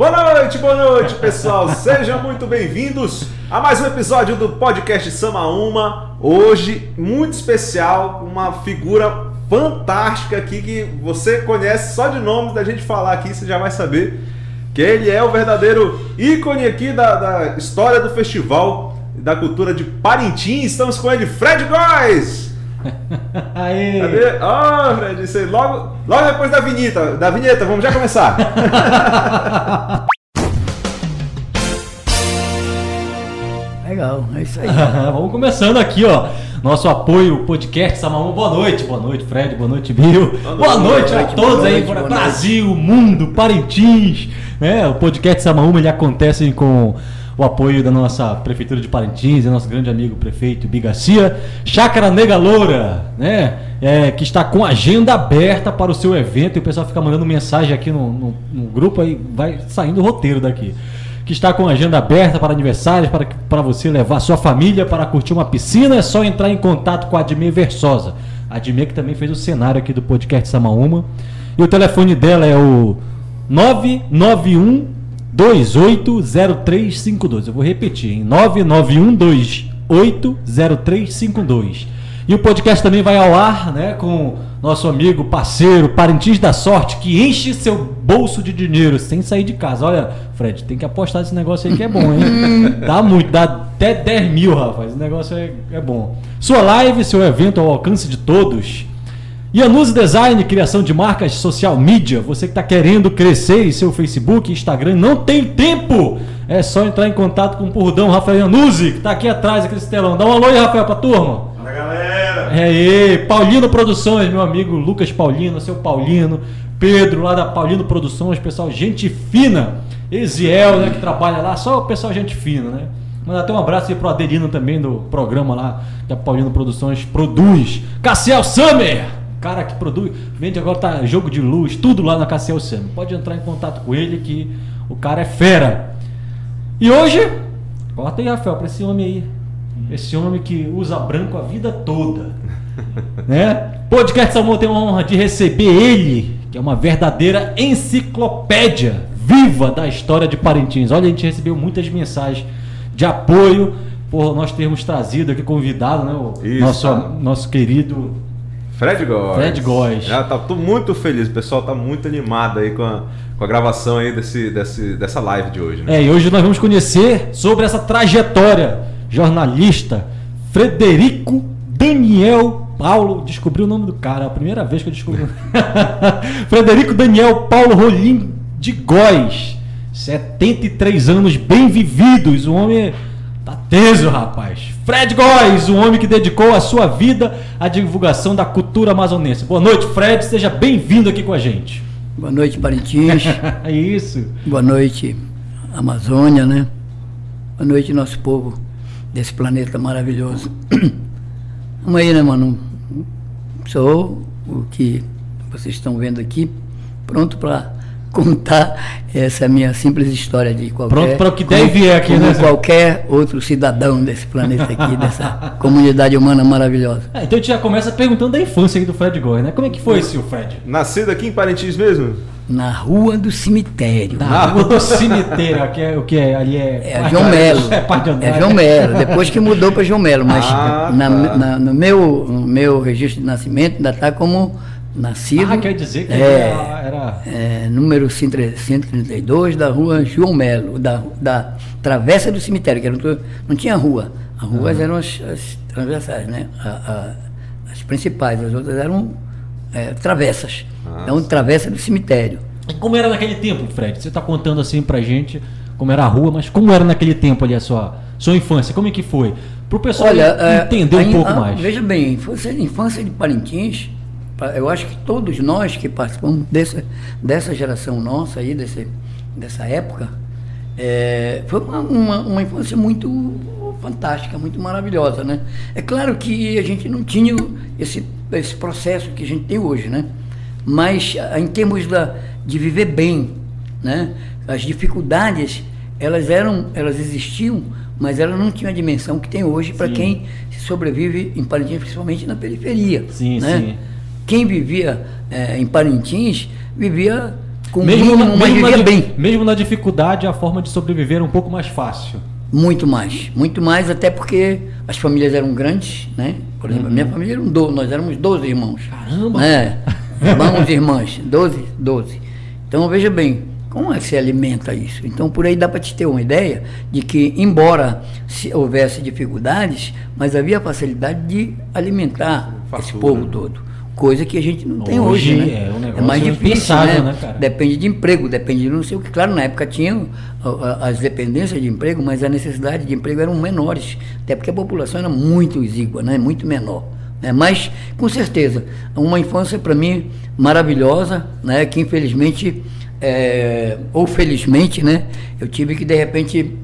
Boa noite, boa noite, pessoal. Sejam muito bem-vindos a mais um episódio do podcast Sama Uma. Hoje, muito especial, uma figura fantástica aqui que você conhece só de nome da gente falar aqui, você já vai saber que ele é o verdadeiro ícone aqui da, da história do festival da cultura de Parintins. Estamos com ele, Fred Góes. Aê! Cadê? Ah, Fred, isso aí. Logo, logo depois da vinheta, da vinheta, vamos já começar. Legal, é isso aí. Vamos começando aqui, ó. Nosso apoio, podcast Samaúma. Boa noite, boa noite, Fred, boa noite, Bill. Boa Boa noite, noite, a todos aí, noite, fora boa Brasil, mundo, Parintins. Né? O podcast Samaúma ele acontece com o apoio da nossa Prefeitura de Parintins, nosso grande amigo prefeito Bigacia, Chácara Nega Loura, né? É, que está com agenda aberta para o seu evento e o pessoal fica mandando mensagem aqui no, no- no grupo aí, vai saindo o roteiro daqui. Que está com agenda aberta para aniversários, para, para você levar sua família para curtir uma piscina, é só entrar em contato com a Admir Versosa. A Admir que também fez o cenário aqui do podcast Samaúma. E o telefone dela é o 991 280352. Eu vou repetir, hein? 991 280352. E o podcast também vai ao ar, né, com nosso amigo, parceiro, Parintins da Sorte, que enche seu bolso de dinheiro sem sair de casa. Olha, Fred, tem que apostar nesse negócio aí que é bom, hein? dá muito, dá até 10 mil, rapaz. Esse negócio é, é bom. Sua live, seu evento ao alcance de todos. Yanuse Design, criação de marcas, social media. Você que está querendo crescer em seu Facebook, Instagram, não tem tempo. É só entrar em contato com o Purdão Rafael Yanuse, que está aqui atrás, aqui nesse telão. Dá um alô aí, Rafael, pra turma. Fala, galera. É aí, Paulino Produções, meu amigo Lucas Paulino, seu Paulino, Pedro lá da Paulino Produções, pessoal, gente fina. Eziel, né, que trabalha lá, só o pessoal gente fina, né? Manda até um abraço aí pro Adelino também do programa lá que a Paulino Produções produz. Cassiel Summer, cara que produz, vende agora tá jogo de luz, tudo lá na Cassiel Summer. Pode entrar em contato com ele que o cara é fera. E hoje, corta aí, Rafael, pra esse homem aí. Esse homem que usa branco a vida toda. né? Podcast Salmão tem a honra de receber ele, que é uma verdadeira enciclopédia viva da história de Parintins. Olha, a gente recebeu muitas mensagens de apoio por nós termos trazido aqui convidado, né? O Isso, nosso, tá. nosso querido. Fred Góes. Fred Góes. Já tá tô muito feliz, o pessoal tá muito animado aí com a, com a gravação aí desse, desse, dessa live de hoje, né? É, e hoje nós vamos conhecer sobre essa trajetória jornalista Frederico Daniel Paulo. Descobri o nome do cara, é a primeira vez que eu descobri. Frederico Daniel Paulo Rolim de Góes. 73 anos bem vividos. O homem tá teso, rapaz. Fred Góes, o homem que dedicou a sua vida à divulgação da cultura amazonense. Boa noite, Fred. Seja bem-vindo aqui com a gente. Boa noite, Parintins. É isso. Boa noite, Amazônia, né? Boa noite, nosso povo desse planeta maravilhoso. Vamos aí, né, mano? Sou o que vocês estão vendo aqui, pronto para contar essa minha simples história de qualquer. Pronto para o que como- e vier aqui, como né? qualquer outro cidadão desse planeta aqui, dessa comunidade humana maravilhosa. É, então a gente já começa perguntando da infância do Fred Góes, né? Como é que foi, seu Fred? Nascido aqui em Parintins mesmo? Na rua do cemitério. Na rua do cemitério, aqui é, o que é? Ali é. É João Melo. É. É João Melo, depois que mudou para João Melo, mas Ah, na- tá. na- no, meu, no meu registro de nascimento ainda está como nascido. Ah, quer dizer que é, era. é, número 132 da rua João Melo, da, da Travessa do Cemitério, que era, um- não tinha rua. As ruas eram as, as transversais, né? A- a- as principais, as outras eram é, travessas. Ah, então, Travessa do Cemitério. E como era naquele tempo, Fred? Você tá contando assim pra gente como era a rua, mas como era naquele tempo ali a sua, sua infância? Como é que foi? Pro pessoal Olha, é, entender um a in- pouco a- mais. Veja bem, a infância, infância de Parintins, pa- eu acho que todos nós que participamos dessa, dessa geração nossa aí, desse, dessa época, é, foi uma, uma, uma infância muito fantástica, muito maravilhosa, né? É claro que a gente não tinha esse, esse processo que a gente tem hoje, né? Mas em termos da, de viver bem, né? As dificuldades, elas eram, elas existiam, mas elas não tinham a dimensão que tem hoje para quem sobrevive em Parintins, principalmente na periferia. Sim, né? sim. Quem vivia eh, em Parintins vivia com mesmo, mínimo, na, mas mesmo, vivia na, bem. mesmo na dificuldade, a forma de sobreviver era um pouco mais fácil. Muito mais, muito mais, até porque as famílias eram grandes, né? Por exemplo, a minha família eram do, nós éramos 12 irmãos. Caramba! É, irmãos e irmãs, 12, 12. Então veja bem, como é que se alimenta isso? Então por aí dá para te ter uma ideia de que, embora se houvesse dificuldades, mas havia facilidade de alimentar esse Fartura. povo todo. Coisa que a gente não tem Hoje né? é um negócio mais difícil, né? né, cara? Depende de emprego, depende de não sei o que. Claro, na época tinham a- a- as dependências de emprego, mas a necessidade de emprego eram menores, até porque a população era muito exígua, né? muito menor. Né? Mas, com certeza, uma infância para mim maravilhosa, né? que infelizmente, é, ou felizmente, né? eu tive que de repente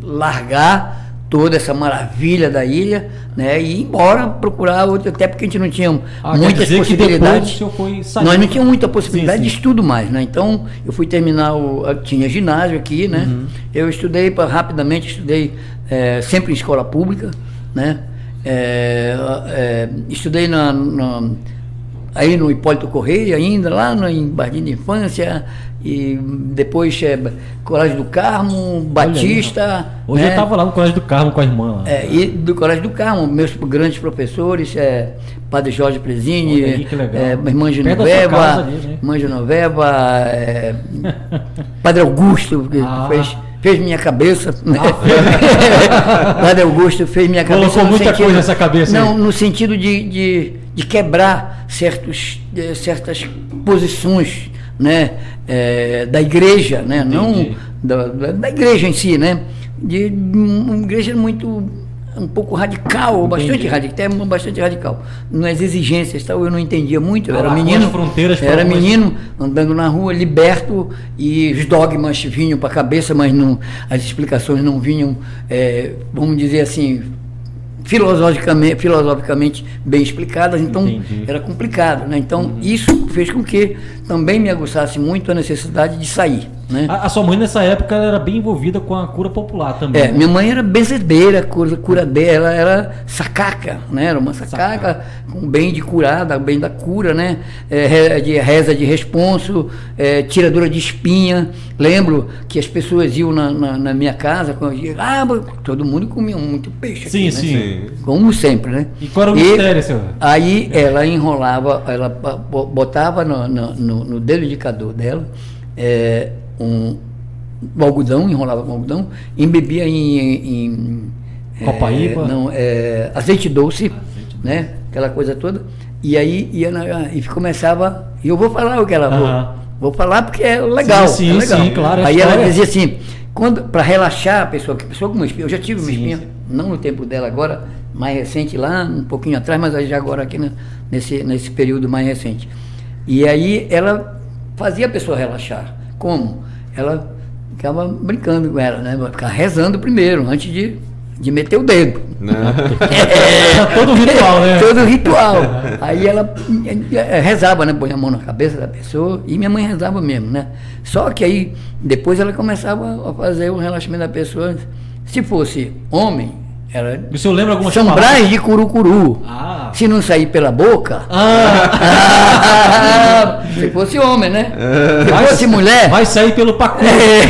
largar toda essa maravilha da ilha né? e ir embora procurar outro, até porque a gente não tinha Ah, muitas possibilidades. Nós não tínhamos muita possibilidade Sim, sim. de estudo mais, né? Então, eu fui terminar o. Tinha ginásio aqui, né? Uhum. Eu estudei pra, rapidamente, estudei eh, sempre em escola pública, né? Eh, eh, estudei na, na- aí no Hipólito Correia ainda, lá no, em Jardim de Infância, e depois eh, Colégio do Carmo, Batista. Hoje né? eu estava lá no Colégio do Carmo com a irmã. lá. É, e do Colégio do Carmo, meus grandes professores, é, Padre Jorge Presini, aí, é, irmã Genoveva, ali, né? irmã Genoveva, é, Padre Augusto, que Ah. fez, fez minha cabeça. né? Padre Augusto fez minha cabeça. Colocou muita sentido- coisa nessa cabeça aí. Não, no sentido de, de, de quebrar certos, eh, certas posições né, eh, da igreja, né, não Entendi. da, da, da igreja em si, né, de uma igreja muito um pouco radical, bastante Entendi. radical, até bastante radical. Nas exigências, tal, eu não entendia muito, eu era Marcou menino, as fronteiras era menino andando na rua liberto e os dogmas vinham para a cabeça, mas não, as explicações não vinham, eh, vamos dizer assim, filosoficamente, filosoficamente bem explicadas, então Entendi. era complicado, né? Então isso fez com que também me aguçasse muito a necessidade de sair, né? A, a sua mãe nessa época era bem envolvida com a cura popular também. É, né? minha mãe era benzedeira, cura, curadeira, ela era sacaca, né? Era uma sacaca com bem de curada, bem da cura, né? É, de reza de responso, é, tiradora de espinha. Lembro que as pessoas iam na, na- na minha casa, quando eu ia, ah, todo mundo comia muito peixe. Sim, aqui, né? sim. Como sempre, né? E qual era o mistério, senhor? Aí ela enrolava, ela bo- botava no, no- no- no dedo indicador dela é, um, um algodão, enrolava com algodão, embebia em. em é, Copaíba? não, é, azeite doce, né? Aquela coisa toda. E aí ia na- e começava. E eu vou falar o que ela Aham. vou. Vou falar porque é legal. Sim, sim, é legal. sim, claro, é Aí ela dizia assim, quando para relaxar a pessoa, que a pessoa com uma espinha, eu já tive uma Sim, espinha, sim. não no tempo dela agora, mais recente lá, um pouquinho atrás, mas já agora aqui na- nesse, nesse período mais recente. E aí ela fazia a pessoa relaxar. Como? Ela ficava brincando com ela, né? Ficava rezando primeiro, antes de, de meter o dedo. Né? Era todo ritual, né? Todo ritual. Aí ela eh, rezava, né? Põe a mão na cabeça da pessoa e minha mãe rezava mesmo, né? Só que aí depois ela começava a fazer o relaxamento da pessoa. Se fosse homem, era O senhor lembra palavras? Brás de Curucuru. Ah. Se não sair pela boca. Ah, se fosse homem, né? Se Vai- fosse mulher. vai sair pelo pacote. É.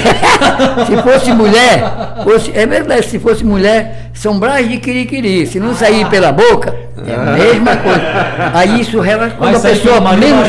se fosse mulher, fosse- é verdade, se fosse mulher, São Brás de Quiriquiri. Se não sair pela boca, é a mesma coisa. Aí isso relaxa quando a pessoa menos.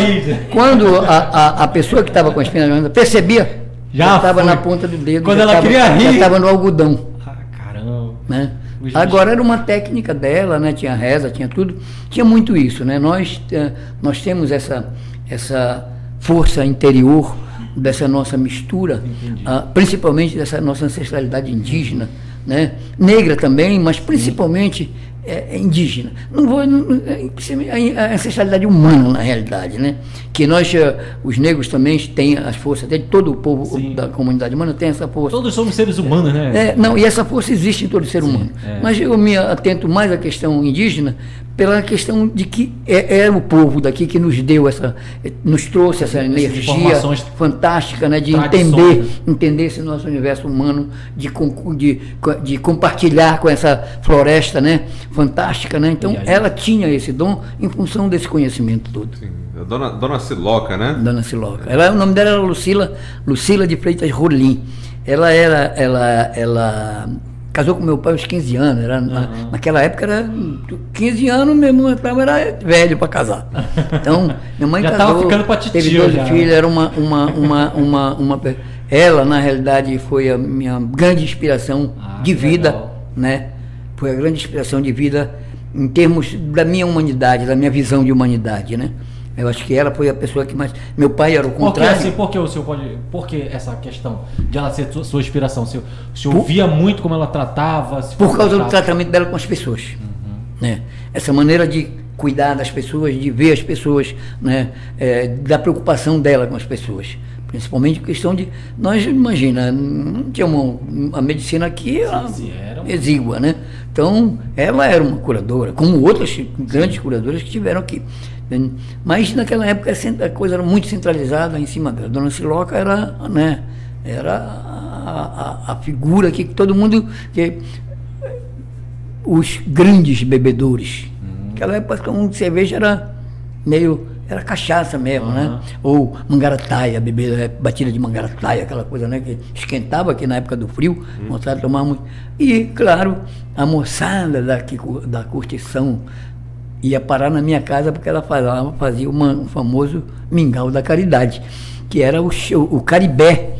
Quando a, a, a pessoa que estava com a espinha na percebia, Já estava na ponta do dedo. Quando ela tava- queria rir. Já estava no algodão. Ah, caramba. né? Agora era uma técnica dela, né? Tinha reza, tinha tudo, tinha muito isso, né? Nós eh, nós temos essa essa força interior dessa nossa mistura, ah, principalmente dessa nossa ancestralidade indígena, né? Negra também, mas principalmente é, é indígena. Não vou não- é, a ancestralidade humana na realidade, né? Que nós eh, os negros também têm as forças dele, todo o povo Sim. da comunidade humana tem essa força. Todos somos seres humanos, né? É, não, e essa força existe em todo ser humano. é. Mas eu me atento mais à questão indígena pela questão de que é, é o povo daqui que nos deu essa, nos trouxe essa energia fantástica, né, de tradições, entender, né? entender esse nosso universo humano, de, de, de compartilhar com essa floresta, né, fantástica, né? Então aí? ela tinha esse dom em função desse conhecimento todo. Sim. Dona, Dona Siloca, né? Dona Siloca. Ela, o nome dela era Lucila, Lucila de Freitas Rolim. Ela era, ela, ela casou com meu pai aos 15 anos. Era, na- Aham. naquela época era 15 anos, meu irmão era velho para casar. Então, minha mãe Já casou, ficando pra titio teve 12 já. filhos, era uma, uma, uma, uma, uma ela na realidade foi a minha grande inspiração Ah, de vida, legal. né? Foi a grande inspiração de vida em termos da minha humanidade, da minha visão de humanidade, né? Eu acho que ela foi a pessoa que mais. Meu pai era o Por que, contrário. assim, por que o senhor pode. Por que essa questão de ela ser sua, sua inspiração? O senhor, o senhor Por- via muito como ela tratava? por causa do tratamento dela com as pessoas. Né? Essa maneira de cuidar das pessoas, de ver as pessoas, né? É, da preocupação dela com as pessoas. Principalmente questão de. Nós, imagina, não tinha uma, a medicina aqui sim, era uma- exígua, né? Então, ela era uma curadora, como outras grandes curadoras que tiveram aqui. Entende? Mas naquela época a coisa era muito centralizada em cima dela. Dona Siloca era, né? Era a, a- a figura que todo mundo. Que, os grandes bebedores. Naquela época um de cerveja era meio. Era cachaça mesmo, né? Aham. Ou mangarataia, bebida, eh, batida de mangarataia, aquela coisa, né? Que esquentava aqui na época do frio, moçada tomava muito. E, claro, a moçada da, da curtição ia parar na minha casa porque ela falava, fazia uma- um famoso mingau da caridade, que era o, show- o caribé.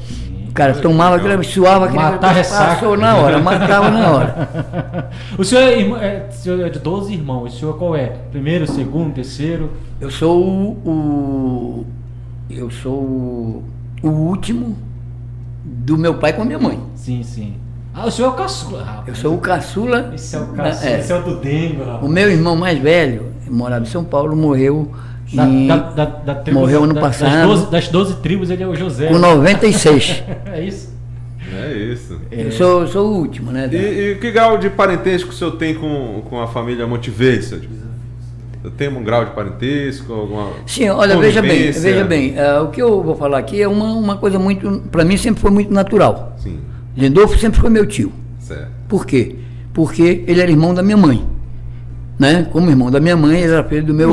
O cara tomava aquilo, suava aquele Matar ressaca. passou na hora, matava na hora. o senhor é, irmão- é, o senhor é de 12 irmãos. O senhor qual é? Primeiro, segundo, terceiro? Eu sou o, o- eu sou o, o último do meu pai com a minha mãe. Sim, sim. Ah, o senhor é o caçula. rapaz. Eu sou o caçula. Esse é o caçula. É. Esse é o do Dengo, rapaz. O meu irmão mais velho, morava em São Paulo, morreu Da, em- da, da, da tribo- morreu ano da- passado. Das 12, das 12 tribos, ele é o José. com 96. é isso? É isso. Eu sou, sou o último, né? E, e que grau de parentesco o senhor tem com, com a família senhor? Eu tenho um grau de parentesco? Alguma Sim, olha, veja bem, veja bem, ah, o que eu vou falar aqui é uma, uma coisa muito, para mim sempre foi muito natural. Lindolfo sempre foi meu tio. certo. Por quê? Porque ele era irmão da minha mãe. Né? Como irmão da minha mãe, ele era filho do meu,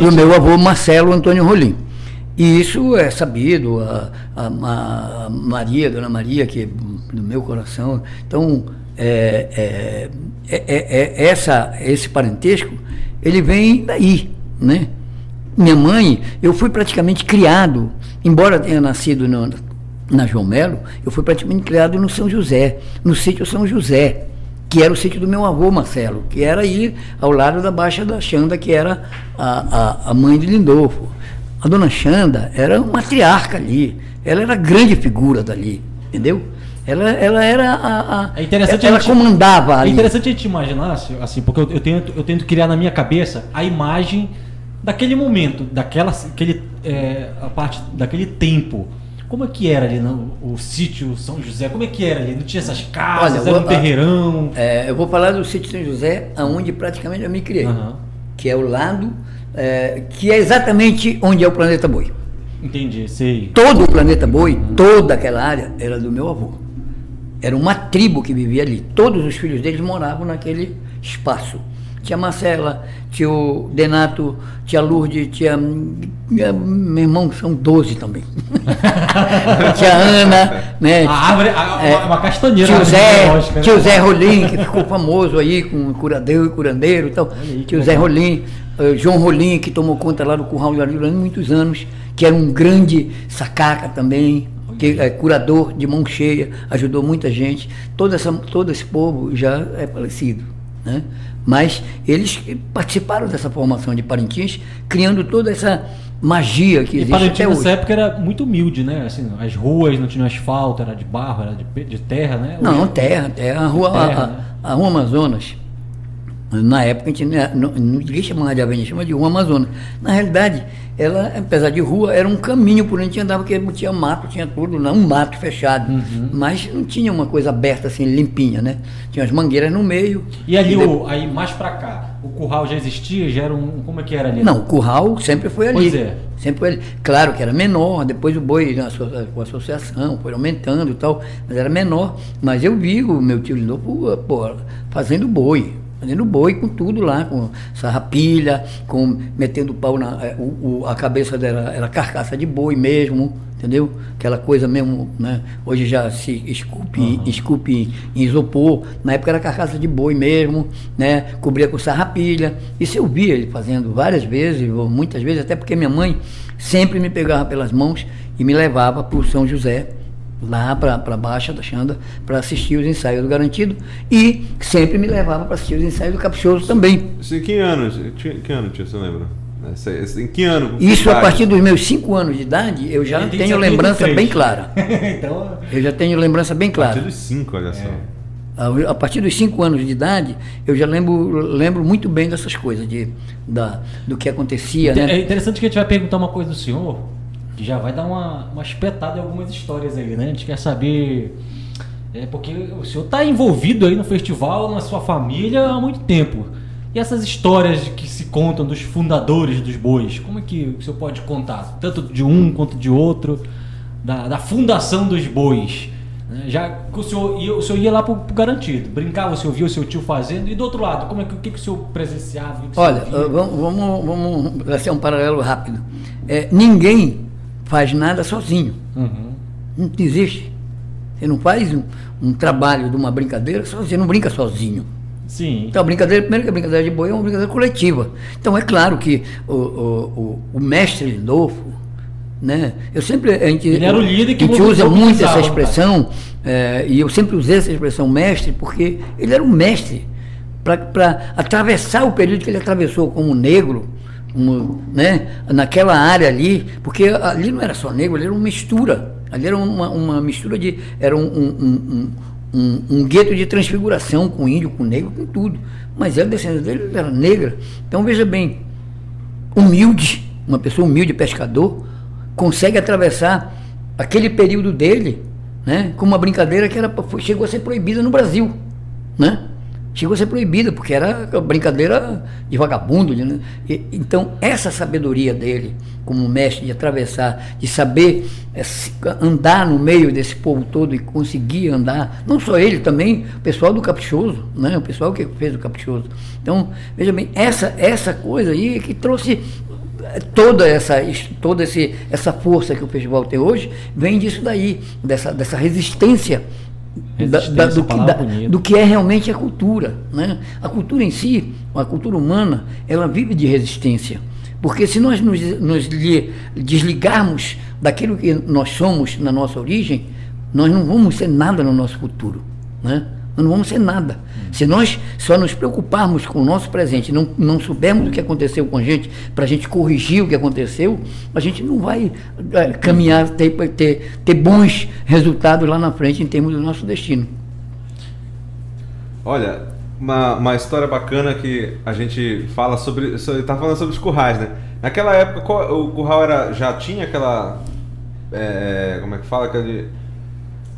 do meu avô Marcelo Antônio Rolim. E isso é sabido, a, a- a Maria, Dona Maria, que é do meu coração. Então, é, é, é- é- é- essa, esse parentesco, ele vem daí, né? Minha mãe, eu fui praticamente criado, embora tenha nascido no- na João Melo, eu fui praticamente criado no São José, no sítio São José, que era o sítio do meu avô Marcelo, que era aí ao lado da Baixa da Xanda, que era a, a, a mãe de Lindolfo. A dona Xanda era uma matriarca ali, ela era a grande figura dali, entendeu? Ela, ela era a, a- É interessante ela a gente- comandava É ali. interessante a gente imaginar, assim, porque eu, eu tento, eu tento criar na minha cabeça a imagem daquele momento, daquela, aquele, é, a parte daquele tempo. Como é que era ali no, o sítio São José? Como é que era ali? Não tinha essas casas, Olha, era um terreirão. É, eu vou falar do sítio São José, aonde praticamente eu me criei, Aham. que é o lado, é, que é exatamente onde é o planeta Boi. Entendi, sei. Todo o planeta Boi, toda aquela área, era do meu avô. Era uma tribo que vivia ali. Todos os filhos deles moravam naquele espaço. Tia Marcela, tio Denato, tia Lourdes, tia. Meu irmão, são 12 também. tia Ana, né? A árvore, a- É, uma, castanheira. Tio árvore Zé, genealógica, né? tio Zé Rolim, que ficou famoso aí com curadeiro e curandeiro e tal. aí, que Tio Zé. Rolim, eh, João Rolim, que tomou conta lá do Curral de Jardim durante muitos anos, que era um grande sacaca também, que é curador de mão cheia, ajudou muita gente. Toda essa, todo esse povo já é falecido. Né? Mas eles participaram dessa formação de Parintins, criando toda essa magia que E existe Parintins até nessa hoje. época era muito humilde, né? Assim, as ruas não tinham asfalto, era de barro, era de, de terra, né? Não, Hoje- terra, terra. A rua, Terra, a, né? a rua Amazonas, na época a gente não, não, ninguém chamava de avenida, chama de rua Amazonas. Na realidade, ela, apesar de rua, era um caminho por onde a gente andava, porque tinha mato, tinha tudo, não, um mato fechado. Uhum. Mas não tinha uma coisa aberta assim, limpinha, né? Tinha as mangueiras no meio. E ali, de- o, aí mais pra cá, o curral já existia? Já era um. Como é que era ali? Não, o curral sempre foi ali. Pois é. Sempre foi ali. Claro que era menor, depois o boi com a associação foi aumentando e tal, mas era menor. Mas eu vi o meu tio Lindolfo, pô, fazendo boi. Fazendo boi com tudo lá, com sarrapilha, com metendo pau na. é, o, o- a cabeça dela era carcaça de boi mesmo, entendeu? Aquela coisa mesmo, né? Hoje já se esculpe, esculpe em isopor. Na época era carcaça de boi mesmo, né? Cobria com sarrapilha. Isso eu via ele fazendo várias vezes, ou muitas vezes, até porque minha mãe sempre me pegava pelas mãos e me levava para o São José lá para a Baixa da Xanda para assistir os ensaios do Garantido e sempre me levava para assistir os ensaios do Caprichoso também. Isso em que anos? Tinha- Que ano tinha, você lembra? Em que ano? Isso a partir dos meus 5 anos de idade, eu já Ele tenho 73. lembrança bem clara. então, Eu já tenho lembrança bem A partir clara. dos 5, olha só. A a partir dos 5 anos de idade, eu já lembro, lembro muito bem dessas coisas, de, da, do que acontecia, é né? interessante que a gente vai perguntar uma coisa do senhor, já vai dar uma, uma espetada em algumas histórias aí, né? A gente quer saber. É porque o senhor está envolvido aí no festival, na sua família há muito tempo. E essas histórias que se contam dos fundadores dos bois, como é que o senhor pode contar? Tanto de um quanto de outro, da, da fundação dos bois. né? Já que o senhor ia, o senhor ia lá pro, pro garantido, brincava, o senhor via o seu tio fazendo, e do outro lado, como é que, o que, que o senhor presenciava? o que o Olha, uh, vamos, vamos, vamos traçar um paralelo rápido. É, ninguém faz nada sozinho. Uhum. Não existe. Você não faz um, um trabalho de uma brincadeira sozinho, você não brinca sozinho. Sim. Então, a brincadeira, primeiro que a brincadeira de boi é uma brincadeira coletiva. Então, é claro que o, o, o, o mestre Lindolfo, né? Eu sempre, a gente, Ele era o líder que a gente usa muito essa expressão, é, e eu sempre usei essa expressão mestre, porque ele era um mestre para atravessar o período que ele atravessou como negro, né? naquela área ali, porque ali não era só negro, ali era uma mistura. Ali era uma, uma mistura de. Era um, um, um, um, gueto de transfiguração com índio, com negro, com tudo. Mas a descendência dele era negra. Então veja bem, humilde, uma pessoa humilde, pescador, consegue atravessar aquele período dele, né, com uma brincadeira que era, chegou a ser proibida no Brasil, né? Chegou a ser proibida porque era brincadeira de vagabundo, né? E- então essa sabedoria dele, como mestre de atravessar, de saber eh, se- andar no meio desse povo todo e conseguir andar, não só ele também, o pessoal do Caprichoso, né? O pessoal que fez o Caprichoso. Então veja bem, essa essa coisa aí que trouxe toda essa toda esse, essa força que o festival tem hoje vem disso daí dessa, dessa resistência, da- da- do, que, da- do que é realmente a cultura né? a cultura em si a cultura humana ela vive de resistência porque se nós nos, nos li- desligarmos daquilo que nós somos na nossa origem nós não vamos ser nada no nosso futuro né? Nós não vamos ser nada se nós só nos preocuparmos com o nosso presente, não, não soubermos o que aconteceu com a gente, para a gente corrigir o que aconteceu, a gente não vai eh, caminhar, ter, ter, ter bons resultados lá na frente em termos do nosso destino. Olha, uma, uma história bacana que a gente fala sobre. Você tá falando sobre os currais, né? Naquela época, o curral era, já tinha aquela. é, como é que fala? Aquele,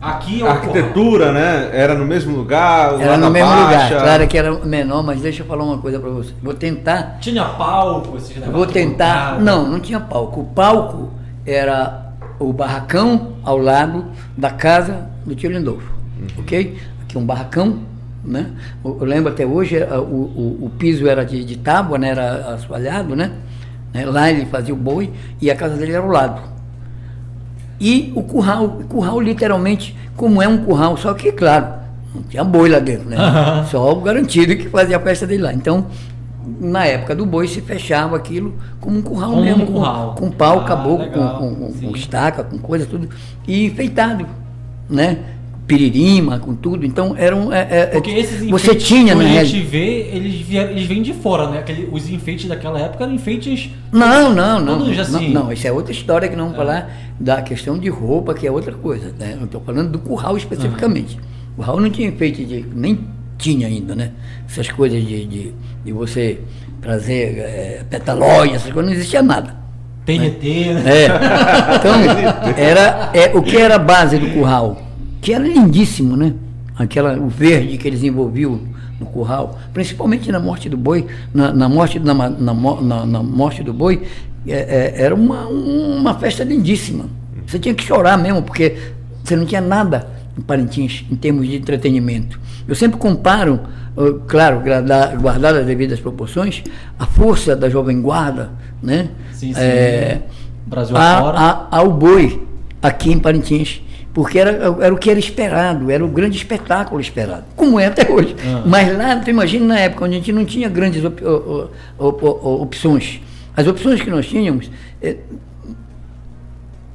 Aqui é a arquitetura, né? Era no mesmo lugar? lá Era na no mesmo Baixa? lugar, claro que era menor, mas deixa eu falar uma coisa para você. Vou tentar Tinha palco, vocês Eu Vou tentar. Não, não tinha palco. O palco era o barracão ao lado da casa do tio Lindolfo. Ok? Aqui um barracão, né? Eu lembro até hoje, eh, o, o, o piso era de, de tábua, né? Era assoalhado, né? Né? Lá ele fazia o boi e a casa dele era ao lado. E o curral, o curral literalmente, como é um curral, só que, claro, não tinha boi lá dentro, né? Aham. Só o garantido que fazia a festa dele lá. Então, na época do boi, se fechava aquilo como um curral Como um mesmo, curral. com, com pau, Ah, caboclo, com, legal. com, com- com estaca, com coisa, tudo, e enfeitado, né? Piririma, com tudo. Então, era um. é- é- Porque esses você enfeites tinha, que né? a gente vê, eles, eles vêm de fora, né? Aquele, os enfeites daquela época eram enfeites. Não, não, não. Não, assim. não, isso é outra história que não vamos falar da questão de roupa, que é outra coisa. Né? Eu estou falando do curral especificamente. O curral não tinha enfeite de. nem tinha ainda, né? Essas coisas de, de, de você trazer é, essas coisas, não existia nada. TNT, né? É. Então, era, é, o que era a base do curral? Que era lindíssimo, né? Aquela, o verde que eles envolviam no curral, principalmente na morte do boi, na, na morte, na, na, na- morte do boi, é, é, era uma, uma festa lindíssima. Você tinha que chorar mesmo, porque você não tinha nada em Parintins em termos de entretenimento. Eu sempre comparo, claro, guardadas guardar as devidas proporções, a força da Jovem Guarda, né? Sim, sim. É, Brasil a- a- ao boi aqui em Parintins. Porque era, era o que era esperado, era o grande espetáculo esperado, como é até hoje. Ah. Mas lá, tu imagina na época onde a gente não tinha grandes op- o- o- o- o- opções. As opções que nós tínhamos, eh,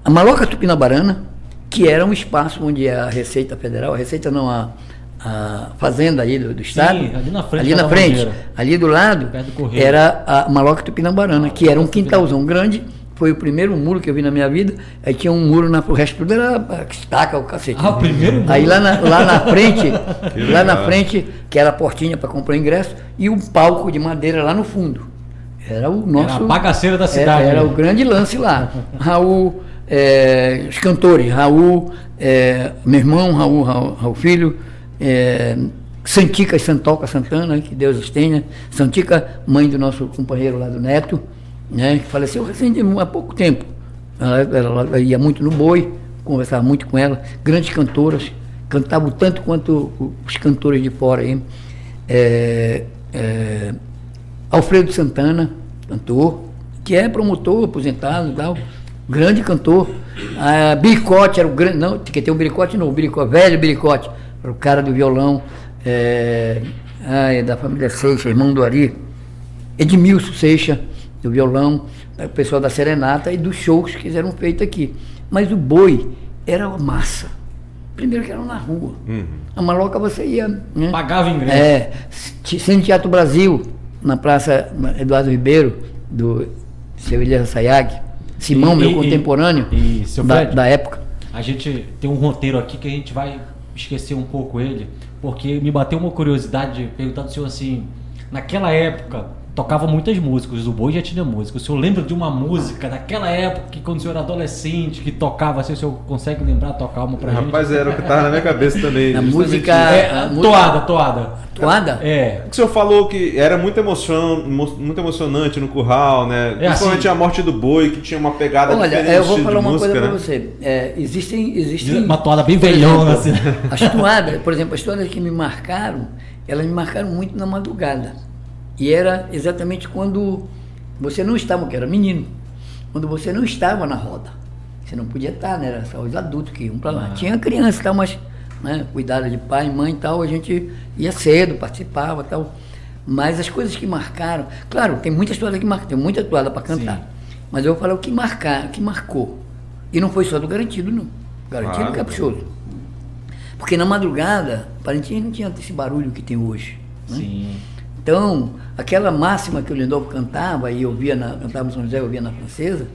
a Maloca Tupinabarana, que era um espaço onde a Receita Federal, a Receita não, a, a Fazenda aí do, do Estado, ali na frente ali na frente, ali do lado, do era a Maloca Tupinabarana, que era um quintalzão grande, foi o primeiro muro que eu vi na minha vida, aí tinha um muro, na, o resto tudo era ah, estaca, o cacete. Ah, o primeiro muro. Aí lá na, lá na frente, lá na frente, que era a portinha para comprar ingresso, e um palco de madeira lá no fundo. Era o nosso. a bagaceira da era- cidade, Era, né? o grande lance lá. Raul, é, os cantores, Raul, é, meu irmão, Raul, Raul, Raul Filho, é, Santica e Santoca Santana, que Deus os tenha. Santica, mãe do nosso companheiro lá do Neto, né, que faleceu recente, há pouco tempo. Ela, ela- ela ia muito no boi, conversava muito com ela. Grandes cantoras, cantavam tanto quanto os cantores de fora aí. É, é, Alfredo Santana, cantor, que é promotor, aposentado e tal, grande cantor. Ah, Biricote era o grande, não, que tem o Biricote não, o Biricote, velho Biricote, era o cara do violão, é, é da família Seixas, irmão do Ari, Edmilson Seixas, do violão, o pessoal da Serenata e dos shows que eram feitos aqui. Mas o boi era uma massa. Primeiro que era na rua. A maloca você ia. Né? Pagava ingresso. É, Cine Teatro Brasil, na Praça Eduardo Ribeiro, do seu Elias Sayag, Simão, E- meu e- contemporâneo, e, da, Fred? da época. A gente tem um roteiro aqui que a gente vai esquecer um pouco ele, porque me bateu uma curiosidade de perguntar do senhor assim, naquela época tocava muitas músicas, o Boi já tinha música. O senhor lembra de uma música daquela época que quando o senhor era adolescente, que tocava assim, o senhor consegue lembrar tocar uma pra gente? Rapaz, era o que tava na minha cabeça também. Na justamente música-. É, a música- toada, toada. Toada? É. O senhor falou que era muito, emoção, mo- muito emocionante no curral, né? Principalmente assim- a morte do boi, que tinha uma pegada Olha, diferente eu vou falar uma música, coisa para né? você. É, existem, existem. Uma toada bem velhona, assim. As toadas, por exemplo, as toadas que me marcaram, elas me marcaram muito na madrugada. E era exatamente quando você não estava, que era menino, quando você não estava na roda. Você não podia estar, né? Era só os adultos que iam para lá. Ah. Tinha criança e tal, mas né, cuidada de pai, mãe e tal, a gente ia cedo, participava e tal. Mas as coisas que marcaram, claro, tem muitas toadas que marcam, tem muita toada para cantar. Sim. Mas eu vou falar o que marcar, o que marcou. E não foi só do garantido, não. Garantido e caprichoso. Porque na madrugada, Parintins não tinha esse barulho que tem hoje. né? Sim. Então, aquela máxima que o Lindolfo cantava, e eu via na, cantava São José, eu via na francesa,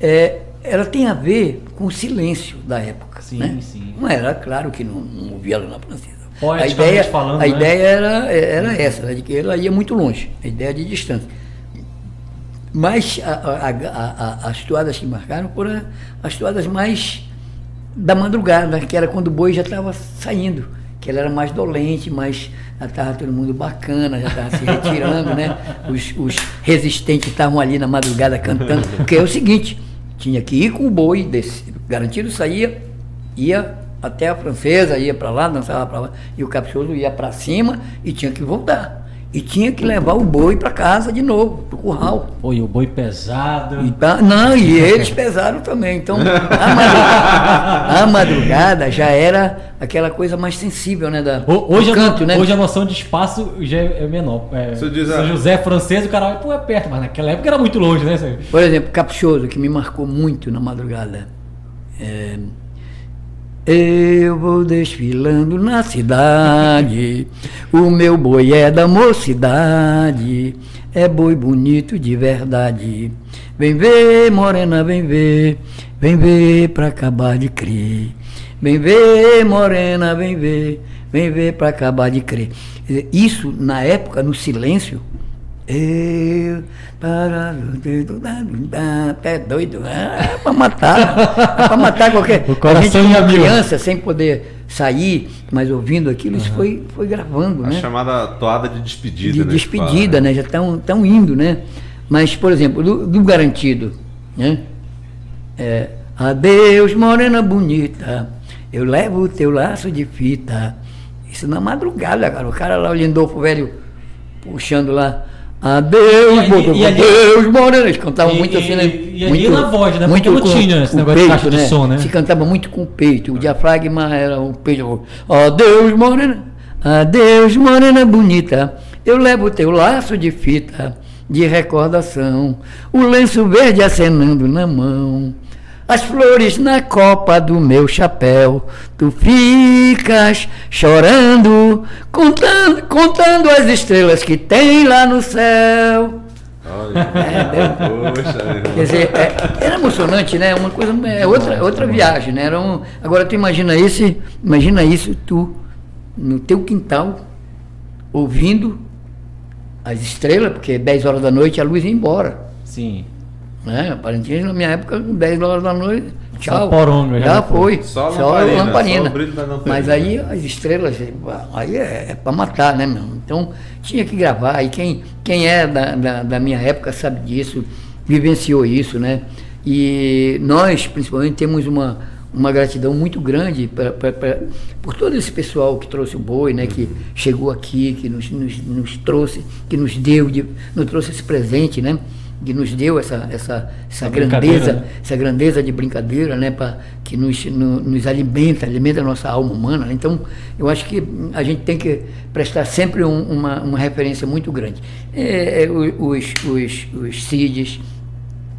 é, ela tem a ver com o silêncio da época. Sim, né? sim. Não era, claro que não, não ouvia ela na francesa. A ideia, falando, a né? ideia era, era essa, era de que ela ia muito longe, a ideia de distância. Mas a- a- a- as toadas que marcaram foram as toadas mais da madrugada, que era quando o boi já estava saindo, que ela era mais dolente, mais já estava todo mundo bacana, já estava se retirando, né? Os, os resistentes estavam ali na madrugada cantando. Porque é o seguinte, tinha que ir com o boi, desse, garantido saía, ia até a francesa, ia para lá, dançava para lá, e o caprichoso ia para cima e tinha que voltar. E tinha que levar o boi para casa de novo, para o curral. Pô, e o boi pesado. E tá- não, e eles pesaram também. Então, a madrugada, a madrugada já era aquela coisa mais sensível, né? Da, Ho- Hoje, do a, canto, né? hoje a noção de espaço já é é menor. É, diz, São ah, José é francês, o cara vai, pô, é perto, mas naquela época era muito longe, né? Por exemplo, Caprichoso, que me marcou muito na madrugada. É, eu vou desfilando na cidade, o meu boi é da mocidade, é boi bonito de verdade. Vem ver, morena, vem ver, vem ver pra acabar de crer. Vem ver, morena, vem ver, vem ver pra acabar de crer. Isso, na época, no silêncio, eu até doido, é pra matar, é pra matar qualquer. O coração a gente criança sem poder sair, mas ouvindo aquilo, isso foi, foi gravando, A né? chamada toada de despedida, de né? despedida, fala, né? Já estão tão indo, né? Mas, por exemplo, do, do garantido, né? É, Adeus, morena bonita, Eu levo o teu laço de fita. Isso na madrugada, cara. O cara lá, o Lindolfo velho, puxando lá. Adeus, E- e- e ali- adeus, Morena. Eles cantavam E- muito assim, né? e- e muito, na voz, né? Muito Porque não tinha esse negócio de caixa de som, né? Se cantava muito com o peito. O diafragma era o peito. Adeus, Morena. Adeus, Morena bonita. Eu levo teu laço de fita de recordação. O lenço verde acenando na mão. As flores na copa do meu chapéu, tu ficas chorando, contando, contando as estrelas que tem lá no céu. Olha, poxa, irmão. Quer dizer, é- era emocionante, né? Uma coisa, é outra, outra viagem, né? Era um, agora tu imagina esse, imagina isso tu no teu quintal ouvindo as estrelas, porque 10 horas da noite a luz ia embora. Sim. Né? Aparentemente, na minha época, 10 horas da noite, tchau. poronga, já já foi. foi. Só lamparina, lamparina. só lamparina. Mas aí as estrelas, aí é, é para matar, né, meu? Então tinha que gravar. E quem, quem é da, da, da minha época sabe disso, vivenciou isso, né? E nós, principalmente, temos uma, uma gratidão muito grande pra, pra- pra- por todo esse pessoal que trouxe o boi, né? Que chegou aqui, que nos, nos, nos trouxe, que nos deu, de, nos trouxe esse presente, né? Que nos deu essa, essa, essa A grandeza, né? essa grandeza de brincadeira, né, pra, que nos, no- nos alimenta, alimenta a nossa alma humana. né? Então, eu acho que a gente tem que prestar sempre um- uma, uma referência muito grande. É, é, os, os, os Cides,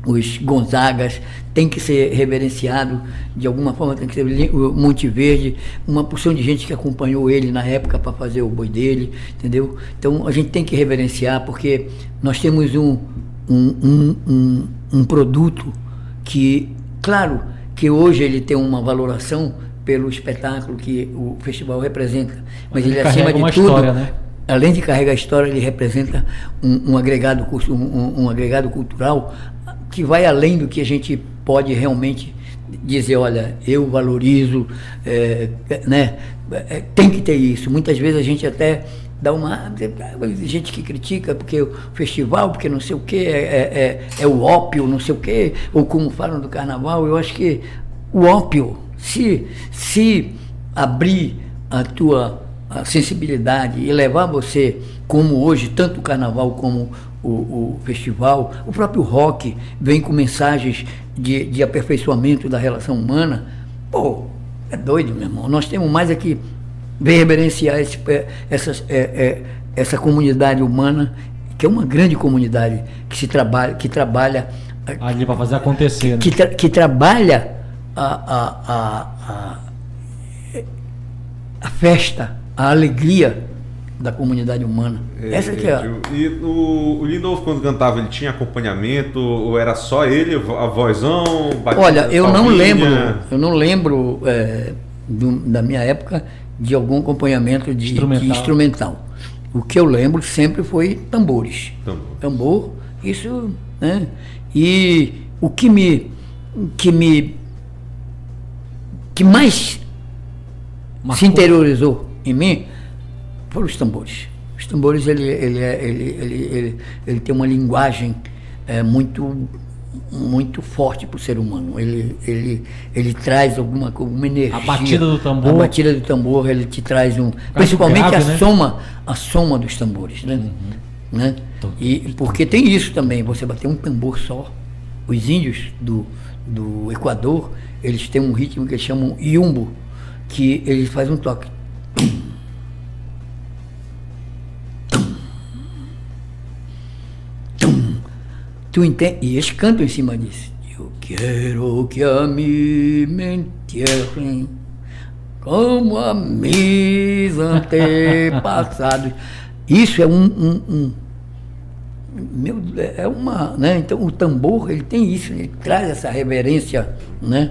os Gonzagas, tem que ser reverenciado de alguma forma, tem que ser o Monte Verde, uma porção de gente que acompanhou ele na época para fazer o boi dele, entendeu? Então a gente tem que reverenciar porque nós temos um, um, um, um, um produto que, claro, que hoje ele tem uma valoração pelo espetáculo que o festival representa, mas Ele ele, acima de tudo, história, né? além de carregar a história, ele representa um, um agregado, um, um- agregado cultural que vai além do que a gente pode realmente dizer, olha, eu valorizo, é, né? É, tem que ter isso. Muitas vezes a gente até dá uma. gente que critica porque o festival, porque não sei o quê, é, é, é- é o ópio, não sei o quê, ou como falam do carnaval, eu acho que o ópio, se, se abrir a tua a sensibilidade e levar você, como hoje, tanto o carnaval como o, o festival, o próprio rock vem com mensagens de, de aperfeiçoamento da relação humana, pô, é doido, meu irmão. Nós temos mais aqui reverenciar esse, é, essas, é, é, essa comunidade humana, que é uma grande comunidade que se trabalha, que trabalha Ali pra fazer acontecer, né? que, tra- que trabalha a, a, a, a, a festa, a alegria da comunidade humana. Essa que é a, E o, o Lindolfo, quando cantava, ele tinha acompanhamento? Ou era só ele, a vozão? batida, Olha, eu não lembro, eu não lembro é, do- da minha época de algum acompanhamento de de Instrumental. instrumental. O que eu lembro sempre foi tambores. Tambor. tambor, isso, né? E o que me que me que mais Marcou. se interiorizou em mim foram os tambores. Os tambores ele ele é- ele ele, ele, ele tem uma linguagem é, muito muito forte para o ser humano. Ele, ele, ele traz alguma, alguma energia. batida do tambor. A batida do tambor, ele te traz um. Principalmente grave, a né? soma, a soma dos tambores, né? né? E porque tem isso também, você bater um tambor só. Os índios do, do Equador, eles têm um ritmo que eles chamam iumbo, que eles fazem um toque. Tu entende? E eles cantam em cima disso. Eu quero que a mim me entierrem como a mis antepassados. Isso é um, um, um- meu, é uma, né? Então o tambor ele tem isso, ele traz essa reverência, né?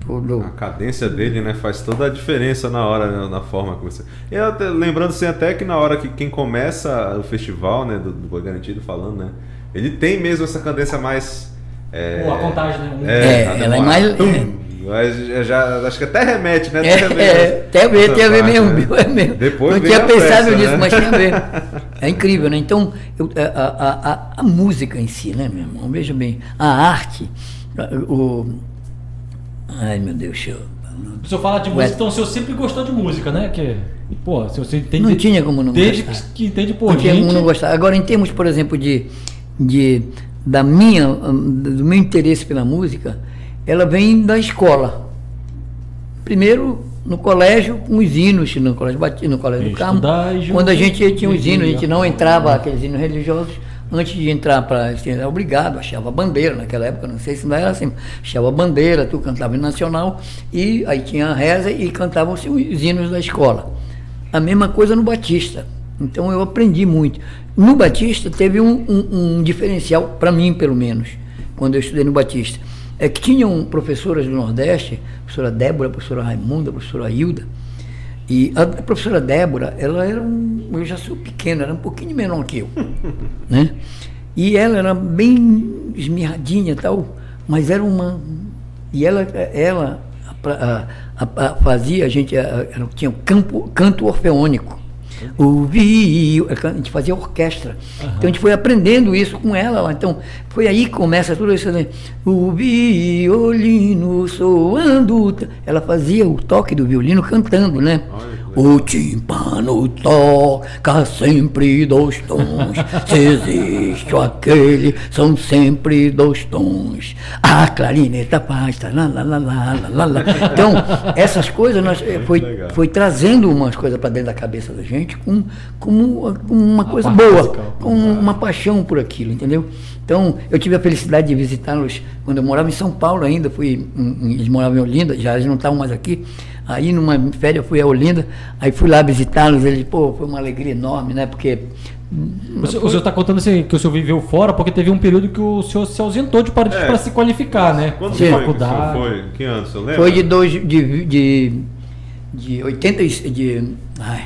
pro- A cadência dele, né, faz toda a diferença na hora, né, na forma que você. Eu lembrando assim, até que na hora que quem começa o festival, né, do, do Garantido falando, né, ele tem mesmo essa cadência mais. É, Pô, a contagem, né? É, tá ela é mais- Tum. Mas já- acho que até remete, né? É, Até é, tem a ver, essa tem a ver parte, mesmo, né? É mesmo. Depois Não tinha a pensado peça, nisso, né? mas tem a ver. É incrível, né? Então, eu- a, a, a, a música em si, né, meu irmão? Veja bem, a arte, o. Ai, meu Deus, eu. O senhor fala de música, então o senhor sempre gostou de música, né? Que, pô, se você entende. Não tinha como não desde gostar. que entende por não tinha gente. como não gostar. Agora, em termos, por exemplo, de, de da minha, do meu interesse pela música, ela vem da escola. Primeiro, no colégio, com os hinos, no colégio, Bati- no colégio do Carmo. Quando a gente tinha os hinos, a gente não entrava, aqueles hinos religiosos, antes de entrar para. Era obrigado, achava bandeira, naquela época, não sei se não era assim, achava bandeira, tu cantava em nacional, e aí tinha a reza e cantavam-se os hinos da escola. A mesma coisa no Batista. Então eu aprendi muito. No Batista teve um, um- um diferencial, para mim pelo menos, quando eu estudei no Batista. É que tinham professoras do Nordeste, a professora Débora, a professora Raimunda, a professora Hilda, e a professora Débora, ela era um. Eu já sou pequeno, era um pouquinho menor que eu. né? E ela era bem esmirradinha e tal, mas era uma. E ela, ela a- a- fazia, a gente a- tinha o campo, canto orfeônico. O vi, a gente fazia orquestra. Então a gente foi aprendendo isso com ela lá. Então foi aí que começa tudo isso. Né? O violino soando. Ela fazia o toque do violino cantando, né? Olha O timpano toca sempre dois tons. Se existe aquele, são sempre dois tons. A clarineta tá, lá, lá, lá, lá, lá. Então, essas coisas nós, eh, foi, legal. foi trazendo umas coisas para dentro da cabeça da gente com, com uma coisa boa, musical. com uma paixão por aquilo, entendeu? Então, eu tive a felicidade de visitá-los quando eu morava em São Paulo ainda, fui, eles moravam em Olinda, já eles não estavam mais aqui. Aí, numa férias, eu fui a Olinda, aí fui lá visitá-los, eles, pô, foi uma alegria enorme, né? Porque. O senhor, o senhor está contando assim, que o senhor viveu fora, porque teve um período que o senhor se ausentou de Parintins É. para se qualificar, né? Quando foi que o faculdade. senhor foi? Que ano, você lembra? Foi de, dois, de, de, de 80, e- de ai,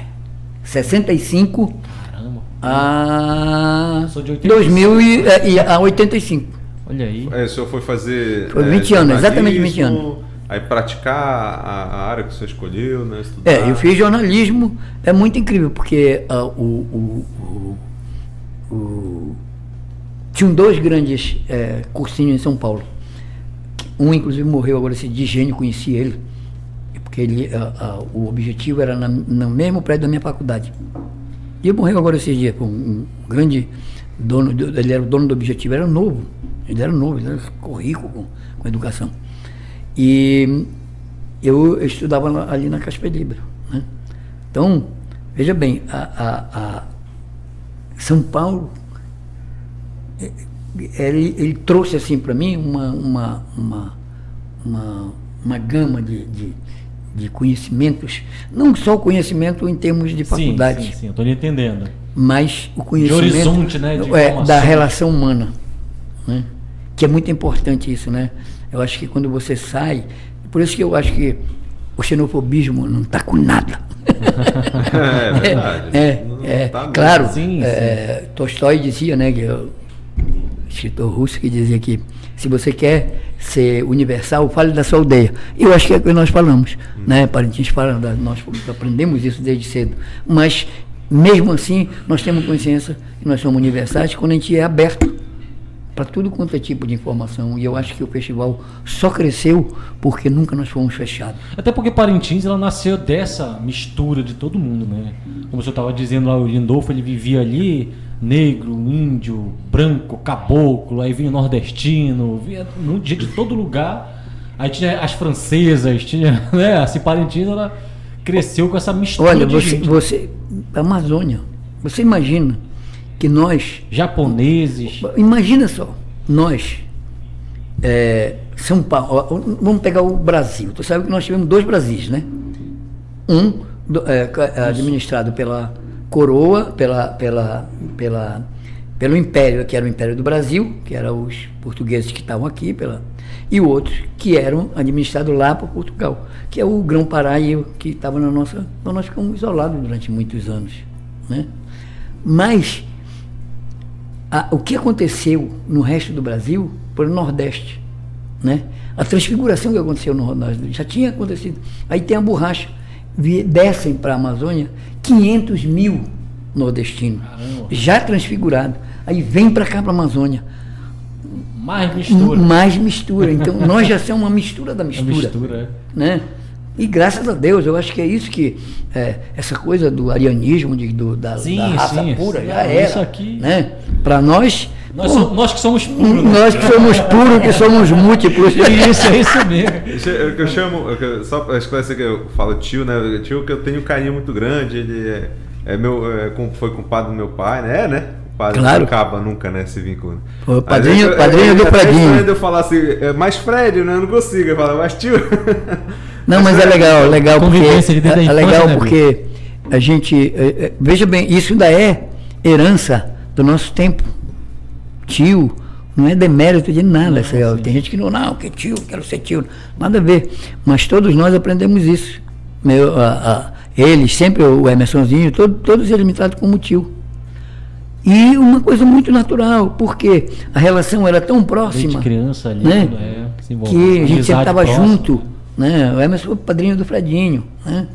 65 Caramba, a Sou de 85. 2000 e, é, e a 85. olha aí. É, o senhor foi fazer. Foi é, 20 anos, exatamente 20 jornalismo, Aí praticar a, área que você escolheu, né? Estudar. É, eu fiz jornalismo, é muito incrível, porque ah, o, o- o- o- tinham dois grandes eh, cursinhos em São Paulo. Um, inclusive, morreu agora, esse Digênio, conheci ele, porque ele, ah, ah, o objetivo era no mesmo prédio da minha faculdade. E ele morreu agora esses dias, um, um grande dono, do- ele era o dono do objetivo, era novo, ele era novo, ele era rico com, com educação. E eu estudava lá- ali na Casper Libero. Né? Então, veja bem, a, a- a São Paulo, eh, ele, ele trouxe assim para mim uma, uma, uma, uma, uma gama de, de, de conhecimentos, não só o conhecimento em termos de faculdade, Sim, sim, sim, eu lhe entendendo. mas o conhecimento horizonte, né, de é, da relação humana, né? que é muito importante isso, né? Eu acho que quando você sai, por isso que eu acho que o xenofobismo não está com nada. É verdade. É, é, tá claro. Sim, é, Tolstói dizia, né, que é o escritor russo que dizia que se você quer ser universal, fale da sua aldeia. E eu acho que é o que nós falamos, né? Parintins fala, nós aprendemos isso desde cedo. Mas mesmo assim, nós temos consciência que nós somos universais quando a gente é aberto para tudo quanto é tipo de informação. E eu acho que o festival só cresceu porque nunca nós fomos fechados. Até porque Parintins ela nasceu dessa mistura de todo mundo, né? Como o senhor estava dizendo lá, o Lindolfo ele vivia ali, negro, índio, branco, caboclo, aí vinha nordestino, vinha de todo lugar. Aí tinha as francesas, tinha, né? Assim, Parintins ela cresceu com essa mistura Olha, de você, gente. você, Amazônia, você imagina que nós Japoneses. Imagina só, nós, é, São Paulo, vamos pegar o Brasil. Tu sabe que nós tivemos dois Brasis, né? Um do- é, é, administrado pela coroa, pela, pela, pela, pelo Império, que era o Império do Brasil, que eram os portugueses que estavam aqui, pela, e o outro que eram administrados lá por Portugal, que é o Grão-Pará e o que estava na nossa. Então nós ficamos isolados durante muitos anos. Né? Mas a- o que aconteceu no resto do Brasil foi no Nordeste. Né? A transfiguração que aconteceu no Nordeste já tinha acontecido. Aí tem a borracha. Descem para a Amazônia 500 mil nordestinos, Caramba. já transfigurados. Aí vem para cá, para a Amazônia. Mais mistura. Mais mistura. Então, nós já somos uma mistura da A mistura. mistura, é. Né? E graças a Deus, eu acho que é isso que é, essa coisa do arianismo, de, do, da, Sim, da raça sim, pura, sim. já era. isso aqui- Né? Para nós, Nós, pô, nós que somos puros, né? nós que somos puros, que somos múltiplos. Isso, é isso mesmo. Isso é o que eu chamo, é que eu- só para esclarecer que eu falo tio, né? Tio que eu tenho um carinho muito grande, ele é, é meu, é, com- foi compadre do meu pai, né? É, né? O padre Claro. não acaba nunca, né? Esse vínculo. Pô, Às padrinho- vezes eu- padrinho eu- do Fredinho. Eu falar assim, é mais Fred, né? Eu não consigo. Eu falo, mas tio. Não, mas é legal, legal porque de é, é legal né, porque a gente é, é, veja bem, isso ainda é herança do nosso tempo. Tio, não é demérito de nada. lá, tem gente que não, não, que tio, quero ser tio, nada a ver. Mas todos nós aprendemos isso. Meu, a- a- eles, sempre o Emersonzinho, todo, todos eles me tratam como tio. E uma coisa muito natural, porque a relação era tão próxima Desde criança ali, né? é, se envolve. que a gente sempre estava junto, né? O Emerson foi o padrinho do Fredinho, né?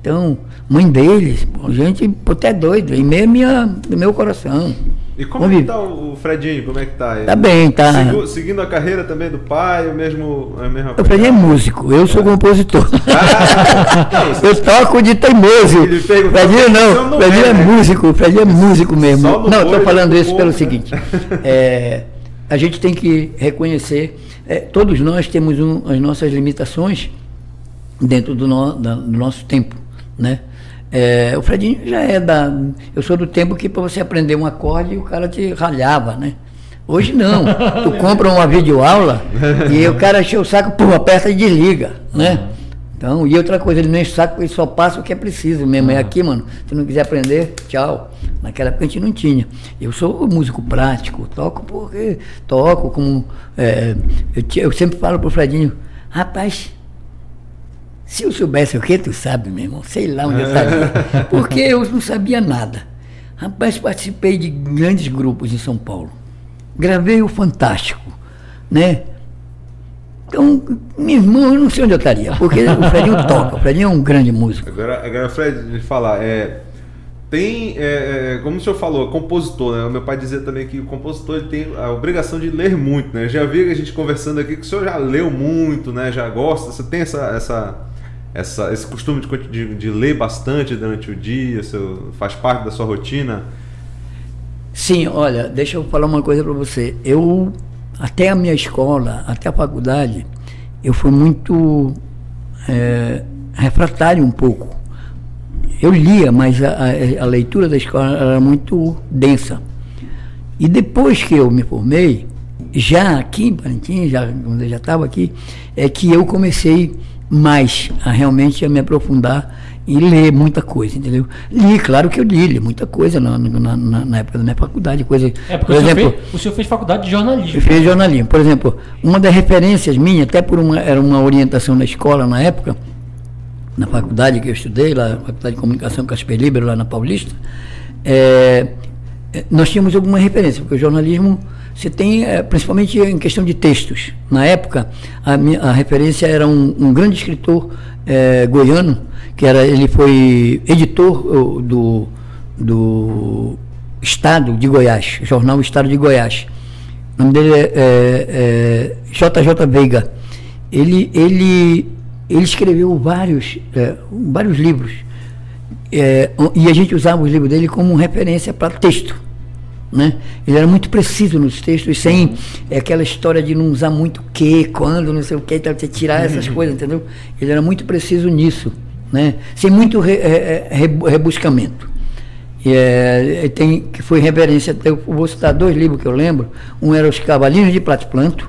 Então, mãe deles, gente até doido, e meio minha, do meu coração. E como é Convive. que tá o o Fredinho? Como é que tá? Ele Tá bem, tá. Segu- seguindo a carreira também do pai, o mesmo. A mesma O Fredinho é músico, eu sou compositor. Não, eu toco de teimoso. Fredinho "Você não, não Fredinho é, é né?" músico, Fredinho é músico mesmo. Não, estou falando do isso pelo né? seguinte. é, a gente tem que reconhecer, é, todos nós temos um- as nossas limitações dentro do, no- da- do nosso tempo, né? É, o Fredinho já é da. Eu sou do tempo que para você aprender um acorde o cara te ralhava, né? Hoje não. Tu compra uma videoaula e o cara enche o saco, pum, aperta e desliga, né? Então, e outra coisa, ele não enche o saco, ele só passa o que é preciso mesmo. É aqui, mano. Se não quiser aprender, tchau. Naquela época a gente não tinha. Eu sou músico prático, toco porque toco como. é, eu, eu sempre falo pro Fredinho, rapaz, se eu soubesse o que tu sabe, meu irmão, sei lá onde eu sabia. Porque eu não sabia nada. Rapaz, participei de grandes grupos em São Paulo. Gravei o Fantástico, né? Então, meu irmão, eu não sei onde eu estaria, porque o Fredinho toca, o Fredinho é um grande músico. Agora, agora Fred, de falar, é, tem, é, é, como o senhor falou, compositor, né? O meu pai dizia também que o compositor ele tem a obrigação de ler muito, né? Já vi a gente conversando aqui que o senhor já leu muito, né? Já gosta, você tem essa, essa, essa, esse costume de, de, de ler bastante durante o dia, seu, faz parte da sua rotina? Sim, olha, deixa eu falar uma coisa para você. Eu, até a minha escola, até a faculdade, eu fui muito é, refratário um pouco. Eu lia, mas a, a- leitura da escola era muito densa. E depois que eu me formei, já aqui em Parintins, já, quando eu já estava aqui, é que eu comecei mais a realmente a me aprofundar e ler muita coisa, entendeu? Li, claro que eu li, li muita coisa na, na, na- época da minha faculdade, coisa. É, porque por o, senhor exemplo, fez, o senhor fez faculdade de jornalismo. eu fiz jornalismo. Por exemplo, uma das referências minhas, até por uma, era uma orientação na escola na época, na faculdade que eu estudei, lá, na Faculdade de Comunicação Casper Libero, lá na Paulista, é, é, nós tínhamos alguma referência, porque o jornalismo você tem, é, principalmente em questão de textos. Na época, a, minha, a referência era um, um grande escritor é, goiano, que era, ele foi editor do, do Estado de Goiás, jornal Estado de Goiás. O nome dele é, é, é JJ Veiga. Ele, ele, ele escreveu vários, é, vários livros. É, e a gente usava os livros dele como referência para texto. Né? Ele era muito preciso nos textos, sem é, aquela história de não usar muito que, quando, não sei o que, então, você tirar essas coisas, entendeu? Ele era muito preciso nisso, né? sem muito re, é, é, rebu- rebuscamento. E, é, tem, que foi referência, eu vou citar dois livros que eu lembro. Um era Os Cavalinhos de Platiplanto,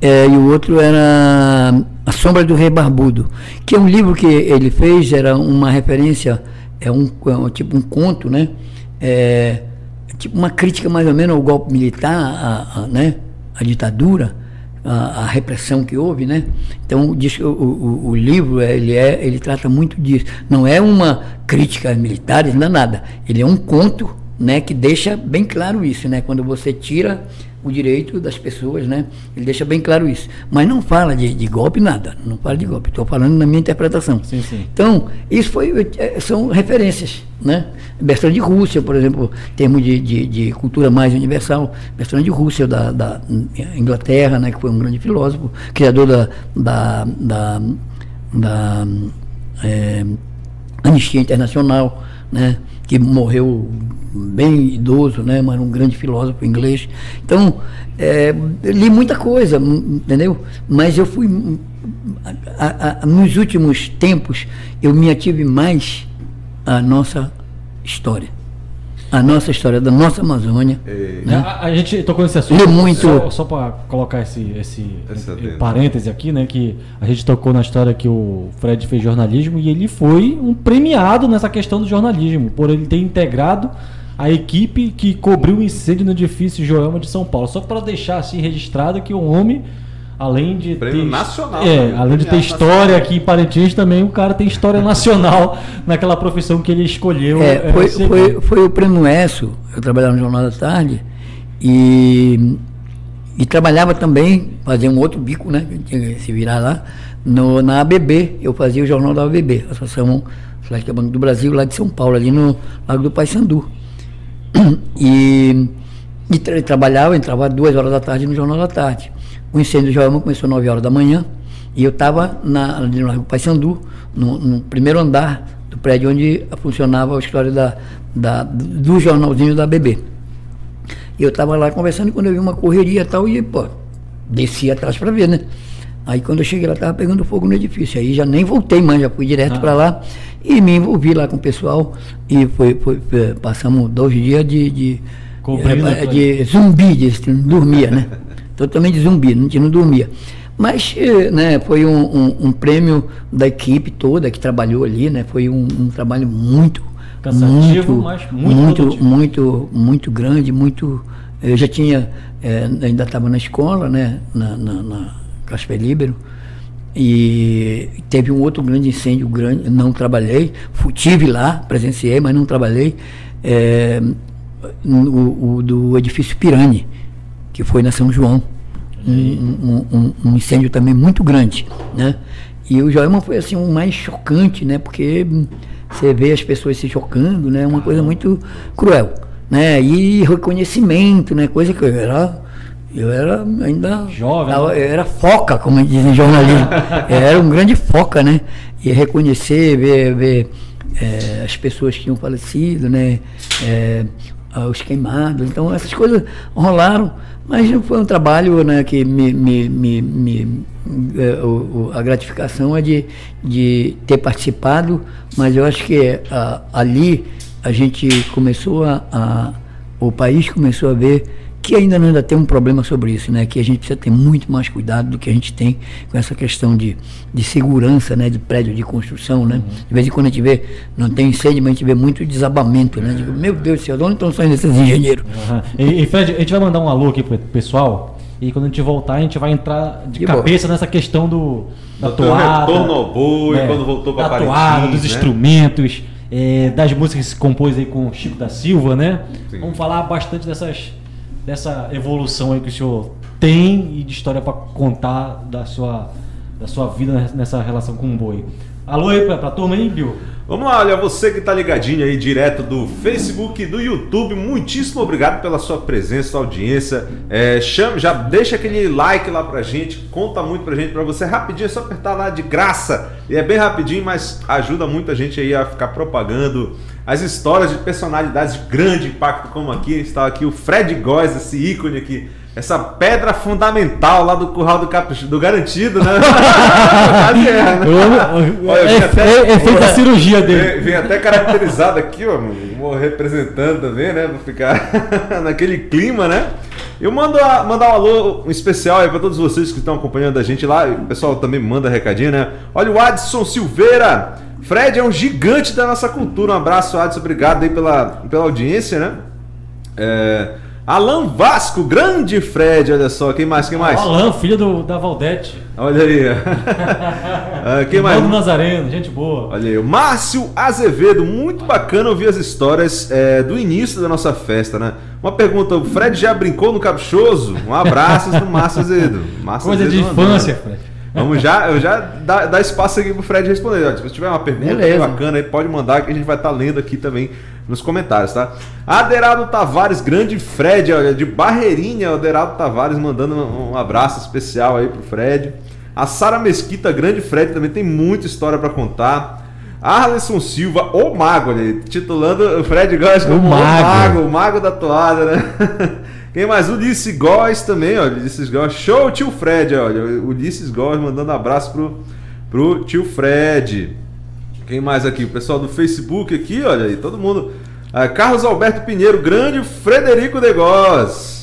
é, e o outro era A Sombra do Rei Barbudo, que é um livro que ele fez, era uma referência, é um, é um tipo um conto, né? É, tipo uma crítica mais ou menos ao golpe militar, a, a, né? a ditadura, a, a repressão que houve, né? Então diz o, o, o livro ele é, ele trata muito disso. Não é uma crítica aos militares, não é nada. Ele é um conto, né? Que deixa bem claro isso, né? Quando você tira o direito das pessoas, né? Ele deixa bem claro isso. Mas não fala de, de golpe nada, não fala de golpe. Estou falando na minha interpretação. Sim, sim. Então, isso foi, eh, são referências, né? Bertrand de Rússia, por exemplo, em termos de, de, de cultura mais universal, Bertrand de Rússia, da, da Inglaterra, né? Que foi um grande filósofo, criador da, da, da da é, Anistia Internacional, né? Que morreu bem idoso, né? mas um grande filósofo inglês. Então, é, li muita coisa, entendeu? Mas eu fui. A, a, nos últimos tempos, eu me ative mais à nossa história a nossa história da nossa Amazônia. É. Né? A, a, gente tocou nesse assunto. muito. Só, só para colocar esse, esse, esse parêntese aqui, né? Que a gente tocou na história que o Fred fez jornalismo e ele foi um premiado nessa questão do jornalismo, por ele ter integrado a equipe que cobriu o incêndio no edifício Joelma de São Paulo. Só para deixar assim registrado que o homem além de Prêmio ter, nacional. É, né? além de ter história nacional. aqui em Parintins, também o cara tem história nacional naquela profissão que ele escolheu. É, é foi, foi, foi, o prêmio ESSO, eu trabalhava no Jornal da Tarde, e, e trabalhava também, fazia um outro bico, né? Tinha que se virar lá, no, na ABB, eu fazia o jornal da ABB, Associação Atlética Banco do Brasil, lá de São Paulo, ali no Lago do Paissandu. E, e tra trabalhava, entrava duas horas da tarde no Jornal da Tarde. O incêndio do Joelma começou às 9 horas da manhã e eu estava no Largo Paissandu, no, no, primeiro andar do prédio onde funcionava o escritório da, da, do jornalzinho da BB. E eu estava lá conversando quando eu vi uma correria e tal, e pô, desci atrás para ver, né? Aí quando eu cheguei lá, estava pegando fogo no edifício. Aí já nem voltei mais, já fui direto ah. para lá e me envolvi lá com o pessoal. E foi, foi, foi passamos dois dias de, de, de, de zumbi, de, dormia, né? totalmente zumbi, gente não dormia. Mas eh, né, foi um, um, um, prêmio da equipe toda que trabalhou ali, né? Foi um, um trabalho muito cansativo, muito, mas muito muito, muito, muito grande, muito. Eu já tinha, é, ainda estava na escola, né? Na, na, na Casper Libero. E teve um outro grande incêndio grande, não trabalhei, fui, tive lá, presenciei, mas não trabalhei. É, o, o, do edifício Pirani que foi na São João. Um, um, um, incêndio também muito grande, né? E o Joelma foi assim o mais chocante, né? Porque você vê as pessoas se chocando, né? Uma coisa muito cruel, né? E reconhecimento, né? Coisa que eu era eu era ainda jovem, eu, né? era foca, como dizem jornalismo. eu era um grande foca, né? E reconhecer, ver, ver é, as pessoas que tinham falecido, né? É, os queimados. Então essas coisas rolaram mas foi um trabalho né, que me, me, me, me é, a gratificação é de, de ter participado, mas eu acho que a, ali a gente começou a, a, o país começou a ver que ainda ainda tem um problema sobre isso, né? Que a gente precisa ter muito mais cuidado do que a gente tem com essa questão de, de segurança, né? De prédio de construção, né? Uhum. De vez em quando a gente vê, não tem incêndio, mas a gente vê muito desabamento, né? Digo, meu Deus do céu, de onde estão saindo esses engenheiros? Uhum. E, e, Fred, a gente vai mandar um alô aqui pro pessoal, e quando a gente voltar, a gente vai entrar de cabeça boa. nessa questão do, da toada. retorno ao boi, né? quando voltou para a toada, dos né? instrumentos, é, das músicas que se compôs aí com Chico da Silva, né? Sim. Vamos falar bastante dessas dessa evolução aí que o senhor tem e de história para contar da sua, da sua vida nessa relação com o boi. Alô aí pra, pra turma aí, Bill? Vamos lá, olha, você que tá ligadinho aí direto do Facebook, do YouTube, muitíssimo obrigado pela sua presença, sua audiência. É, chame, já deixa aquele like lá pra gente, conta muito pra gente, pra você rapidinho, é só apertar lá de graça. E é bem rapidinho, mas ajuda muito a gente aí a ficar propagando as histórias de personalidades de grande impacto, como aqui está aqui o Fred Góes, esse ícone aqui essa pedra fundamental lá do curral do Capricho, do garantido, né? é, é, é feita a cirurgia dele. Vem, vem, até caracterizado aqui, ó, mano, representando também, né? Pra ficar naquele clima, né? Eu mando a, mandar um alô um especial aí para todos vocês que estão acompanhando a gente lá. O pessoal também manda recadinho, né? Olha o Adson Silveira. Fred é um gigante da nossa cultura. Um abraço, Adson. Obrigado aí pela, pela audiência, né? É, Alan Vasco, grande Fred, olha só. Quem mais? Quem mais? Alan, filho do, da Valdete. Olha aí. ah, quem mais? Nazareno, gente boa. Olha aí. O Márcio Azevedo, muito bacana ouvir as histórias é, do início da nossa festa, né? Uma pergunta: o Fred já brincou no Caprichoso? Um abraço do Márcio Azevedo. Márcio Coisa Azevedo de infância, Fred. Vamos já, eu já dá, dá espaço aqui pro Fred responder. Se tiver uma pergunta bacana aí, pode mandar que a gente vai estar tá lendo aqui também nos comentários, tá? Aderaldo Tavares, grande Fred, olha, de Barreirinha, o Aderaldo Tavares mandando um abraço especial aí pro Fred. A Sara Mesquita, grande Fred, também tem muita história para contar. Arlisson Silva, o Mago, ali, titulando o Fred Góes como o mago. o mago, o mago da toada, né? Quem mais? Ulisses Góes também, ó. Ulisses Góes. Show, tio Fred, olha. Ulisses Góes mandando abraço pro, pro tio Fred. Quem mais aqui? O pessoal do Facebook aqui, olha aí, todo mundo. Ah, Carlos Alberto Pinheiro, grande Frederico Degós.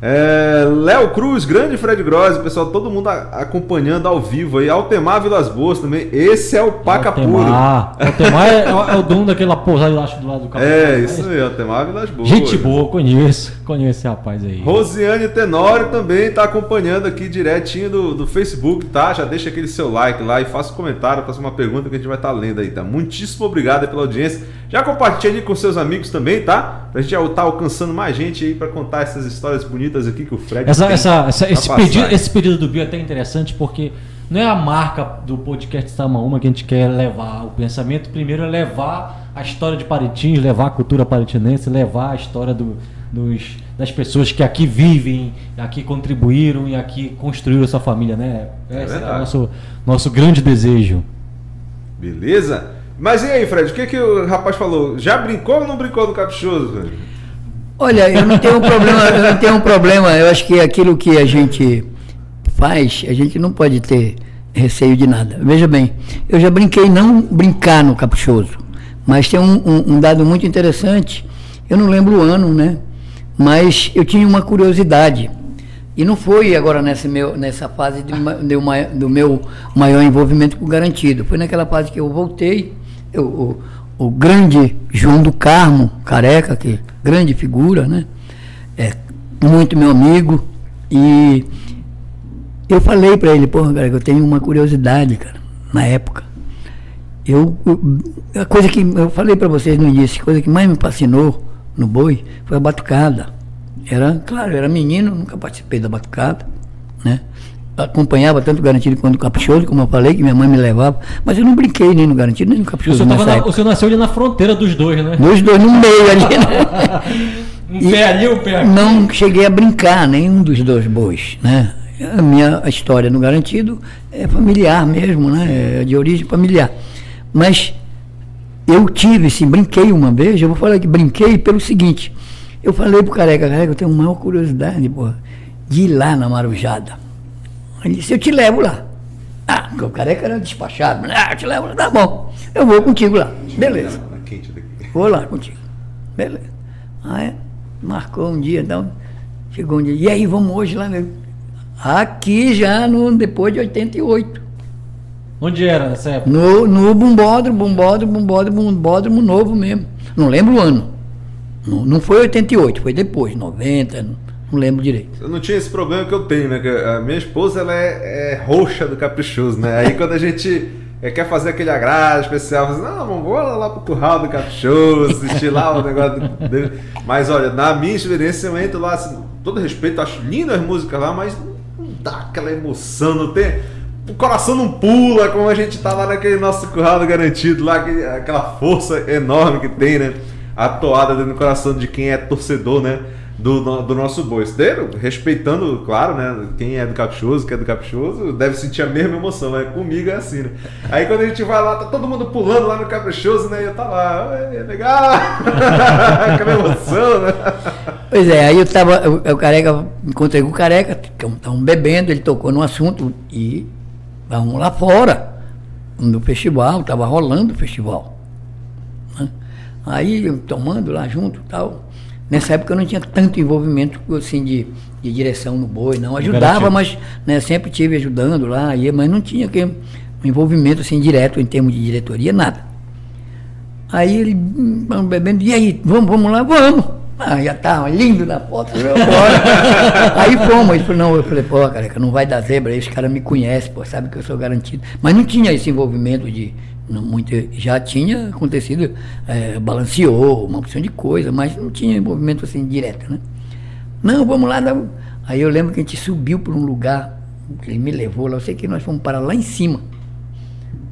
É, Léo Cruz, grande Fred Gross, pessoal, todo mundo acompanhando ao vivo aí. Altemar Vilas Boas também. Esse é o Paca Altemar. Puro. Altemar é, é, o dono daquela pousada lá do lado do carro. É, isso aí, Altemar Vilas Boas. Gente boa, conheço. Conheço esse rapaz aí. Rosiane Tenório também está acompanhando aqui direitinho do, do Facebook, tá? Já deixa aquele seu like lá e faça um comentário, faça uma pergunta que a gente vai estar tá lendo aí, tá? Muitíssimo obrigado pela audiência. Já compartilhe com seus amigos também, tá? Pra gente já estar tá alcançando mais gente aí para contar essas histórias bonitas aqui que o Fred essa, essa, essa esse, pedido, esse pedido do Bio é até interessante porque não é a marca do podcast Sama Uma que a gente quer levar o pensamento. Primeiro é levar a história de Parintins, levar a cultura parintinense, levar a história do, dos, das pessoas que aqui vivem, aqui contribuíram e aqui construíram essa família, né? Esse é, é o nosso, nosso grande desejo. Beleza? Mas e aí, Fred, o que, que o rapaz falou? Já brincou ou não brincou do caprichoso, velho? Olha, eu não tenho um problema, eu não tenho um problema. Eu acho que aquilo que a gente faz, a gente não pode ter receio de nada. Veja bem, eu já brinquei não brincar no caprichoso, mas tem um, um, um dado muito interessante. Eu não lembro o ano, né? Mas eu tinha uma curiosidade. E não foi agora nessa, meu, nessa fase de, de uma, do meu maior envolvimento com o garantido. Foi naquela fase que eu voltei eu, o, o grande João do Carmo, careca, que grande figura, né? É muito meu amigo. E eu falei para ele, porra, cara, eu tenho uma curiosidade, cara, na época. Eu, a coisa que eu falei para vocês no início, a coisa que mais me fascinou no boi foi a batucada. Era, claro, era menino, nunca participei da batucada, né? Acompanhava tanto o Garantido quanto o Caprichoso, como eu falei, que minha mãe me levava, mas eu não brinquei nem no Garantido, nem no Caprichoso. O senhor, na, o senhor nasceu ali na fronteira dos dois, né? Dos dois, no meio ali, né? um pé ali, um pé aqui. Não cheguei a brincar nenhum dos dois bois, né? A minha história no Garantido é familiar mesmo, né? É de origem familiar. Mas eu tive, sim, brinquei uma vez, eu vou falar que brinquei pelo seguinte, eu falei pro careca, careca, eu tenho maior curiosidade, porra, de ir lá na Marujada ele disse, eu te levo lá. Ah, o careca era despachado. Ah, eu te levo lá. Tá bom, eu vou contigo lá. Beleza. Vou lá contigo. Beleza. Aí marcou um dia, então, chegou um dia. E aí, vamos hoje lá mesmo. Aqui já no, depois de 88. Onde era nessa época? No, no Bumbódromo, Bumbódromo, Bumbódromo, Bumbódromo novo mesmo. Não lembro o ano. Não, não foi 88, foi depois, 90. Não lembro direito. Eu não tinha esse problema que eu tenho, né? Que a minha esposa ela é, é roxa do caprichoso, né? Aí quando a gente é, quer fazer aquele agrado especial, assim, não, vamos lá, lá pro curral do caprichoso, assistir lá o negócio dele. Mas olha, na minha experiência, eu entro lá, assim, todo respeito, acho lindas as músicas lá, mas não dá aquela emoção, não tem. O coração não pula como a gente tá lá naquele nosso curral garantido, lá, aquela força enorme que tem, né? A toada dentro do coração de quem é torcedor, né? Do, do nosso boisteiro, respeitando, claro, né? Quem é do caprichoso, quem é do caprichoso, deve sentir a mesma emoção, né? Comigo é assim, né? Aí quando a gente vai lá, tá todo mundo pulando lá no caprichoso, né? E eu tá lá, é legal! Aquela emoção, né? Pois é, aí eu tava, eu, careca, encontrei com o careca, estavam bebendo, ele tocou no assunto e vamos lá fora, no festival, tava rolando o festival. Né? Aí tomando lá junto tal. Nessa época eu não tinha tanto envolvimento assim de, de direção no boi, não. Ajudava, mas né, sempre tive ajudando lá, mas não tinha que, um envolvimento assim direto em termos de diretoria, nada. Aí ele, vamos bebendo, e aí, vamos, vamos lá, vamos. Ah, já estava lindo na foto, aí fomos, ele falou, não, eu falei, pô, cara, não vai dar zebra, aí os caras me conhecem, pô, sabe que eu sou garantido. Mas não tinha esse envolvimento de, muito, já tinha acontecido, é, balanceou, uma opção de coisa, mas não tinha envolvimento assim direto, né? Não, vamos lá. Não. Aí eu lembro que a gente subiu para um lugar, ele me levou lá, eu sei que nós fomos para lá em cima.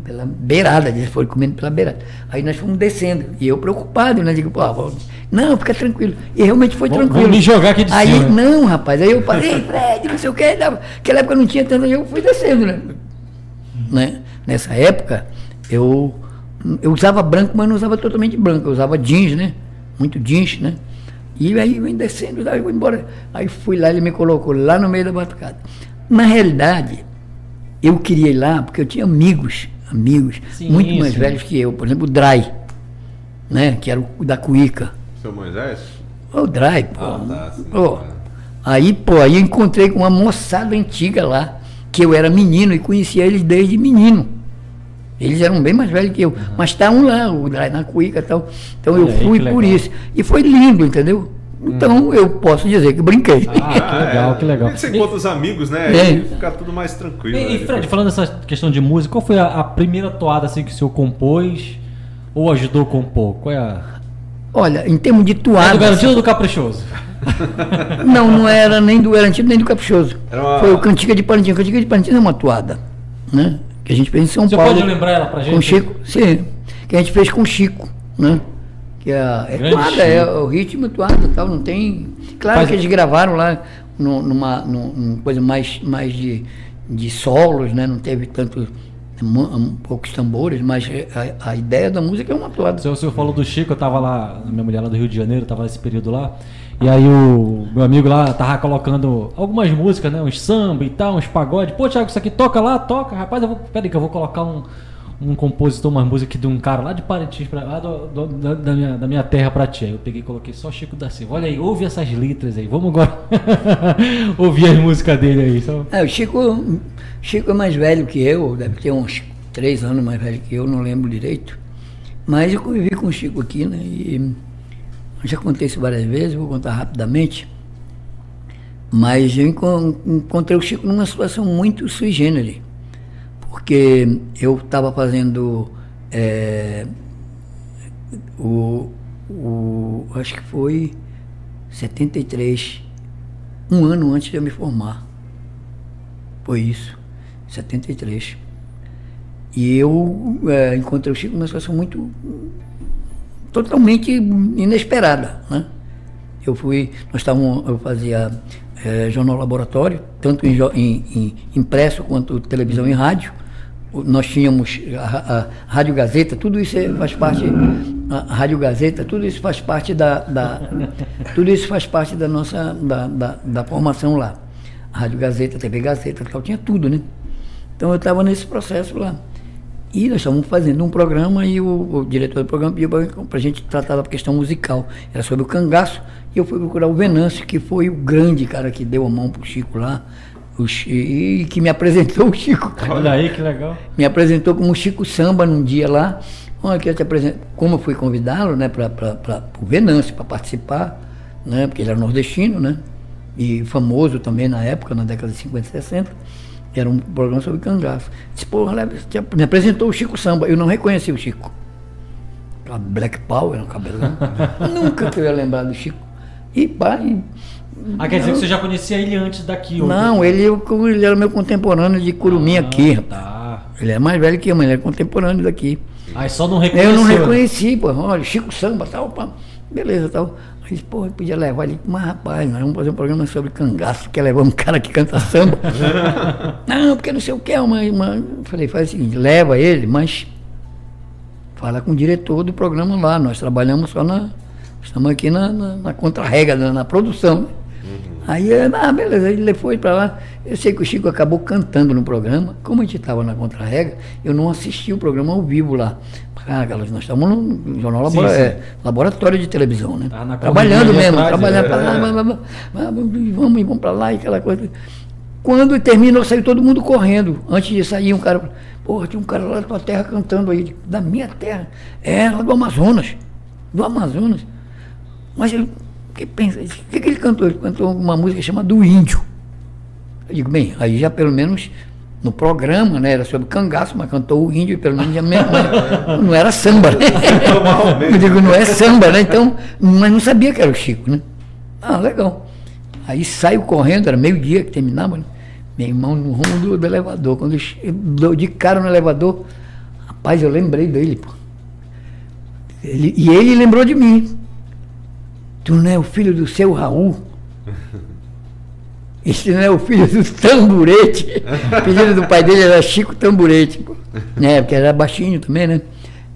pela beirada, eles foram comendo pela beirada. Aí nós fomos descendo, e eu preocupado, né? Digo, pô, vou- não, fica tranquilo. E realmente foi tranquilo. vou me jogar aqui de aí, cima. Não, rapaz, aí eu parei, Fred, não sei o que, naquela época não tinha tanto, aí eu fui descendo, né? né? Nessa época, eu, eu usava branco, mas não usava totalmente branco, eu usava jeans, né? Muito jeans, né? E aí vem descendo, daí eu vou embora. Aí fui lá, ele me colocou lá no meio da batucada. Na realidade, eu queria ir lá porque eu tinha amigos, amigos, Sim, muito mais sim. velhos que eu. Por exemplo, o Dry, né? Que era o da Cuíca. Seu Moisés? O Dry, pô. Ah, tá, sim. Pô, Aí, pô, aí eu encontrei com uma moçada antiga lá, que eu era menino e conhecia eles desde menino. Eles eram bem mais velhos que eu, mas estavam lá, o Dry na Cuíca e tal. Então eu Olha fui por isso. E foi lindo, entendeu? Então eu posso dizer que brinquei. Ah, que legal, que legal. Você encontra os amigos, né? É. Aí fica tudo mais tranquilo. E, né? e Fred, falando dessa questão de música, qual foi a, a primeira toada assim que o senhor compôs ou ajudou a compor? Qual é a. Olha, em termos de É do toada. garantido ou do caprichoso? Não, não era nem do Garantido nem do Caprichoso. Era uma- Foi o Cantiga de Parintins. Cantiga de Parintins é uma toada, né? Que a gente fez em São senhor Paulo. pode lembrar ela pra gente? Com Chico, sim. Que a gente fez com Chico, né? Que é, é toada, é Chico. o ritmo é toada tal, não tem. Claro Faz- que eles gravaram lá no- numa, num- numa coisa mais, mais de, de solos, né? Não teve tanto. poucos tambores, mas a, a ideia da música é uma toada. O senhor, o senhor falou do Chico, eu tava lá, minha mulher lá do Rio de Janeiro, tava nesse período lá. E aí o meu amigo lá tava colocando algumas músicas, né? Uns samba e tal, uns pagode. Pô, Thiago, isso aqui toca lá, toca. Rapaz, eu vou. Peraí que eu vou colocar um, um compositor, uma música de um cara lá de Parintins, pra, lá do- do- da, da minha, da minha terra pra ti. Aí eu peguei e coloquei só Chico da Silva. Olha aí, ouve essas letras aí. Vamos agora ouvir as músicas dele aí. Só. É, o Chico, Chico é mais velho que eu, deve ter uns três anos mais velho que eu, não lembro direito. Mas eu convivi com o Chico aqui, né? E já contei isso várias vezes, vou contar rapidamente. Mas eu encon- encontrei o Chico numa situação muito sui generis. Porque eu estava fazendo eh, o, o. Acho que foi 73, um ano antes de eu me formar. Foi isso, 73. E eu eh, encontrei o Chico numa situação muito. Totalmente inesperada. Né? Eu fui. Nós estávamos. Eu fazia eh, jornal laboratório, tanto em, em- em impresso quanto televisão e rádio. Nós tínhamos a, a Rádio Gazeta, tudo isso é- faz parte. A Rádio Gazeta, tudo isso faz parte da. da- tudo isso faz parte da nossa. da, da, da formação lá. Rádio Gazeta, TV Gazeta, tal, tinha tudo, né? Então eu estava nesse processo lá. E nós estávamos fazendo um programa e o, o diretor do programa pediu para a gente tratar da questão musical. Era sobre o cangaço. E eu fui procurar o Venâncio, que foi o grande cara que deu a mão pro Chico lá. o Chi- e que me apresentou o Chico. Olha aí que legal. Me apresentou como Chico Samba num dia lá. Olha, que eu te apresento. Como eu fui convidá-lo, né, para o Venâncio, para participar, né, porque ele era nordestino, né, e famoso também na época, na década de 50 e 60. Era um programa sobre cangaço. Disse, porra, me apresentou o Chico Samba. Eu não reconheci o Chico. Aquela Black Power no cabelão. Nunca que eu ia lembrar do Chico. E e- Ah, quer dizer que você já conhecia ele antes daqui? não, ele, ele era meu contemporâneo de Curumim Ah, aqui. Tá. Ele é mais velho que eu, mas ele é contemporâneo daqui. Aí só não reconheceu. Eu não né? reconheci, pô, olha, Chico Samba, tal, pá. beleza, tal. Disse, pô, eu podia levar ele, mas rapaz, nós vamos fazer um programa sobre cangaço, quer levar um cara que canta samba. não, porque não sei o que, uma, uma... Eu falei, faz o seguinte, leva ele, mas fala com o diretor do programa lá, nós trabalhamos só na. Estamos aqui na, na, na contra-rega, na, na produção. né? Aí, ah, beleza, ele foi para lá. Eu sei que o Chico acabou cantando no programa. Como a gente estava na contra-rega, eu não assisti o programa ao vivo lá. Ah, nós estamos no jornal labora- sim. é, laboratório de televisão, né? Tá trabalhando mesmo, atrás, trabalhando é. para lá, blá, vamos, vamos, vamos para lá e aquela coisa. Quando terminou, saiu todo mundo correndo. Antes de sair, um cara, porra, tinha um cara lá da tua terra cantando aí, da minha terra. É, lá do Amazonas. Do Amazonas. Mas ele, que pensa, o que, que ele cantou? Ele cantou uma música chamada Do Índio. Eu digo, bem, aí já pelo menos no programa, né, era sobre cangaço, mas cantou o índio e pelo menos me- não, não era samba, né? Eu digo, não é samba, né? Então, mas não sabia que era o Chico, né? Ah, legal. Aí saiu correndo, era meio-dia que terminava, né? Meu irmão no rumo do, do elevador. Quando eu dou de cara no elevador, Rapaz, eu lembrei dele, pô. Ele- e ele lembrou de mim. Tu não é o filho do seu Raul? Esse não é o filho do tamburete. O apelido do pai dele era Chico Tamburete, pô. Né, porque era baixinho também, né?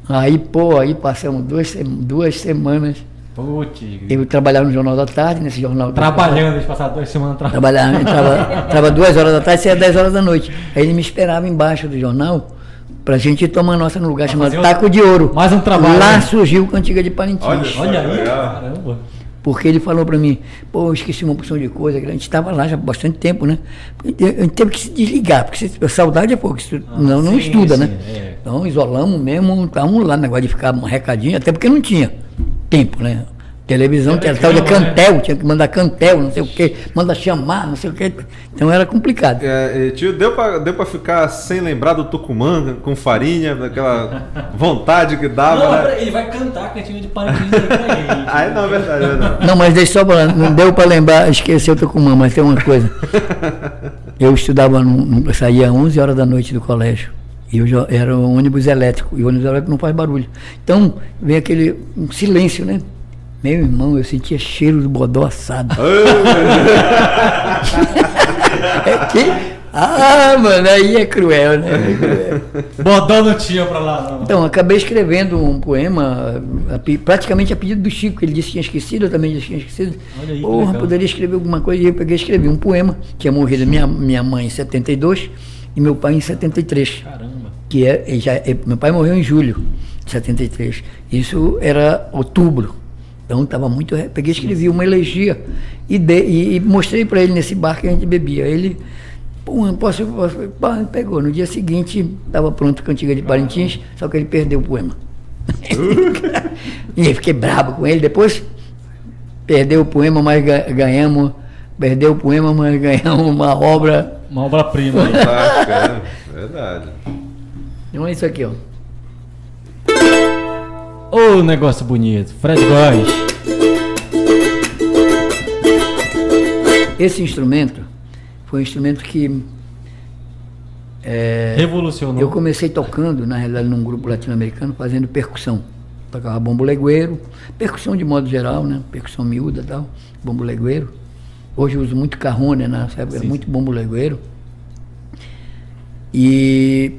Aí, pô, aí passamos duas, duas semanas. Putz, Eu trabalhava no Jornal da Tarde, nesse jornal. trabalhando, eles passaram duas semanas trabalhando. Trabalhava, entrava, entrava duas horas da tarde e saía dez horas da noite. Aí ele me esperava embaixo do jornal pra gente ir tomar nossa no lugar chamado fazer um- Taco de Ouro. mais um trabalho, Lá né? surgiu Cantiga de Parintins. Olha. Olha aí, caramba. Porque ele falou pra mim, pô, eu esqueci uma porção de coisa, a gente estava lá já há bastante tempo, né? A gente teve que se desligar, porque se- saudade é pouco, se- não, não sim, estuda, sim, né? é. Então isolamos mesmo, estávamos lá, negócio de ficar um recadinho, até porque não tinha tempo, né? Televisão, tinha tal de né? cantel, tinha que mandar cantel, não sei o quê, manda chamar, não sei o quê. Então era complicado. É, tio, deu pra, deu pra ficar sem lembrar do Tucumã com farinha, daquela vontade que dava, Não, né? ele vai cantar a cantinha de aí pra. Aí não, é verdade, é verdade. Não, mas deixa só pra, não deu para lembrar, esqueci o Tucumã, mas tem uma coisa. Eu estudava, eu saía às 11 horas da noite do colégio. E eu já, era um ônibus elétrico, e o ônibus elétrico não faz barulho. Então, vem aquele um silêncio, né? Meu irmão, eu sentia cheiro do bodó assado. É que, ah, mano, aí é cruel, né? É cruel. Bodó não tinha pra lá, não. Então, acabei escrevendo um poema, praticamente a pedido do Chico, ele disse que tinha esquecido, eu também disse que tinha esquecido. Olha aí, que Porra, poderia escrever alguma coisa, e eu peguei e escrevi um poema, que é morrido minha, minha mãe em 72 e meu pai em 73. Caramba. Que é, é já, é- meu pai morreu em julho de 73. Isso era outubro. Então estava muito. Peguei e escrevi uma elegia e, de- e- e mostrei para ele nesse bar que a gente bebia. Ele, pô, posso, posso? Pá, pegou. No dia seguinte estava pronto Cantiga de Parintins, só que ele perdeu o poema. e eu fiquei bravo com ele. Depois perdeu o poema, mas ga- ganhamos. Perdeu o poema, mas ganhamos uma obra. Uma obra-prima é verdade. Então é isso aqui, ó. Ô, negócio bonito. Fred Góes. Esse instrumento foi um instrumento que é, Revolucionou. eu comecei tocando, na realidade, num grupo latino-americano, fazendo percussão. Tocava bombo legueiro, percussão de modo geral, né? Percussão miúda e tal, bombo legueiro. Hoje eu uso muito carrone, né? época era muito bombo legueiro. E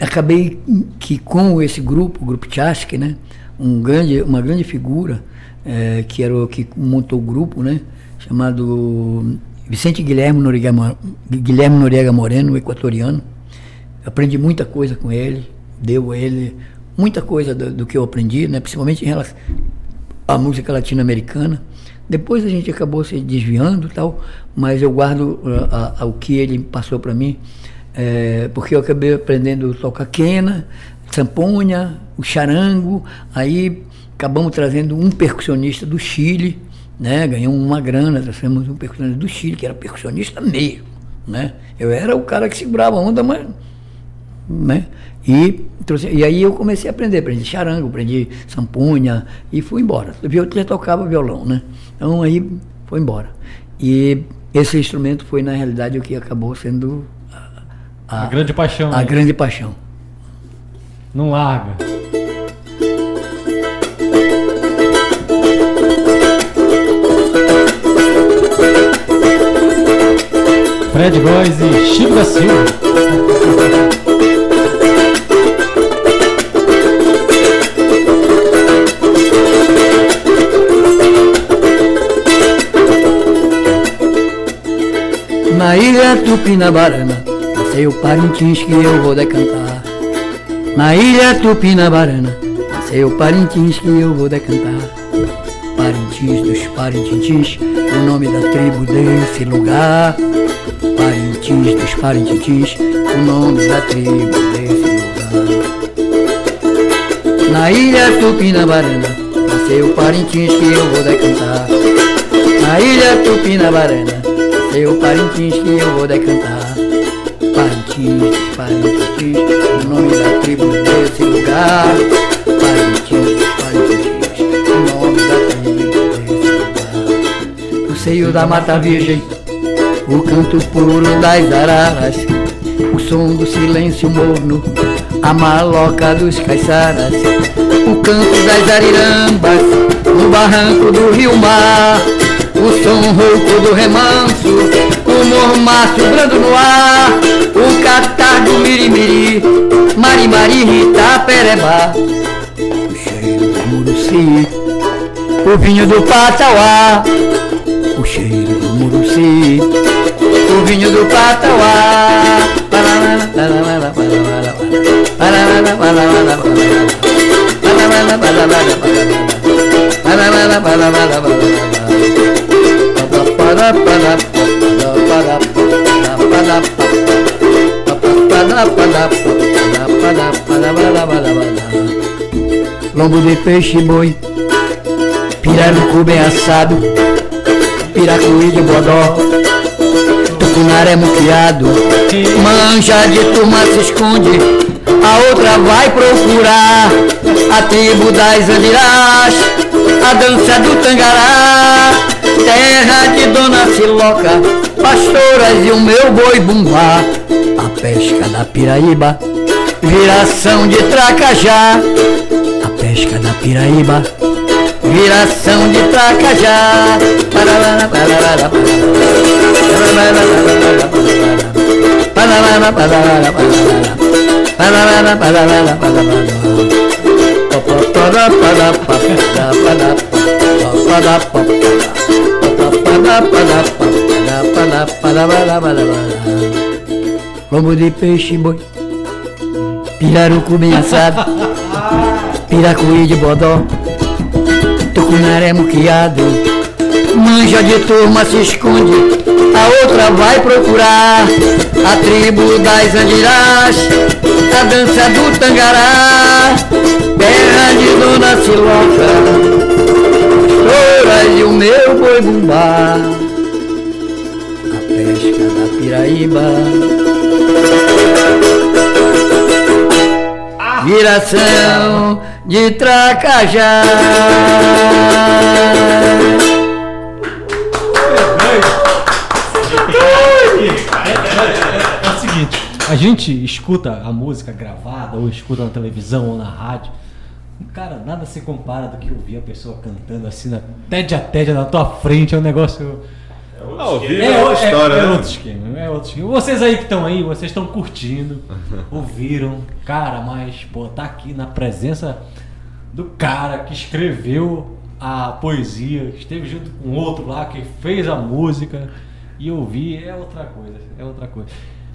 acabei que com esse grupo, o grupo Chasque, né? Um grande, uma grande figura eh, que era o que montou o grupo, né? Chamado Vicente Guilherme Noriega, Guilherme Noriega Moreno, equatoriano. Aprendi muita coisa com ele, deu a ele muita coisa do, do que eu aprendi, né? Principalmente em relação à música latino-americana. Depois a gente acabou se desviando tal, mas eu guardo uh, a- a- o que ele passou para mim, eh, porque eu acabei aprendendo a tocar quena, samponha, o charango, aí acabamos trazendo um percussionista do Chile, né? Ganhamos uma grana, trouxemos um percussionista do Chile, que era percussionista mesmo, né? Eu era o cara que segurava a onda, mas né? E, trouxe- e aí eu comecei a aprender, aprendi charango, aprendi sampunha e fui embora. Eu já tocava violão, né? Então aí foi embora. E esse instrumento foi na realidade o que acabou sendo a, A grande paixão. a né? grande paixão. Não larga. Fred Góes e Chico da Silva. Na ilha Tupinabarana, o Parintins que eu vou decantar. Na ilha Tupinabarana, nasceu Parintins que eu vou decantar. Parintins dos Parintins, o nome da tribo desse lugar. Parintins dos Parintins, o nome da tribo desse lugar. Na ilha Tupinabarana, nasceu Parintins que eu vou decantar. Na ilha Tupinabarana, nasceu Parintins que eu vou decantar. Parintins, Parintins, o nome da tribo desse lugar. Parintins, Parintins, o nome da tribo desse lugar. No seio da Mata Virgem, o canto puro das araras, o som do silêncio morno, a maloca dos caiçaras, o canto das arirambas, no barranco do rio mar, o som rouco do remanso, o mormaço brando no ar, o catar do mirimiri, marimari, Itapereba, o cheiro do muruci, o vinho do patauá, o cheiro do muruci, o vinho do patauá. Lombo de peixe boi, pirarucu bem assado, piracuí de bodó, tucunaré muquiado, mancha de turma se esconde, a outra vai procurar, a tribo das andirás, a dança do tangará, terra de Dona Siloca, pastoras e o meu boi bumbá, a pesca da Piraíba, viração de Tracajá, a pesca da Piraíba, viração de Tracajá. Lombo de peixe boi, pirarucu bem assado, piracuí de bodó, tucunaré muquiado, manja de turma se esconde, a outra vai procurar, a tribo das andirás, a dança do tangará, terra de Dona Siloca, pastoras e o meu boi bumbá, da Piraíba. Viração de Tracajá. É o seguinte, a gente escuta a música gravada, ou escuta na televisão ou na rádio. Cara, nada se compara do que ouvir a pessoa cantando assim, na tédia tédia na tua frente, é um negócio. Ao vivo é outra história, é né? outro esquema, é outro esquema. Vocês aí que estão aí, vocês estão curtindo, ouviram, cara, mas, pô, tá aqui na presença do cara que escreveu a poesia, que esteve junto com outro lá, que fez a música, e ouvir é outra coisa, é outra coisa.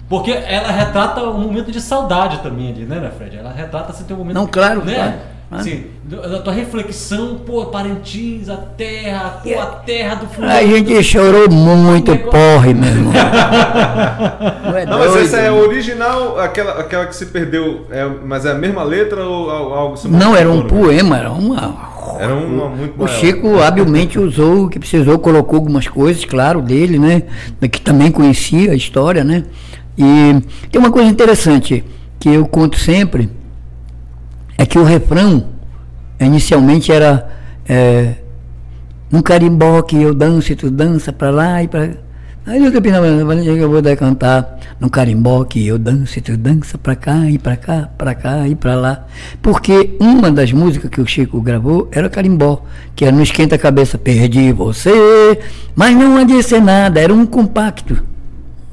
Porque ela retrata um momento de saudade também ali, né, né Fred? Ela retrata assim, teu momento. Não, claro, né? claro, Assim, do- da tua reflexão, pô, Parintins, a terra, pô, a terra do futuro. A gente chorou muito, porre, meu irmão. Não, é Não, mas essa é né? original, aquela, aquela que se perdeu, é, mas é a mesma letra ou al- algo se Não, era um né? poema, era uma. Era uma muito O maior. Chico habilmente usou o que precisou, colocou algumas coisas, claro, dele, né? Que também conhecia a história, né? E tem uma coisa interessante que eu conto sempre, é que o refrão inicialmente era é, num carimbó que eu danço e tu dança pra lá e pra Aí eu capinava, eu vou dar cantar no carimbó que eu danço e tu dança pra cá e pra cá, pra cá e pra lá. Porque uma das músicas que o Chico gravou era carimbó, que era no Esquenta a Cabeça, perdi você, mas não há de ser nada, era um compacto.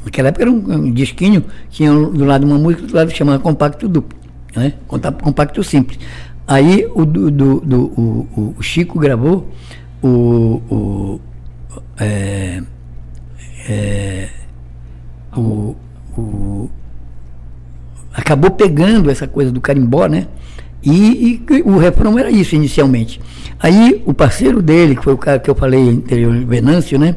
Naquela época era um, um disquinho, tinha do lado uma música, do lado chamava compacto duplo, né? Compacto simples. Aí o, do, do- do- o- o Chico gravou o, o, é, é, o, o- acabou pegando essa coisa do carimbó, né? E, e o refrão era isso inicialmente. Aí o parceiro dele, que foi o cara que eu falei anterior, Venâncio, né?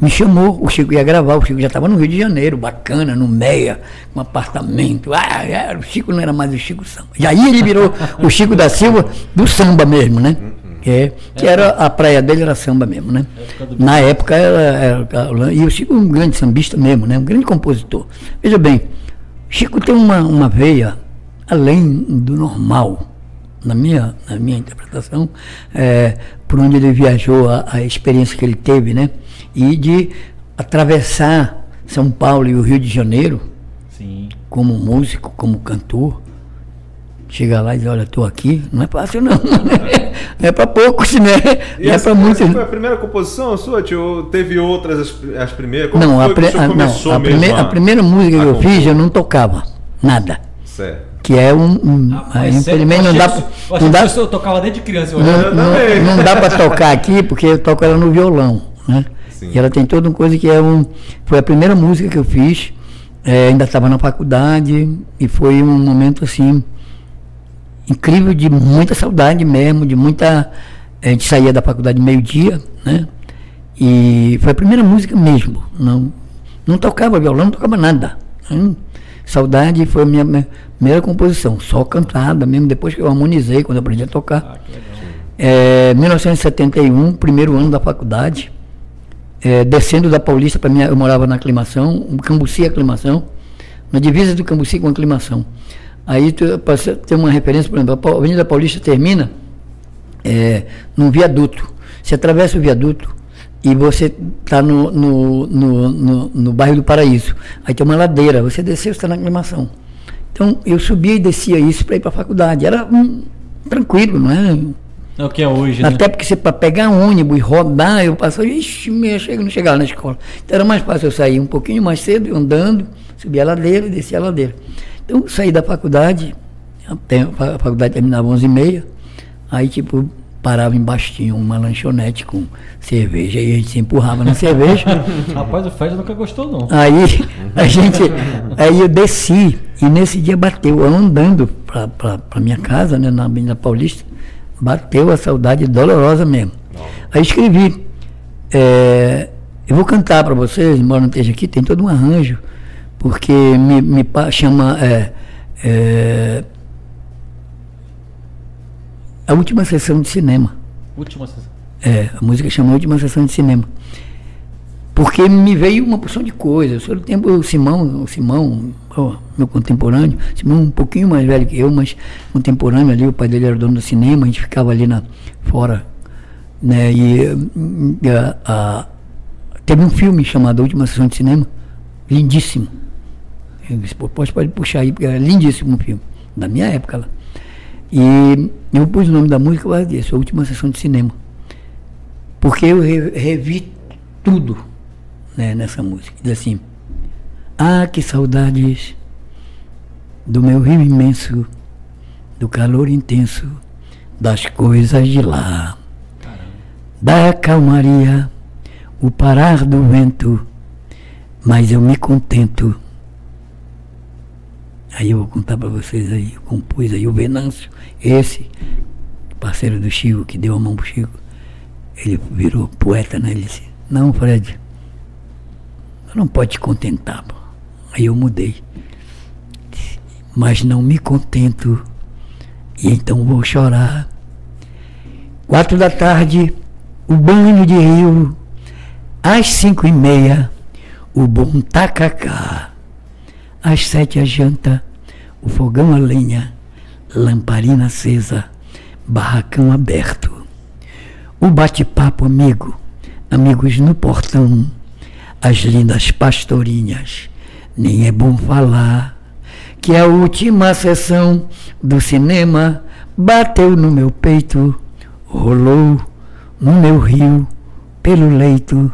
Me chamou, o Chico ia gravar, o Chico já estava no Rio de Janeiro, bacana, no Meia, um apartamento. Ah, é, o Chico não era mais o Chico Samba. E aí ele virou o Chico da Silva do samba mesmo, né? É, que era a praia dele era samba mesmo, né? Na época era, era- e o Chico é um grande sambista mesmo, né? Um grande compositor. Veja bem, Chico tem uma, uma veia além do normal, na minha, na minha interpretação, é, por onde ele viajou, a, a experiência que ele teve, né? E de atravessar São Paulo e o Rio de Janeiro Sim. como músico, como cantor, chegar lá e dizer, olha, estou aqui, não é fácil não. é para poucos, né? E não é para muitos. essa foi a primeira composição sua, tio? Ou teve outras as, as primeiras? Como Não, foi a, pre- o senhor a- não, a, primeira, a primeira música a que eu compor? fiz, eu não tocava nada. Certo. Que é um. um aí, sério, infelizmente eu não dá, não dá, tocava desde criança. eu não, não, não dá para tocar aqui, porque eu toco ela no violão, né? Sim. E ela tem toda uma coisa que é um. Foi a primeira música que eu fiz, é, ainda estava na faculdade, e foi um momento assim incrível de muita saudade mesmo, de muita. A gente saía da faculdade meio-dia, né? E foi a primeira música mesmo. Não, não tocava violão, não tocava nada. Hum, Saudade foi a minha, minha primeira composição, só cantada mesmo, depois que eu harmonizei, quando eu aprendi a tocar. Ah. É, 1971, primeiro ano da faculdade, é, descendo da Paulista para mim, eu morava na aclimação, um Cambuci aclimação, na divisa do Cambuci com aclimação. Aí para ter uma referência, por exemplo, a Avenida Paulista termina é, num viaduto. Você atravessa o viaduto e você está no, no, no, no, no bairro do Paraíso. Aí tem uma ladeira, você desceu, está na aclimação. Então eu subia e descia isso para ir para a faculdade. Era hum, tranquilo, não é? É o que é hoje, né? Até porque você para pegar um ônibus e rodar, eu passava, ixi, eu chego, não chegava na escola. Então era mais fácil eu sair um pouquinho mais cedo, andando, subir a ladeira e descer a ladeira. Então saí da faculdade, a fa- a faculdade terminava 11h30, aí tipo, parava embaixo, tinha uma lanchonete com cerveja, e a gente se empurrava na cerveja. Rapaz, o Fred nunca gostou, não. Aí a gente, aí eu desci e nesse dia bateu, eu andando para para minha casa, né, na Avenida Paulista, bateu a saudade dolorosa mesmo. Aí escrevi, é, eu vou cantar para vocês, embora não esteja aqui, tem todo um arranjo, porque me, me chama é, é, a última sessão de cinema. Última sessão. É, a música chama Última Sessão de Cinema. Porque me veio uma porção de coisas. Sobre o tempo, o Simão, o Simão, meu contemporâneo, um pouquinho mais velho que eu, mas contemporâneo ali, o pai dele era dono do cinema, a gente ficava ali na, fora. Né, e hum, a- a- teve um filme chamado A Última Sessão de Cinema, lindíssimo. Eu disse, "Pô, pode, pode puxar aí, porque era lindíssimo o filme, da minha época lá. E eu pus o nome da música causa disso, A Última Sessão de Cinema porque eu re- revi tudo né, nessa música. Diz assim: Ah, que saudades do meu rio imenso, do calor intenso, das coisas de lá, da calmaria, o parar do vento, mas eu me contento. Aí eu vou contar para vocês aí, eu compus aí o Venâncio, esse parceiro do Chico, que deu a mão pro Chico. Ele virou poeta, né? Ele disse, não, Fred, não pode te contentar. pô." Aí eu mudei. Mas não me contento, e então vou chorar. Quatro da tarde, o banho de rio. Às cinco e meia, o bom tacacá. Às sete a janta, o fogão a lenha, lamparina acesa, barracão aberto. O bate-papo amigo, amigos no portão, as lindas pastorinhas, nem é bom falar que a última sessão do cinema bateu no meu peito, rolou no meu rio, pelo leito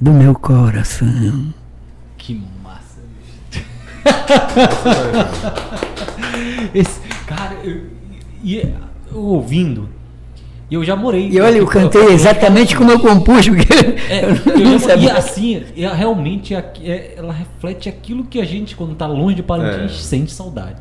do meu coração. Que massa, bicho. Esse, cara, eu, e- e- eu ouvindo, e eu já morei. E olha, eu cantei exatamente como eu compus, porque É, eu eu não já- e sabia. assim, é, realmente aqui- é- ela reflete aquilo que a gente, quando tá longe de Parintins, É. sente saudade.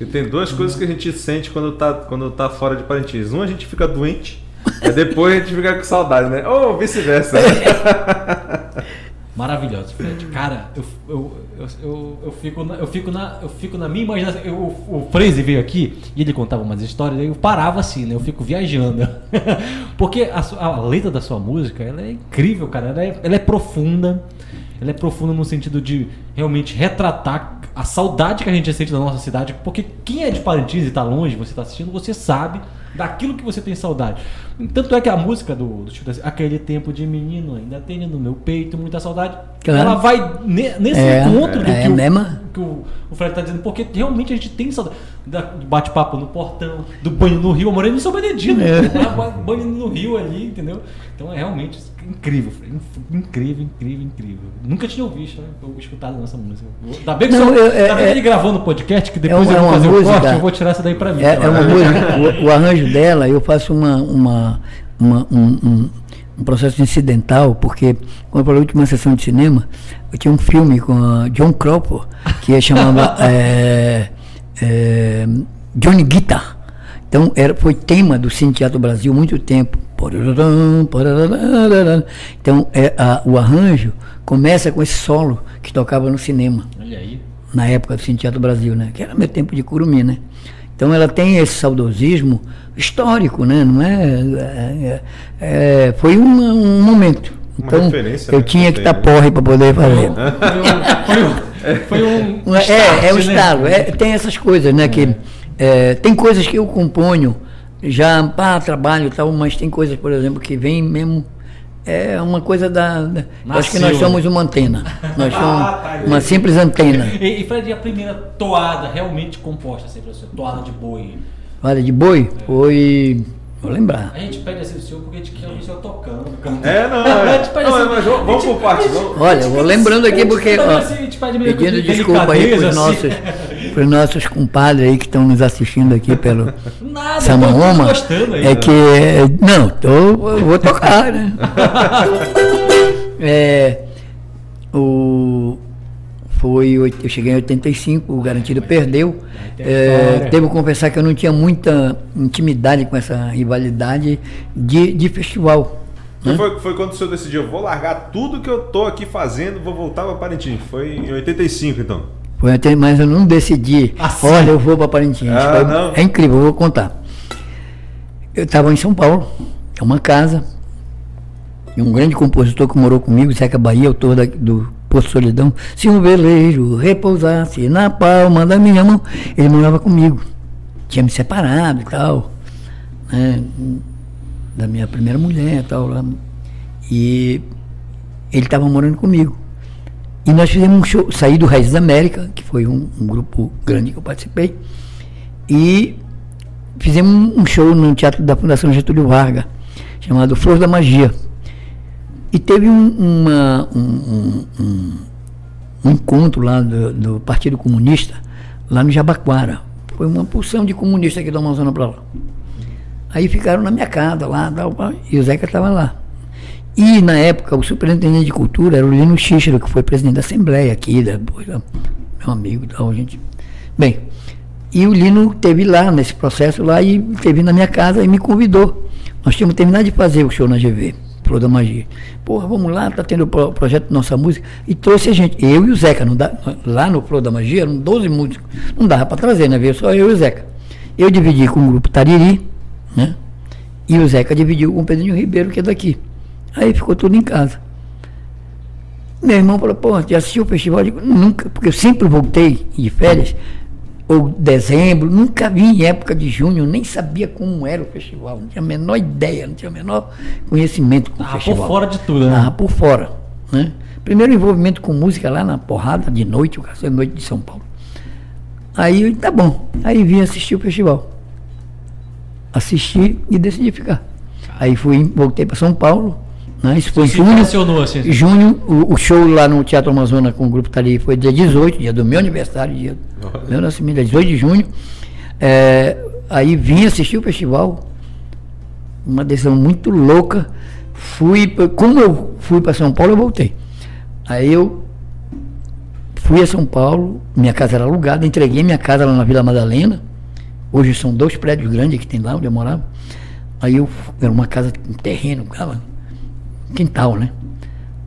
E tem duas coisas que a gente sente quando tá, quando tá fora de Parintins. Um, a gente fica doente, e depois a gente fica com saudade, né? Ou vice-versa. Maravilhoso, Fred. Cara, eu, eu, eu, eu, fico, na, eu, fico na, eu fico na minha imaginação. Eu, o Freire veio aqui e ele contava umas histórias, eu parava assim, né? Eu fico viajando. Porque a, a letra da sua música, ela é incrível, cara. Ela é, ela é profunda. Ela é profunda no sentido de realmente retratar a saudade que a gente sente da nossa cidade. Porque quem é de Parintins e tá longe, você tá assistindo, você sabe daquilo que você tem saudade. Tanto é que a música do, do Chico aquele tempo de menino ainda tem no meu peito muita saudade, Claro. ela vai ne- nesse É, encontro do é que, o, mesma. que o, o Fred tá dizendo, porque realmente a gente tem saudade da- do bate-papo no portão, do banho no rio, eu morei no São Benedito, É. lá, banho no rio ali, entendeu? Então é realmente incrível, incrível, incrível, incrível. Nunca tinha ouvido, né? Eu escutado nessa música. Ainda bem que, Não, eu- ainda é- é- ele gravou no podcast, que depois uma- eu vou é fazer o música- corte, eu vou tirar essa daí pra mim. É, tá? é uma música, o, o arranjo dela, eu faço uma, uma, uma- um, um- um processo incidental, porque quando foi a última sessão de cinema, eu tinha um filme com a John Cropper, que chamava é, é, Johnny Guitar. Então era, foi tema do Cine Teatro Brasil muito tempo. Então é, a- o arranjo começa com esse solo que tocava no cinema Olha aí. na época do Cine Teatro Brasil, né? Que era meu tempo de curumim, né? Então ela tem esse saudosismo histórico, né? Não é, é- é- foi uma- um momento. Uma Então referência, eu né, tinha que estar né? porre para poder fazer. Foi um. Foi um, foi um é, é o né? estalo. é, tem essas coisas, né? Que é, tem coisas que eu componho já pá, trabalho e tal, mas tem coisas, por exemplo, que vem mesmo. É uma coisa da. da- acho que nós somos uma antena. Nós somos Ah, tá, uma simples antena. E, e Fred, a primeira toada realmente composta, assim, você, toada de boi. Olha, de boi foi. Vou lembrar. A gente pede assim o senhor porque a gente quer o senhor tocando. cantando. É, não, A é. gente pede Não, assim, é, mas vamos- a por partes, a. Olha, eu vou lembrando aqui porque, ó, assim, a pedindo de desculpa aí pros assim. nossos, pros nossos compadres aí que estão nos assistindo aqui pelo Nada, aí. É que. Não, tô, eu vou tocar, né? É, o, foi, eu cheguei em 85, o Garantido perdeu. É, devo confessar que eu não tinha muita intimidade com essa rivalidade de, de festival. Foi, foi quando o senhor decidiu, vou largar tudo que eu tô aqui fazendo, vou voltar para Parintins. Foi em 85, então. Foi até, mas eu não decidi. Assim? Olha, eu vou para Parintins. Ah? É incrível, eu vou contar. Eu estava em São Paulo, é uma casa, e um grande compositor que morou comigo, Zeca Bahia, autor da- do Poço Solidão. Se um velejo repousasse na palma da minha mão, ele morava comigo. Tinha me separado e tal, né, da minha primeira mulher e tal. Lá. E ele estava morando comigo. E nós fizemos um show, saí do Raiz da América, que foi um, um grupo grande que eu participei, e fizemos um show no Teatro da Fundação Getúlio Vargas, chamado Flor da Magia. E teve um, uma- um- um- um- encontro lá do, do Partido Comunista, lá no Jabaquara. Foi uma porção de comunistas aqui do Amazonas para lá. Aí ficaram na minha casa lá, e o Zeca estava lá. E na época o superintendente de cultura era o Lino Xíxero, que foi presidente da Assembleia aqui, meu amigo e tal, gente. Bem, e o Lino teve lá nesse processo lá e teve na minha casa e me convidou. Nós tínhamos terminado de fazer o show na GV, Flor da Magia. Porra, vamos lá, tá tendo o pro- projeto Nossa Música. E trouxe a gente, eu e o Zeca, não dá, lá no Flor da Magia eram 12 músicos. Não dava para trazer, né? Veio só eu e o Zeca. Eu dividi com o grupo Tariri, né? E o Zeca dividiu com o Pedrinho Ribeiro, que é daqui. Aí ficou tudo em casa. Meu irmão falou, pô, já assistiu o festival? Eu digo, nunca, porque eu sempre voltei de férias, ou dezembro, nunca vi em época de junho, nem sabia como era o festival, não tinha a menor ideia, não tinha o menor conhecimento com o Ah, por festival. fora de tudo, né? Ah, por fora. Né? Primeiro envolvimento com música lá na porrada de noite, o Cacete Noite de São Paulo. Aí, eu, tá bom. Aí vim assistir o festival. Assisti e decidi ficar. Aí fui, voltei para São Paulo. Né? Isso foi em junho. assim, assim. Junho, o, o show lá no Teatro Amazonas com o grupo Tari foi dia 18, dia do meu aniversário, dia do meu nascimento, dia 18 de junho. É, aí vim assistir o festival, uma decisão muito louca. Fui, como eu fui para São Paulo, eu voltei. Aí eu fui a São Paulo, minha casa era alugada, entreguei minha casa lá na Vila Madalena. Hoje são dois prédios grandes que tem lá onde eu morava. Aí eu era uma casa, um terreno, cara, quintal, né?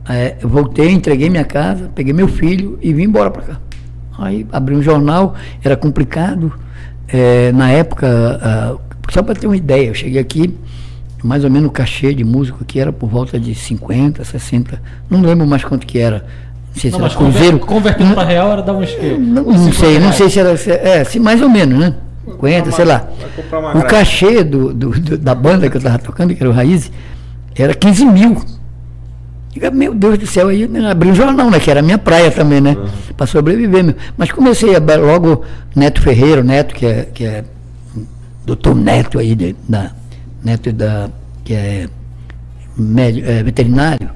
É, eu voltei, entreguei minha casa, peguei meu filho e vim embora para cá. Aí abri um jornal, era complicado. É, na época, só para ter uma ideia, eu cheguei aqui, mais ou menos o cachê de músico aqui era por volta de 50, 60, não lembro mais quanto que era. Não sei se Não, era cruzeiro. convertendo para real era dar uns quê? não, não 50 sei, não sei se era. se- É, se mais ou menos, né? 50, sei lá. O cachê do, do- do- da banda que eu estava tocando, que era o Raiz, era 15 mil. Diga, meu Deus do céu, aí abri um jornal, né? Que era a minha praia também, né? Para sobreviver. Meu. Mas comecei a logo Neto Ferreira, o Neto, que é, que é doutor Neto aí, de- da, Neto da, que é, médio, é veterinário,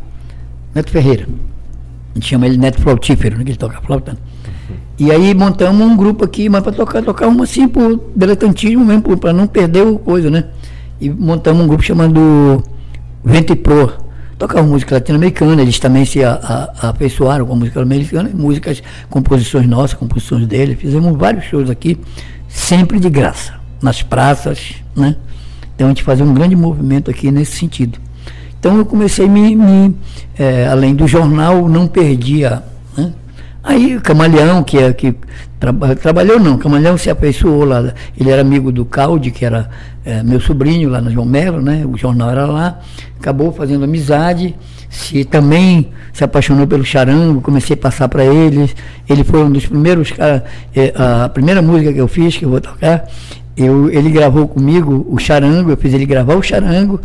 Neto Ferreira. A gente chama ele Neto Flautífero, né? Que ele toca flauta. E aí montamos um grupo aqui, mas para tocar, tocar uma assim por diletantismo mesmo, para não perder o coisa, né? E montamos um grupo chamado Vente Pro. Tocava música latino-americana, eles também se afeiçoaram com a música americana, músicas, composições nossas, composições dele. Fizemos vários shows aqui, sempre de graça, nas praças, né? Então a gente fazia um grande movimento aqui nesse sentido. Então eu comecei a me, me eh, além do jornal, não perdia. Aí o Camaleão, que, é, que traba- trabalhou não, Camaleão se afeiçoou lá, ele era amigo do Caldi, que era eh, meu sobrinho lá na João Melo, né? o jornal era lá, acabou fazendo amizade, se também se apaixonou pelo charango, comecei a passar para eles, ele foi um dos primeiros caras, eh, a primeira música que eu fiz, que eu vou tocar, eu, ele gravou comigo o charango, eu fiz ele gravar o charango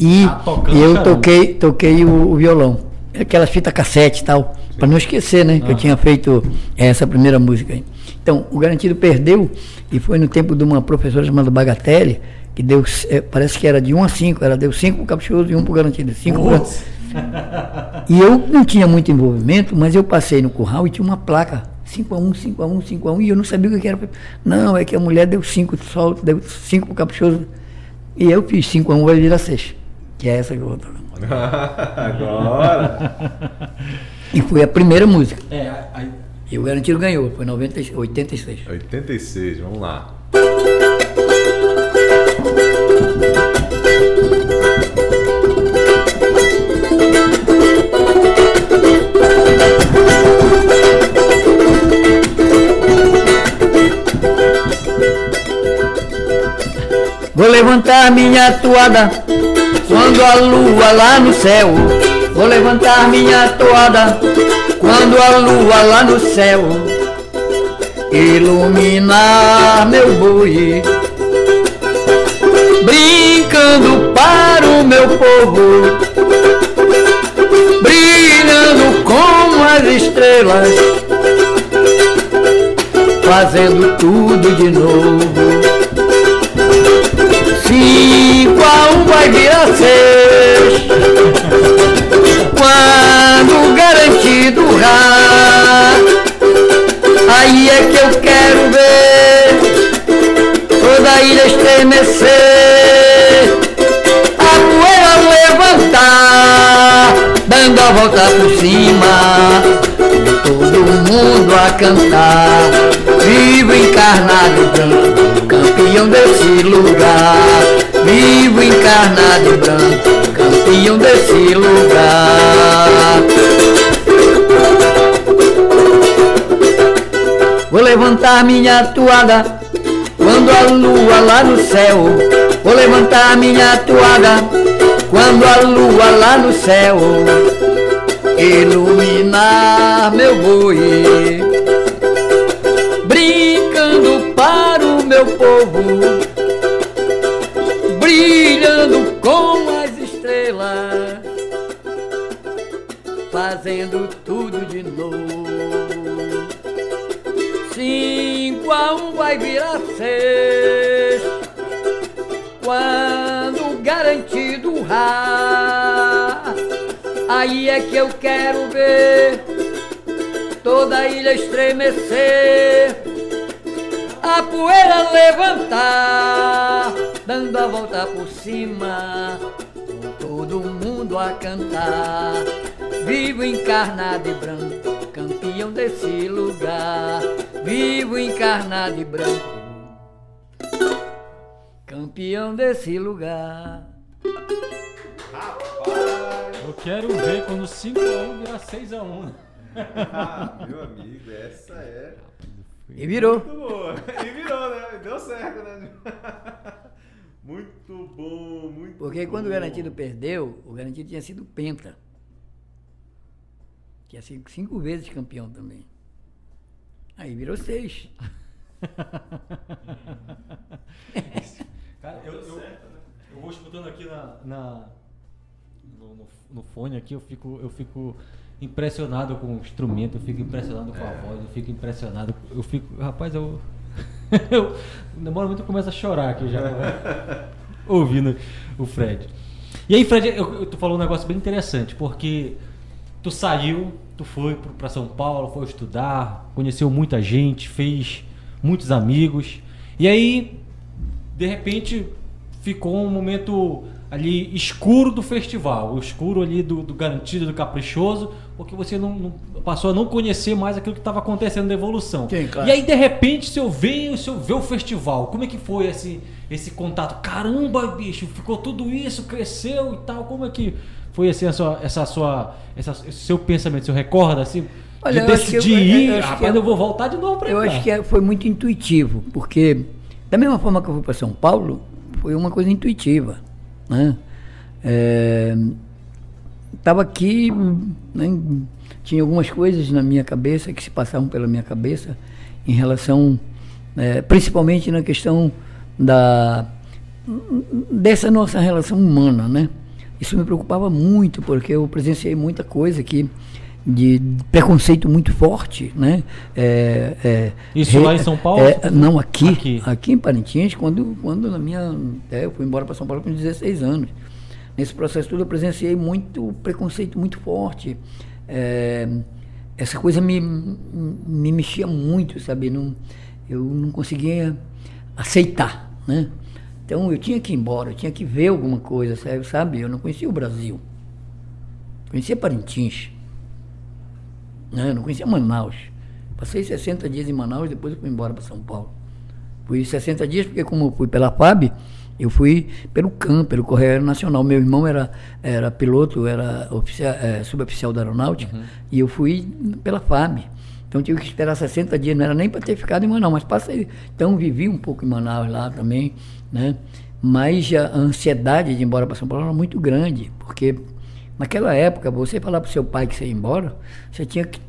e Ah, eu charango. toquei, toquei o, o violão. Aquelas fitas cassete e tal, para não esquecer, né? Que eu Ah. tinha feito essa primeira música aí. Então, o Garantido perdeu e foi no tempo de uma professora chamada Bagatelli, que deu, eh, parece que era de 1 a 5, ela deu 5 pro Caprichoso e 1 pro Garantido. Cinco pro- Putz. e eu não tinha muito envolvimento, mas eu passei no curral e tinha uma placa. 5x1, 5x1, 5x1, e eu não sabia o que era. Não, é que a mulher deu 5 solto, deu 5 pro caprichoso. E eu fiz 5x1 vai virar 6. Que é essa que eu vou tocar. Agora. E foi a primeira música. É, aí, E o Garantido ganhou, foi 90, 86. 86, vamos lá. Vou levantar minha toada quando a lua lá no céu. Vou levantar minha toada quando a lua lá no céu iluminar meu boi. Brincando para o meu povo, brilhando como as estrelas, fazendo tudo de novo. Cinco a um vai virar seis. Quando garantido rá, aí é que eu quero ver toda a ilha estremecer, a poeira levantar, dando a volta por cima, todo mundo a cantar, vivo encarnado branco, campeão desse lugar, vivo encarnado branco, campeão desse lugar. Vou levantar minha toada quando a lua lá no céu. Vou levantar minha toada quando a lua lá no céu iluminar meu boi. Brincando meu povo, brilhando com as estrelas, fazendo tudo de novo. Cinco a um vai virar seis. Quando garantido rá, aí é que eu quero ver toda a ilha estremecer, a poeira levantar, dando a volta por cima, com todo mundo a cantar. Vivo encarnado e branco, campeão desse lugar. Vivo encarnado e branco, campeão desse lugar. eu quero ver quando 5x1 virar 6x1. Ah, meu amigo, essa é E virou. muito boa. E virou, né? Deu certo, né? Muito bom, muito Porque bom. quando o Garantido perdeu, o Garantido tinha sido penta. Tinha sido cinco vezes campeão também. Aí virou seis. Cara, eu, eu, eu vou escutando aqui na, na- no, no- no fone aqui, eu fico, eu fico impressionado com o instrumento, eu fico impressionado com a voz, eu fico impressionado. Eu fico. Rapaz, eu. eu demora muito eu começo a chorar aqui já. ouvindo o Fred. E aí, Fred, eu, eu- tu falou um negócio bem interessante, porque tu saiu, tu foi pra São Paulo, foi estudar, conheceu muita gente, fez muitos amigos. E aí, de repente, ficou um momento ali escuro do festival, o escuro ali do, do garantido, do caprichoso, porque você não, não- passou a não conhecer mais aquilo que estava acontecendo da evolução. Claro. E aí, de repente, se eu veio, se eu ver o festival, como é que foi esse, esse contato? Caramba, bicho, ficou tudo isso, cresceu e tal. Como é que foi assim, sua, essa sua, essa, esse seu pensamento? Você recorda assim? Olha, de eu eu- decidir eu- eu ir, que rapaz, eu- eu vou voltar de novo para Eu acho que é- foi muito intuitivo, porque da mesma forma que eu fui para São Paulo, foi uma coisa intuitiva. Né? Estava aqui, né, tinha algumas coisas na minha cabeça que se passavam pela minha cabeça em relação, eh, principalmente na questão da dessa nossa relação humana, né? Isso me preocupava muito porque eu presenciei muita coisa que de preconceito muito forte, né? É, é, Isso lá em São Paulo? é, não, aqui, Aqui. aqui, em Parintins, quando, quando na minha, é, eu fui embora para São Paulo com 16 anos. Nesse processo todo eu presenciei muito preconceito muito forte. É, essa coisa me, me mexia muito, sabe? Não, eu não conseguia aceitar, né? Então eu tinha que ir embora, eu tinha que ver alguma coisa, sabe? Eu não conhecia o Brasil. Conhecia Parintins. Né? Eu não conhecia Manaus. Passei 60 dias em Manaus, depois eu fui embora para São Paulo. Fui 60 dias porque como eu fui pela FAB, eu fui pelo CAM, pelo Correio Aeronacional. Meu irmão era, era piloto, era oficial, é, suboficial da aeronáutica, e eu fui pela FAB. Então tive que esperar 60 dias, não era nem para ter ficado em Manaus, mas passei. Então vivi um pouco em Manaus lá também, né? Mas a ansiedade de ir embora para São Paulo era muito grande, porque naquela época, você falar para seu pai que você ia embora, você tinha que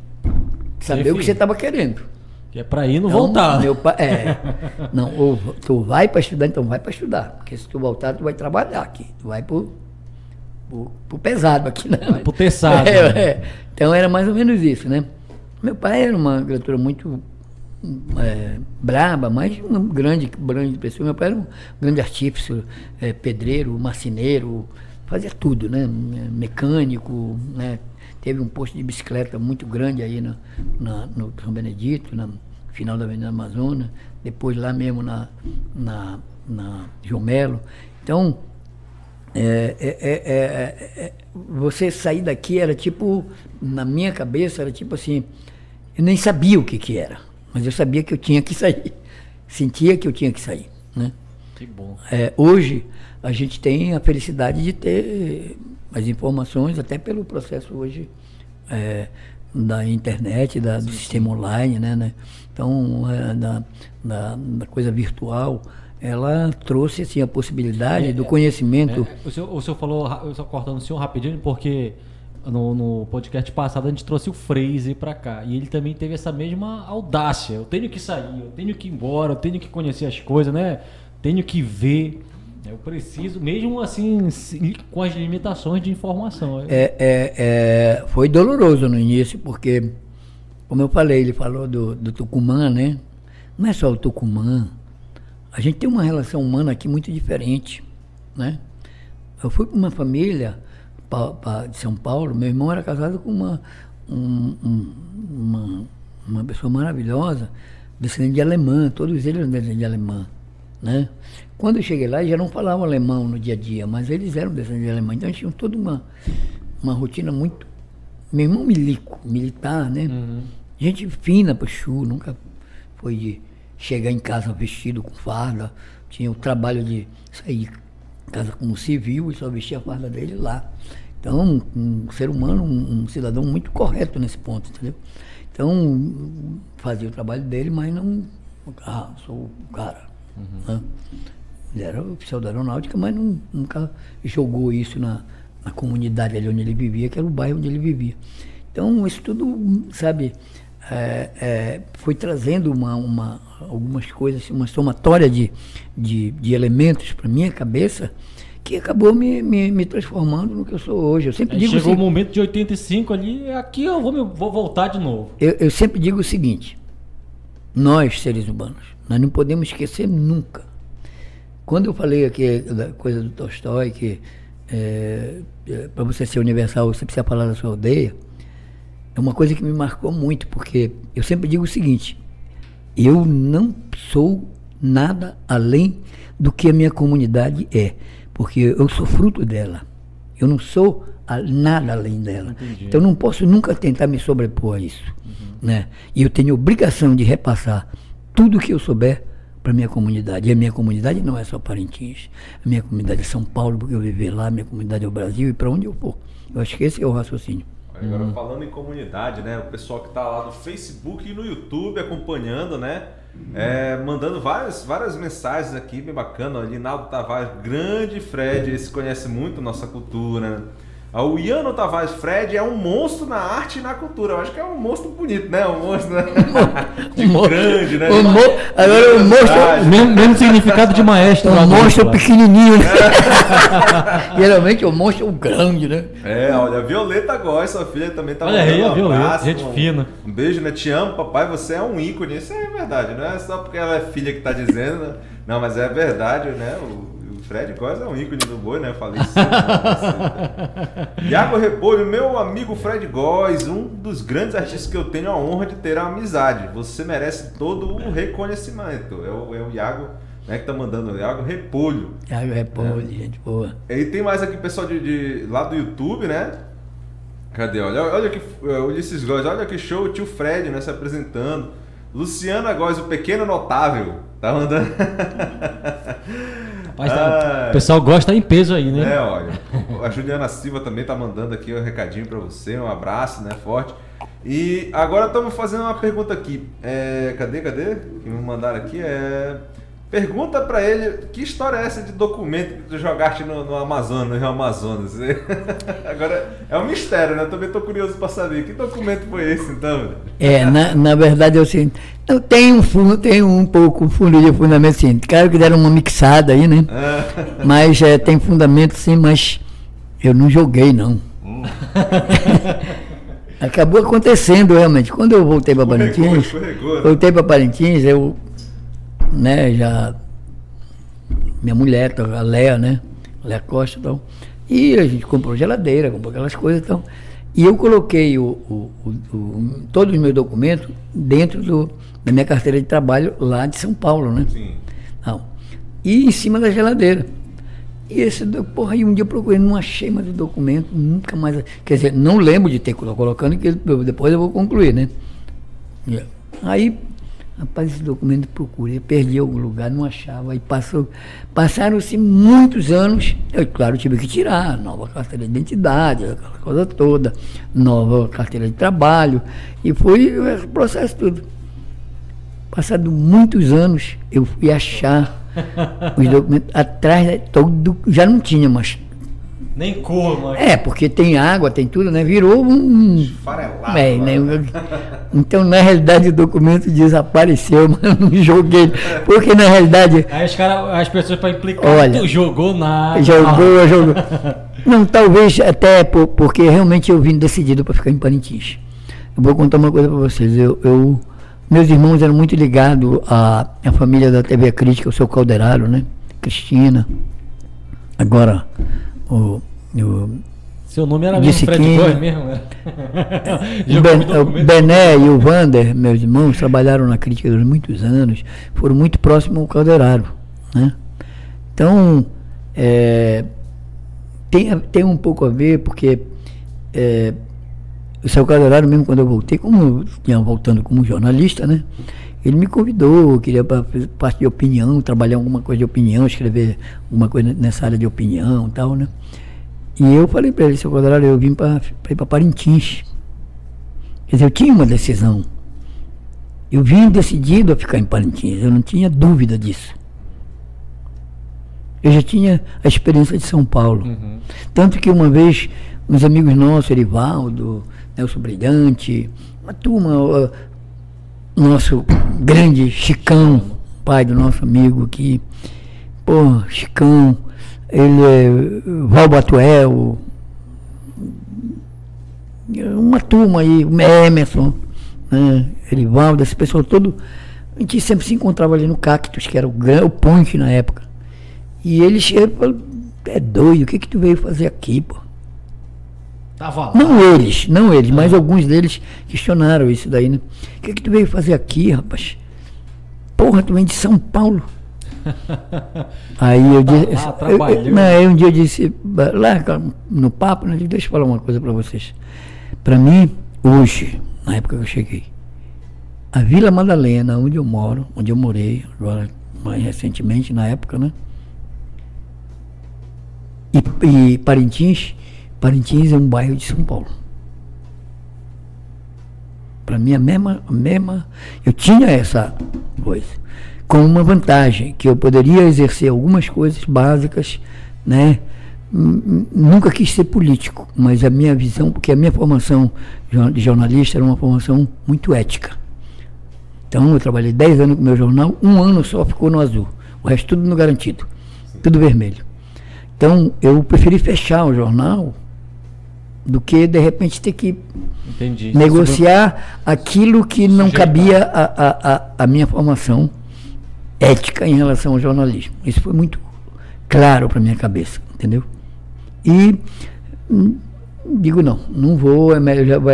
saber o filho. que você estava querendo. Que é para ir não Então, voltar. Meu pai, é. Não, ou tu vai para estudar, então vai para estudar. Porque se tu voltar, tu vai trabalhar aqui. Tu vai pro, pro, pro pesado aqui, né? Pro teçado, É, né? é. Então era mais ou menos isso, né? Meu pai era uma criatura muito é, braba, mas uma grande, grande pessoa. Meu pai era um grande artífice, é, pedreiro, marceneiro, fazia tudo, né? Mecânico, né? Teve um posto de bicicleta muito grande aí na, na- no São Benedito, na final da Avenida Amazonas, depois lá mesmo na, na, na João Melo. Então, é, é, é, é, é, você sair daqui era tipo, na minha cabeça, era tipo assim, eu nem sabia o que que era, mas eu sabia que eu tinha que sair, sentia que eu tinha que sair, né? Que bom. É, hoje a gente tem a felicidade de ter as informações, até pelo processo hoje é, da internet, da, do sistema online, né? né? Então, é, da, da, da coisa virtual, ela trouxe assim, a possibilidade do conhecimento. É, o, senhor, o senhor falou, eu só cortando o senhor rapidinho, porque no, no podcast passado a gente trouxe o Fraser pra cá. E ele também teve essa mesma audácia. Eu tenho que sair, eu tenho que ir embora, eu tenho que conhecer as coisas, né? Tenho que ver. Eu preciso, mesmo assim, com as limitações de informação. É, é, é, foi doloroso no início, porque, como eu falei, ele falou do, do Tucumã, né? Não é só o Tucumã. A gente tem uma relação humana aqui muito diferente, né? Eu fui para uma família pa- pa- de São Paulo, meu irmão era casado com uma, um- um- uma, uma pessoa maravilhosa, descendente de alemã, todos eles eram descendentes de alemã, né? Quando eu cheguei lá, eles já não falavam alemão no dia a dia, mas eles eram descendentes de alemã, então eles tinham toda uma, uma rotina muito... Meu irmão milico, militar, né? Gente fina pro chu, nunca foi de chegar em casa vestido com farda, tinha o trabalho de sair de casa como civil e só vestia a farda dele lá. Então, um ser humano, um, um cidadão muito correto nesse ponto, entendeu? Então, fazia o trabalho dele, mas não. Ah, sou o cara. né? Ele era oficial da aeronáutica, mas não- nunca jogou isso na, na comunidade ali onde ele vivia, que era o bairro onde ele vivia. Então, isso tudo, sabe, é, é, foi trazendo uma, uma, algumas coisas, uma somatória de, de, de elementos para minha cabeça que acabou me, me, me, transformando no que eu sou hoje. Eu sempre Aí digo chegou assim, o momento de 85 ali, aqui eu vou, me- vou voltar de novo. eu, eu sempre digo o seguinte: nós, seres humanos, nós não podemos esquecer nunca. Quando eu falei aqui da coisa do Tolstói, que para você ser universal você precisa falar da sua aldeia, é uma coisa que me marcou muito, porque eu sempre digo o seguinte: eu não sou nada além do que a minha comunidade é, porque eu sou fruto dela. Eu não sou nada além dela. Entendi. Então eu não posso nunca tentar me sobrepor a isso. Né? E eu tenho obrigação de repassar tudo que eu souber para a minha comunidade. E a minha comunidade não é só Parintins. A minha comunidade é São Paulo, porque eu viver lá, a minha comunidade é o Brasil e para onde eu for. Eu acho que esse é o raciocínio. Agora falando em comunidade, né? O pessoal que tá lá no Facebook e no YouTube acompanhando, né? É, mandando várias, várias mensagens aqui, bem bacana. O Linaldo Tavares, grande Fred, esse conhece muito nossa cultura. O Iano Tavares, Fred é um monstro na arte e na cultura. Eu acho que é um monstro bonito, né? Um monstro né? de O mo- grande, né? o mo- agora o monstro- Verdade. Mesmo, mesmo significado de maestro. É um monstro lá. pequenininho, né? Geralmente o monstro é o grande, né? É, olha, a Violeta Góes, sua filha também tá Olha aí, a um Violeta, abraço, gente um- fina. Um beijo, né? Te amo, papai, você é um ícone. Isso é verdade, não é só porque ela é filha que tá dizendo. né? Não, mas é verdade, né? O Fred Góes é um ícone do boi, né? Eu falei isso. Iago Repolho, meu amigo Fred Góes, um dos grandes artistas que eu tenho a honra de ter a amizade. Você merece todo o reconhecimento. É o, é o Iago, né, que tá mandando. Iago Repolho. Thiago Repolho, gente boa. E tem mais aqui pessoal de, de- lá do YouTube, né? Cadê? Olha, olha que eh, Ulisses Góes, olha que show, o tio Fred, né, se apresentando. Luciana Góes, o pequeno notável, tá mandando. Rapaz, tá- Ai. o pessoal gosta em peso aí, né? É, olha. A Juliana Silva também tá mandando aqui um recadinho pra você, um abraço, né, forte. E agora estamos fazendo uma pergunta aqui. É, cadê, cadê? Que me mandaram aqui é Pergunta pra ele que história é essa de documento que tu jogaste no, no Amazonas, no Rio Amazonas. Agora é um mistério, né? Eu também tô curioso pra saber que documento foi esse, então. É, na, na verdade é o seguinte, eu tenho um fundo, tenho um pouco um fundo de fundamento sim. Claro que deram uma mixada aí, né? Ah, Mas é, tem fundamento sim, mas eu não joguei não. Acabou acontecendo realmente. Quando eu voltei para Parintins, né? voltei para Parintins, eu, né, já minha mulher, a Léa, né, Léa Costa, então, e a gente comprou geladeira, comprou aquelas coisas, então, e eu coloquei o, o- o- todos os meus documentos dentro do, da minha carteira de trabalho lá de São Paulo, né? Sim. Não. E em cima da geladeira. E esse, porra, aí um dia eu procurei, não achei mais o documento, nunca mais. Quer dizer, não lembro de ter colo- colocando, que depois eu vou concluir, né? E Aí, rapaz, esse documento procurei, perdi algum lugar, não achava. Aí passou, passaram-se muitos anos, eu, claro, tive que tirar, nova carteira de identidade, aquela coisa toda, nova carteira de trabalho, e foi esse processo tudo. Passado muitos anos, eu fui achar os documentos atrás, todo, já não tinha mais. Nem cor, mas. É, porque tem água, tem tudo, né? Virou um. Farelado. É, né? Então, na realidade, o documento desapareceu, mas eu não joguei. Porque, na realidade, Aí os cara, as pessoas pra implicar, Olha, tu jogou nada. jogou, jogou. Não, talvez até por- porque realmente eu vim decidido para ficar em Parintins. Eu vou contar uma coisa para vocês. Eu, eu- meus irmãos eram muito ligados à, à família da TV Crítica, o seu Calderaro, né? Cristina. Agora, o, o, Seu nome era mesmo Fred que- mesmo? né? o, Ben- o. Bené e o Vander, meus irmãos, trabalharam na crítica durante muitos anos, foram muito próximos ao Calderaro. Né? Então, é, tem, tem um pouco a ver, porque é, o seu Calderaro, mesmo quando eu voltei, como eu tinha voltando como jornalista, né? Ele me convidou, queria parte de opinião, trabalhar alguma coisa de opinião, escrever alguma coisa nessa área de opinião e tal, né? E eu falei para ele, seu Calderaro, eu vim para ir para Parintins. Quer dizer, eu tinha uma decisão. Eu vim decidido a ficar em Parintins, eu não tinha dúvida disso. Eu já tinha a experiência de São Paulo. Uhum. Tanto que uma vez, uns amigos nossos, Erivaldo, Nelson Brilhante, uma turma, nosso grande Chicão, pai do nosso amigo aqui. Pô, Chicão, ele é Val Batuel, uma turma aí, o Emerson, né, Erivaldo, esse pessoal todo. A gente sempre se encontrava ali no Cactus, que era o, gran- o ponte na época. E ele chegou e falou, é doido, o que que tu veio fazer aqui, pô? Tava lá. Não eles, não eles, mas alguns deles questionaram isso daí, né? O que que tu veio fazer aqui, rapaz? Porra, tu vem de São Paulo. Aí eu disse. lá, eu- eu- não, aí um dia eu disse, lá no papo, né, deixa eu falar uma coisa para vocês. Para mim, hoje, na época que eu cheguei, a Vila Madalena, onde eu moro, onde eu morei, agora mais recentemente, na época, né? E, e Parintins, Parintins é um bairro de São Paulo. Para mim, a mesma, a mesma. Eu tinha essa coisa. Com uma vantagem, que eu poderia exercer algumas coisas básicas, né? Nunca quis ser político, mas a minha visão, porque a minha formação de jornalista era uma formação muito ética. Então, eu trabalhei 10 anos com o meu jornal, um ano só ficou no azul, o resto tudo no garantido, tudo vermelho. Então, eu preferi fechar o jornal do que, de repente, ter que Entendi. negociar aquilo que não Sujeitar. cabia à a, a, a minha formação ética em relação ao jornalismo. Isso foi muito claro para minha cabeça, entendeu? E hum, digo não, não vou, é,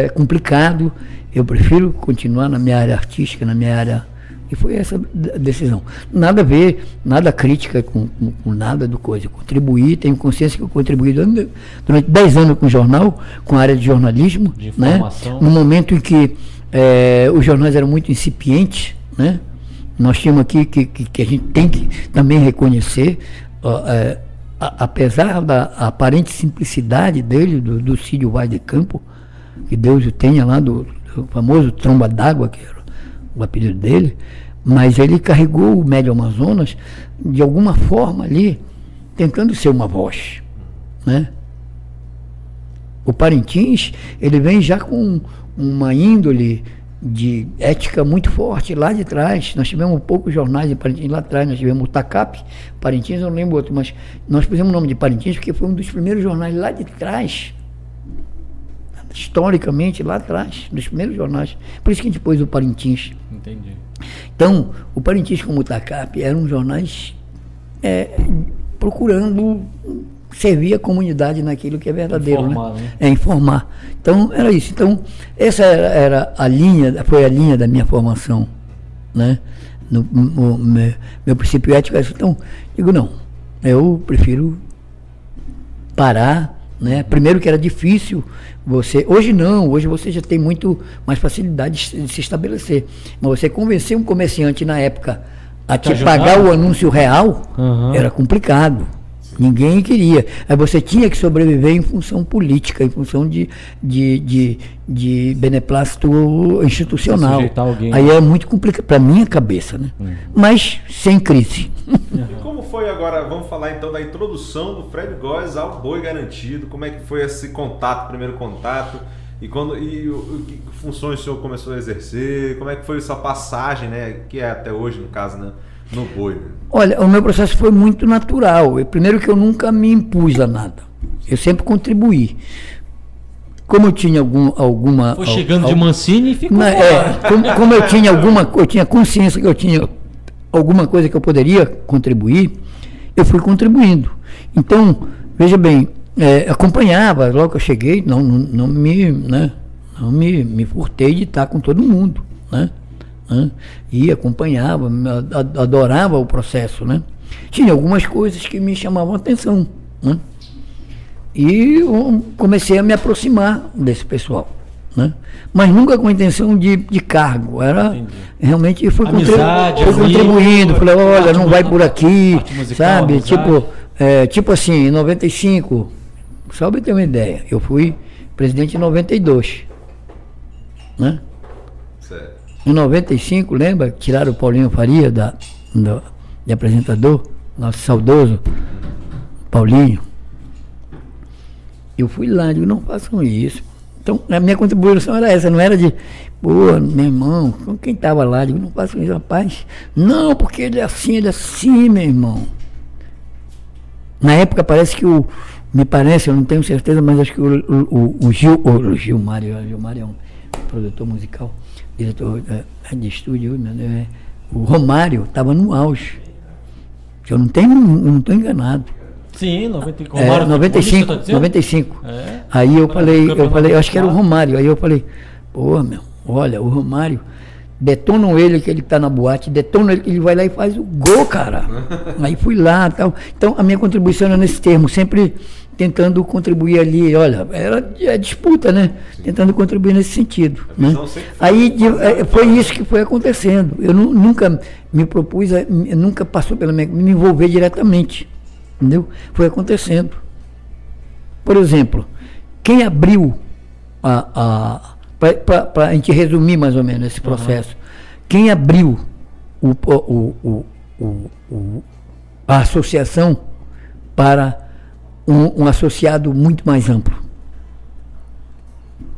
é complicado, eu prefiro continuar na minha área artística, na minha área. E foi essa decisão. Nada a ver, nada crítica com, com, com nada do coisa. Eu contribuí, tenho consciência que eu contribuí durante, durante 10 anos com o jornal, com a área de jornalismo. De né? informação. No momento em que eh, os jornais eram muito incipientes, né? nós tínhamos aqui que, que, que a gente tem que também reconhecer, ó, eh, a- apesar da aparente simplicidade dele, do, do Cídio Vaz de Campo, que Deus o tenha lá, do, do famoso Tromba d'Água, que era o apelido dele, mas ele carregou o Médio Amazonas de alguma forma ali, tentando ser uma voz. Né? O Parintins, ele vem já com uma índole de ética muito forte lá de trás. Nós tivemos poucos jornais em Parintins lá atrás, nós tivemos o TACAP, Parintins eu não lembro outro, mas nós pusemos o nome de Parintins porque foi um dos primeiros jornais lá de trás, historicamente lá atrás, dos primeiros jornais. Por isso que a gente pôs o Parintins. Entendi. Então, o Parintins como o TACAP eram jornais é, procurando servir a comunidade naquilo que é verdadeiro. Informar, né? né? É informar. Então, era isso. Então, essa era, era a linha, foi a linha da minha formação. Né? No, no- meu, meu princípio ético é esse. Então, digo, não, eu prefiro parar, né? Primeiro que era difícil você, hoje não, hoje você já tem muito mais facilidade de se- estabelecer. Mas você convencer um comerciante na época a te pagar o anúncio real Aham. era complicado. Ninguém queria. Aí você tinha que sobreviver em função política, em função de, de, de, de beneplácito institucional. Alguém. Aí é muito complicado, para minha cabeça, né? Mas sem crise. E como foi agora, vamos falar então da introdução do Fred Góes ao Boi Garantido, como é que foi esse contato, primeiro contato, e quando e o que funções o senhor começou a exercer, como é que foi essa passagem, né, que é até hoje no caso, né, no Boi. Olha, o meu processo foi muito natural. Eu, primeiro que eu nunca me impus a nada. Eu sempre contribuí. Como eu tinha algum, alguma. Foi chegando al- de Mancini e ficou fora. é, como, como eu tinha alguma eu tinha consciência que eu tinha alguma coisa que eu poderia contribuir, eu fui contribuindo. Então, veja bem, é, acompanhava, logo que eu cheguei, não, não, não me, né, não me, me furtei de estar com todo mundo, né? Né? E acompanhava, adorava o processo, né? Tinha algumas coisas que me chamavam a atenção, né? E eu comecei a me aproximar desse pessoal. Né? Mas nunca com a intenção de, de cargo. Era Entendi. realmente fui, contribu Amizade, amigo, contribuindo, falei, olha, não vai por aqui, musical, sabe? amizade. Tipo, é, tipo assim, em 95, só para ter uma ideia, eu fui presidente em 92. Né? Em 95, lembra? Tiraram o Paulinho Faria da, do- de apresentador, nosso saudoso Paulinho. Eu fui lá, digo, não façam isso. Então, a minha contribuição era essa, não era de, pô, meu irmão, quem estava lá, digo, não faço isso, rapaz. Não, porque ele é assim, ele é assim, meu irmão. Na época parece que o, me parece, eu não tenho certeza, mas acho que o, o, o Gil, o Gil Mário, o Gil Mário é um produtor musical, diretor é, é de estúdio, né, o Romário estava no auge. Eu não tenho, não estou enganado. Sim, 95. É, 95, tá 95. É. Aí eu falei, eu falei, acho que era o Romário. Aí eu falei, pô, meu, olha, o Romário, detonam ele que ele está na boate, detonam ele que ele vai lá e faz o gol, cara. Aí fui lá tal. Então a minha contribuição era nesse termo, sempre tentando contribuir ali, olha, era é disputa, né? Sim. Tentando contribuir nesse sentido. Né? Aí de, é, foi isso que foi acontecendo. Eu nu, nunca me propus, a, nunca passou pela minha me envolver diretamente. Entendeu? Foi acontecendo. Por exemplo, quem abriu a. a para a gente resumir mais ou menos esse processo, uhum. quem abriu o, o, o, a associação para um, um associado muito mais amplo?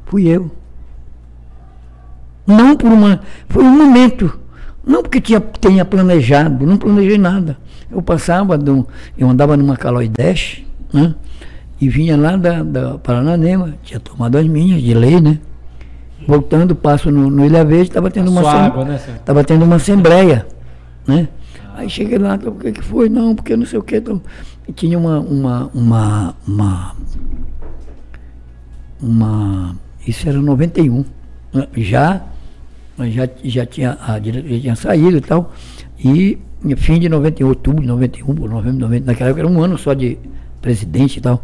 Fui eu. Não por uma. Foi um momento. Não porque tinha, tenha planejado, não planejei nada. Eu passava, do, eu andava numa Caloi Dash, né? E vinha lá da, da Parananema, tinha tomado as minhas, de lei, né? Voltando, passo no, no Ilha Verde, estava tendo, uma, água, né, tava tendo uma assembleia, né? Aí cheguei lá, o que, que foi? Não, porque não sei o que. Tinha uma, uma, uma, uma, uma. Isso era 91. Né? Já, já, já tinha, a diretoria tinha saído e tal. E fim de 91, outubro de 91, novembro de 90, naquela época era um ano só de presidente e tal.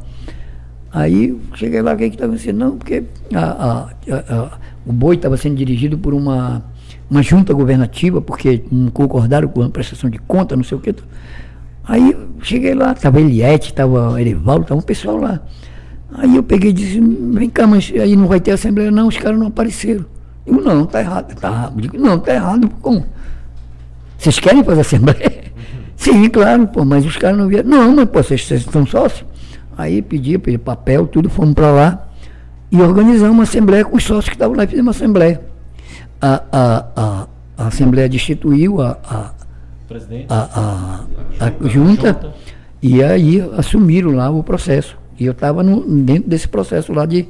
Aí cheguei lá, o que estava acontecendo? Não, porque a, a, a, o boi estava sendo dirigido por uma uma junta governativa, porque não concordaram com a prestação de conta, não sei o que. Aí cheguei lá, estava Eliette, estava Erivaldo, estava um pessoal lá. Aí eu peguei e disse, vem cá, mas aí não vai ter assembleia, não, os caras não apareceram. Eu não, tá errado, tá errado. digo, não, tá errado, como? Vocês querem fazer assembleia? Sim, claro, pô, mas os caras não vieram. Não, mas pô, vocês, vocês são sócios? Aí pedi, pedi papel, tudo, fomos para lá e organizamos uma assembleia com os sócios que estavam lá e fizemos uma assembleia a, a, a, a Assembleia destituiu a, a, a, a, a, junta, e aí assumiram lá o processo. E eu estava dentro desse processo lá de,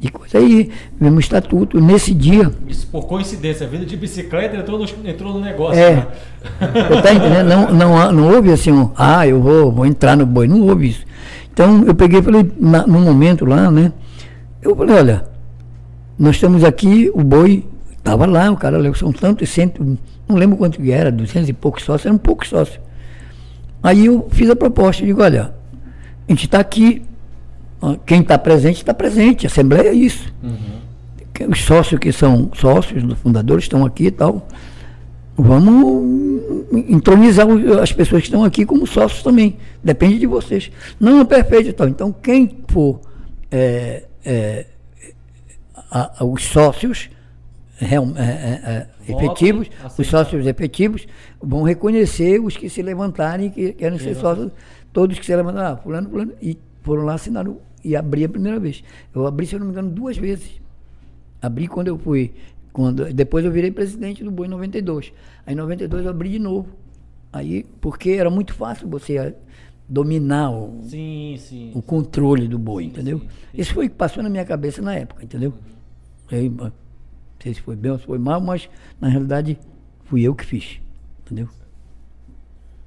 de coisa aí, mesmo estatuto, nesse dia. Isso por coincidência, vindo de bicicleta entrou no, entrou no negócio. É. Né? tá entendendo? Não, não, não houve assim, um, ah, eu vou, vou entrar no boi, não houve isso. Então eu peguei e falei, na, no momento lá, né? Eu falei, olha, nós estamos aqui, o boi Estava lá, o cara leu, são tantos cento, não lembro quanto que era, duzentos e poucos sócios, eram poucos sócios. Aí eu fiz a proposta, digo, olha, a gente está aqui, quem está presente, está presente, a Assembleia é isso. Uhum. Os sócios que são sócios, os fundadores estão aqui e tal. Vamos entronizar as pessoas que estão aqui como sócios também. Depende de vocês. Não, é perfeito. Então, então quem for é, é, a, a, os sócios real, é, é, é efetivos, assim. os sócios efetivos, vão reconhecer os que se levantarem, que querem ser sócios, todos que se levantaram, ah, fulano, fulano, e foram lá, assinaram e abri a primeira vez. Eu abri, se eu não me engano, duas vezes. Abri quando eu fui, quando, depois eu virei presidente do Boi em 92. Aí em 92 eu abri de novo. Aí, porque era muito fácil você dominar o, sim, sim, o controle do boi, sim, entendeu? Isso foi o que passou na minha cabeça na época, entendeu? Uhum. Aí, sei se foi bem ou se foi mal, mas na realidade fui eu que fiz. Entendeu?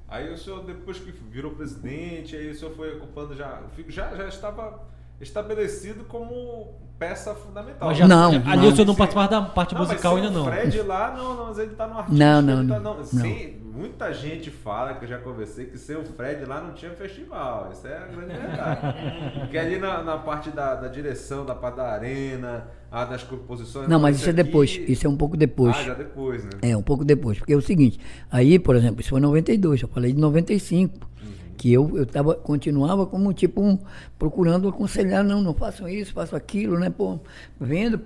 Aí o senhor, depois que virou presidente, aí o senhor foi ocupando já. Já, já estava estabelecido como peça fundamental. Mas já, não, já, ali o senhor não participava da parte não, musical ainda não. O Fred lá, não, não, mas ele está no artista. Não, não, tá, não, não. Sim, muita gente fala, que eu já conversei, que sem o Fred lá não tinha festival. Isso é a grande verdade. Porque ali na, na parte da, da, direção, da parte da arena, a das composições. Não, mas isso é depois. Isso é um pouco depois. Ah, já depois, né? É, um pouco depois. Porque é o seguinte, aí, por exemplo, isso foi em 92, eu falei de 95. Que eu, eu tava, continuava como tipo um, procurando aconselhar, não, não façam isso, façam aquilo, né? Pô, vendo,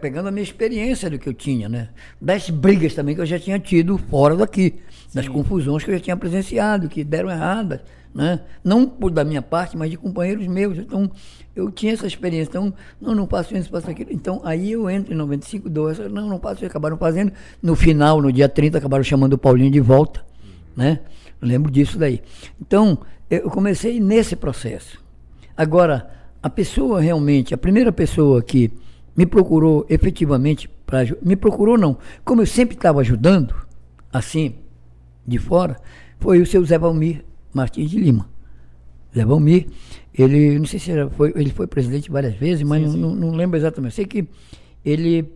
pegando a minha experiência do que eu tinha, né? Das brigas também que eu já tinha tido fora daqui, das confusões que eu já tinha presenciado, que deram erradas, né? Não por da minha parte, mas de companheiros meus. Então, eu tinha essa experiência. Então, não, não faço isso, faço aquilo. Então, aí eu entro em 95, dou essa, não, não faço isso, acabaram fazendo. No final, no dia 30, acabaram chamando o Paulinho de volta, né? Eu lembro disso daí. Então, eu comecei nesse processo. Agora, a pessoa realmente, a primeira pessoa que me procurou efetivamente para me procurou não, como eu sempre estava ajudando, assim, de fora, foi o seu Zé Valmir Martins de Lima. Zé Valmir, ele, não sei se era, foi, ele foi presidente várias vezes, mas Sim, sim. Não, não lembro exatamente. Sei que ele,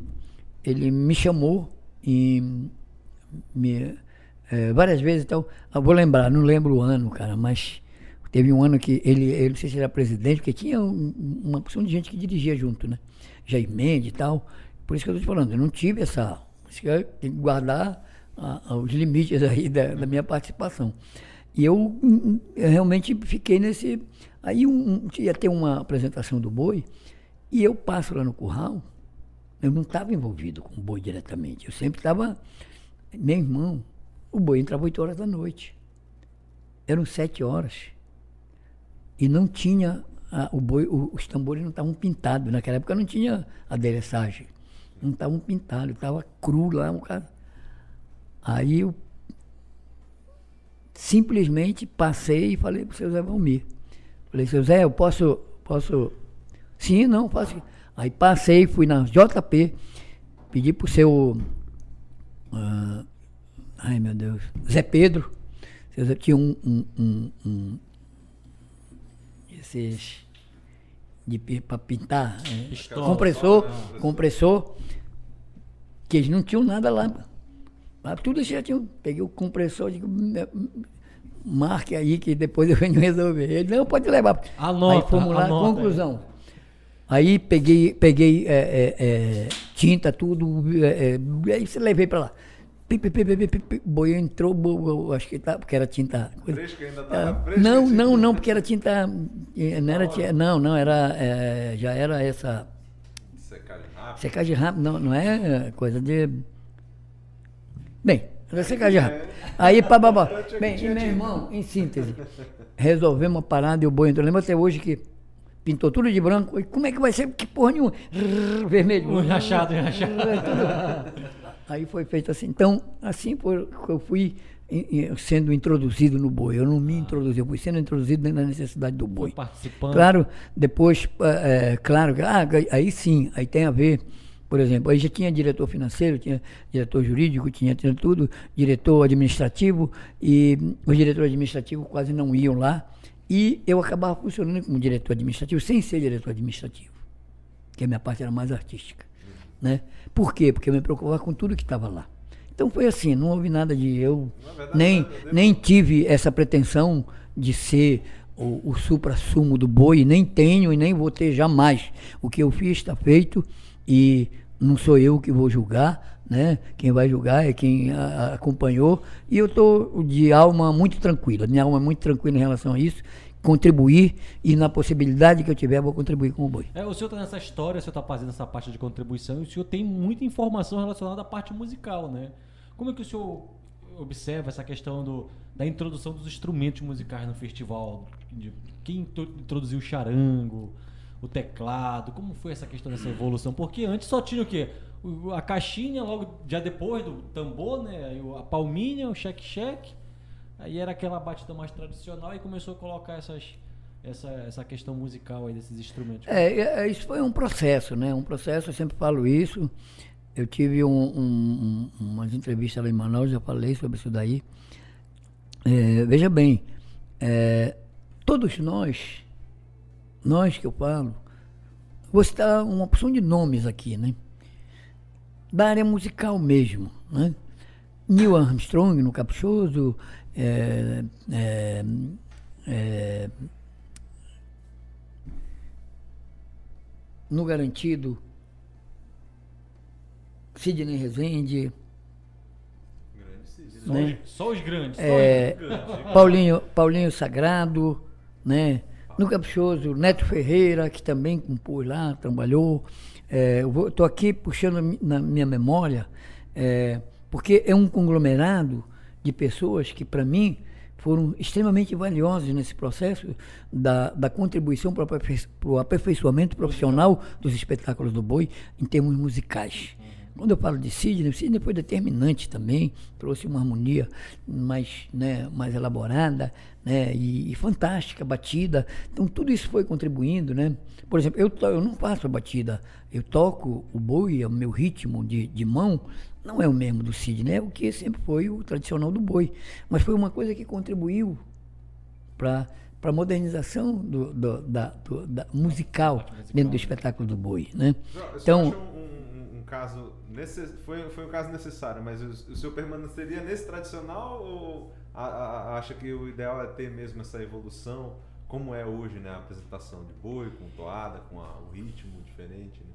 ele me chamou e me, é, várias vezes, então, eu vou lembrar, não lembro o ano, cara, mas teve um ano que ele, ele não sei se era presidente, porque tinha um- uma porção de gente que dirigia junto, né? Jair Mendes e tal. Por isso que eu estou te falando, eu não tive essa. Isso que eu guardar ah, ah, os limites aí da, da minha participação. E eu, hum, eu realmente fiquei nesse. Aí um- ia ter uma apresentação do boi, e eu passo lá no curral, eu não estava envolvido com o boi diretamente. Eu sempre estava. Meu irmão, o boi entrava 8 horas da noite. Eram 7 horas. E não tinha. a- o boi, o- os tambores não estavam pintados. Naquela época não tinha adereçagem. Não estavam pintados, estava cru lá. Um cara. Aí eu simplesmente passei e falei para o seu Zé Valmir. Falei, seu Zé, eu posso. posso... Sim, não, posso. Aí passei, fui na JP, pedi para o seu. ah, ai meu Deus. Zé Pedro. Tinha um. um, um, um esses. De, para pintar. é, Pistola. compressor, compressor. Que eles não tinham nada lá. Lá tudo eles já tinham. Peguei o compressor, digo, "Me- marque aí que depois eu venho resolver. Ele, não, pode levar. Anota, aí fomos lá, anota conclusão. Aí peguei, peguei é, é, é, tinta, tudo, é, é, aí você levei pra lá. Pi, pi, pi, pi, pi, pi, pi, boi entrou, bo- bo- acho que tá, porque era tinta. Fresca ainda Ah, tava fresca, não, não, não, porque era tinta. eh, Não, era, tinta- não, não, era. eh, já era essa. Secagem rápida. Secagem rápida, não, não é coisa de. Bem, era secagem rápida. Aí, pá, pá, pá. Bem, e meu irmão, em síntese, resolvemos uma parada e o boi entrou. Lembra até hoje que pintou tudo de branco. E como é que vai ser? Que porra nenhuma. Vermelho. Um rachado, um rachado. Aí foi feito assim. Então, assim foi que eu fui sendo introduzido no boi. Eu não me introduzi, eu fui sendo introduzido dentro da necessidade do boi. participando. Claro, depois, é, claro, ah, aí sim, aí tem a ver. Por exemplo, aí já tinha diretor financeiro, tinha diretor jurídico, tinha, tinha tudo, diretor administrativo, e os diretores administrativos quase não iam lá. E eu acabava funcionando como diretor administrativo, sem ser diretor administrativo que a minha parte era mais artística. Né? Por quê? Porque eu me preocupava com tudo que estava lá. Então foi assim, não houve nada de eu, verdade, nem, devo- nem tive essa pretensão de ser o, o supra-sumo do boi, nem tenho e nem vou ter jamais. O que eu fiz está feito e não sou eu que vou julgar, né? Quem vai julgar é quem a- a- acompanhou. E eu estou de alma muito tranquila, minha alma é muito tranquila em relação a isso. Contribuir e na possibilidade que eu tiver, vou contribuir com o boi. É, o senhor está nessa história, o senhor está fazendo essa parte de contribuição e o senhor tem muita informação relacionada à parte musical, né? Como é que o senhor observa essa questão do, da introdução dos instrumentos musicais no festival? De, quem intro- introduziu o charango, o teclado? Como foi essa questão dessa evolução? Porque antes só tinha o quê? A caixinha, logo já depois do tambor, né? A palminha, o cheque-cheque. Aí era aquela batida mais tradicional e começou a colocar essas, essa, essa questão musical aí desses instrumentos. É, é, isso foi um processo, né? Um processo, eu sempre falo isso. Eu tive um, um, umas entrevistas lá em Manaus, já falei sobre isso daí. É, veja bem, é, todos nós, nós que eu falo, vou citar uma opção de nomes aqui, né? Da área musical mesmo, né? Neil Armstrong no Caprichoso, é, é, é, no Garantido, Sidney Rezende, Grande né? os, só os grandes. É, Só os grandes. Paulinho, Paulinho Sagrado, né? No Caprichoso, Neto Ferreira, que também compôs lá, trabalhou. É, estou aqui puxando na minha memória, é, porque é um conglomerado de pessoas que, para mim, foram extremamente valiosas nesse processo da, da contribuição para o aperfeiçoamento profissional dos espetáculos do boi em termos musicais. Quando eu falo de Sidney, Sidney foi determinante também, trouxe uma harmonia mais, né, mais elaborada né, e, e fantástica, batida. Então tudo isso foi contribuindo. Né? Por exemplo, eu, eu não faço a batida, eu toco o boi, o meu ritmo de, de mão, não é o mesmo do Sidney, é o que sempre foi o tradicional do boi. Mas foi uma coisa que contribuiu para para a modernização do, do- da, do- da musical dentro do espetáculo do boi, né? Então, um, um- um caso necess... foi, foi um caso necessário, mas o, o senhor permaneceria nesse tradicional ou a- a- acha que o ideal é ter mesmo essa evolução como é hoje, né? A apresentação de boi, com toada, com a- o ritmo diferente, né?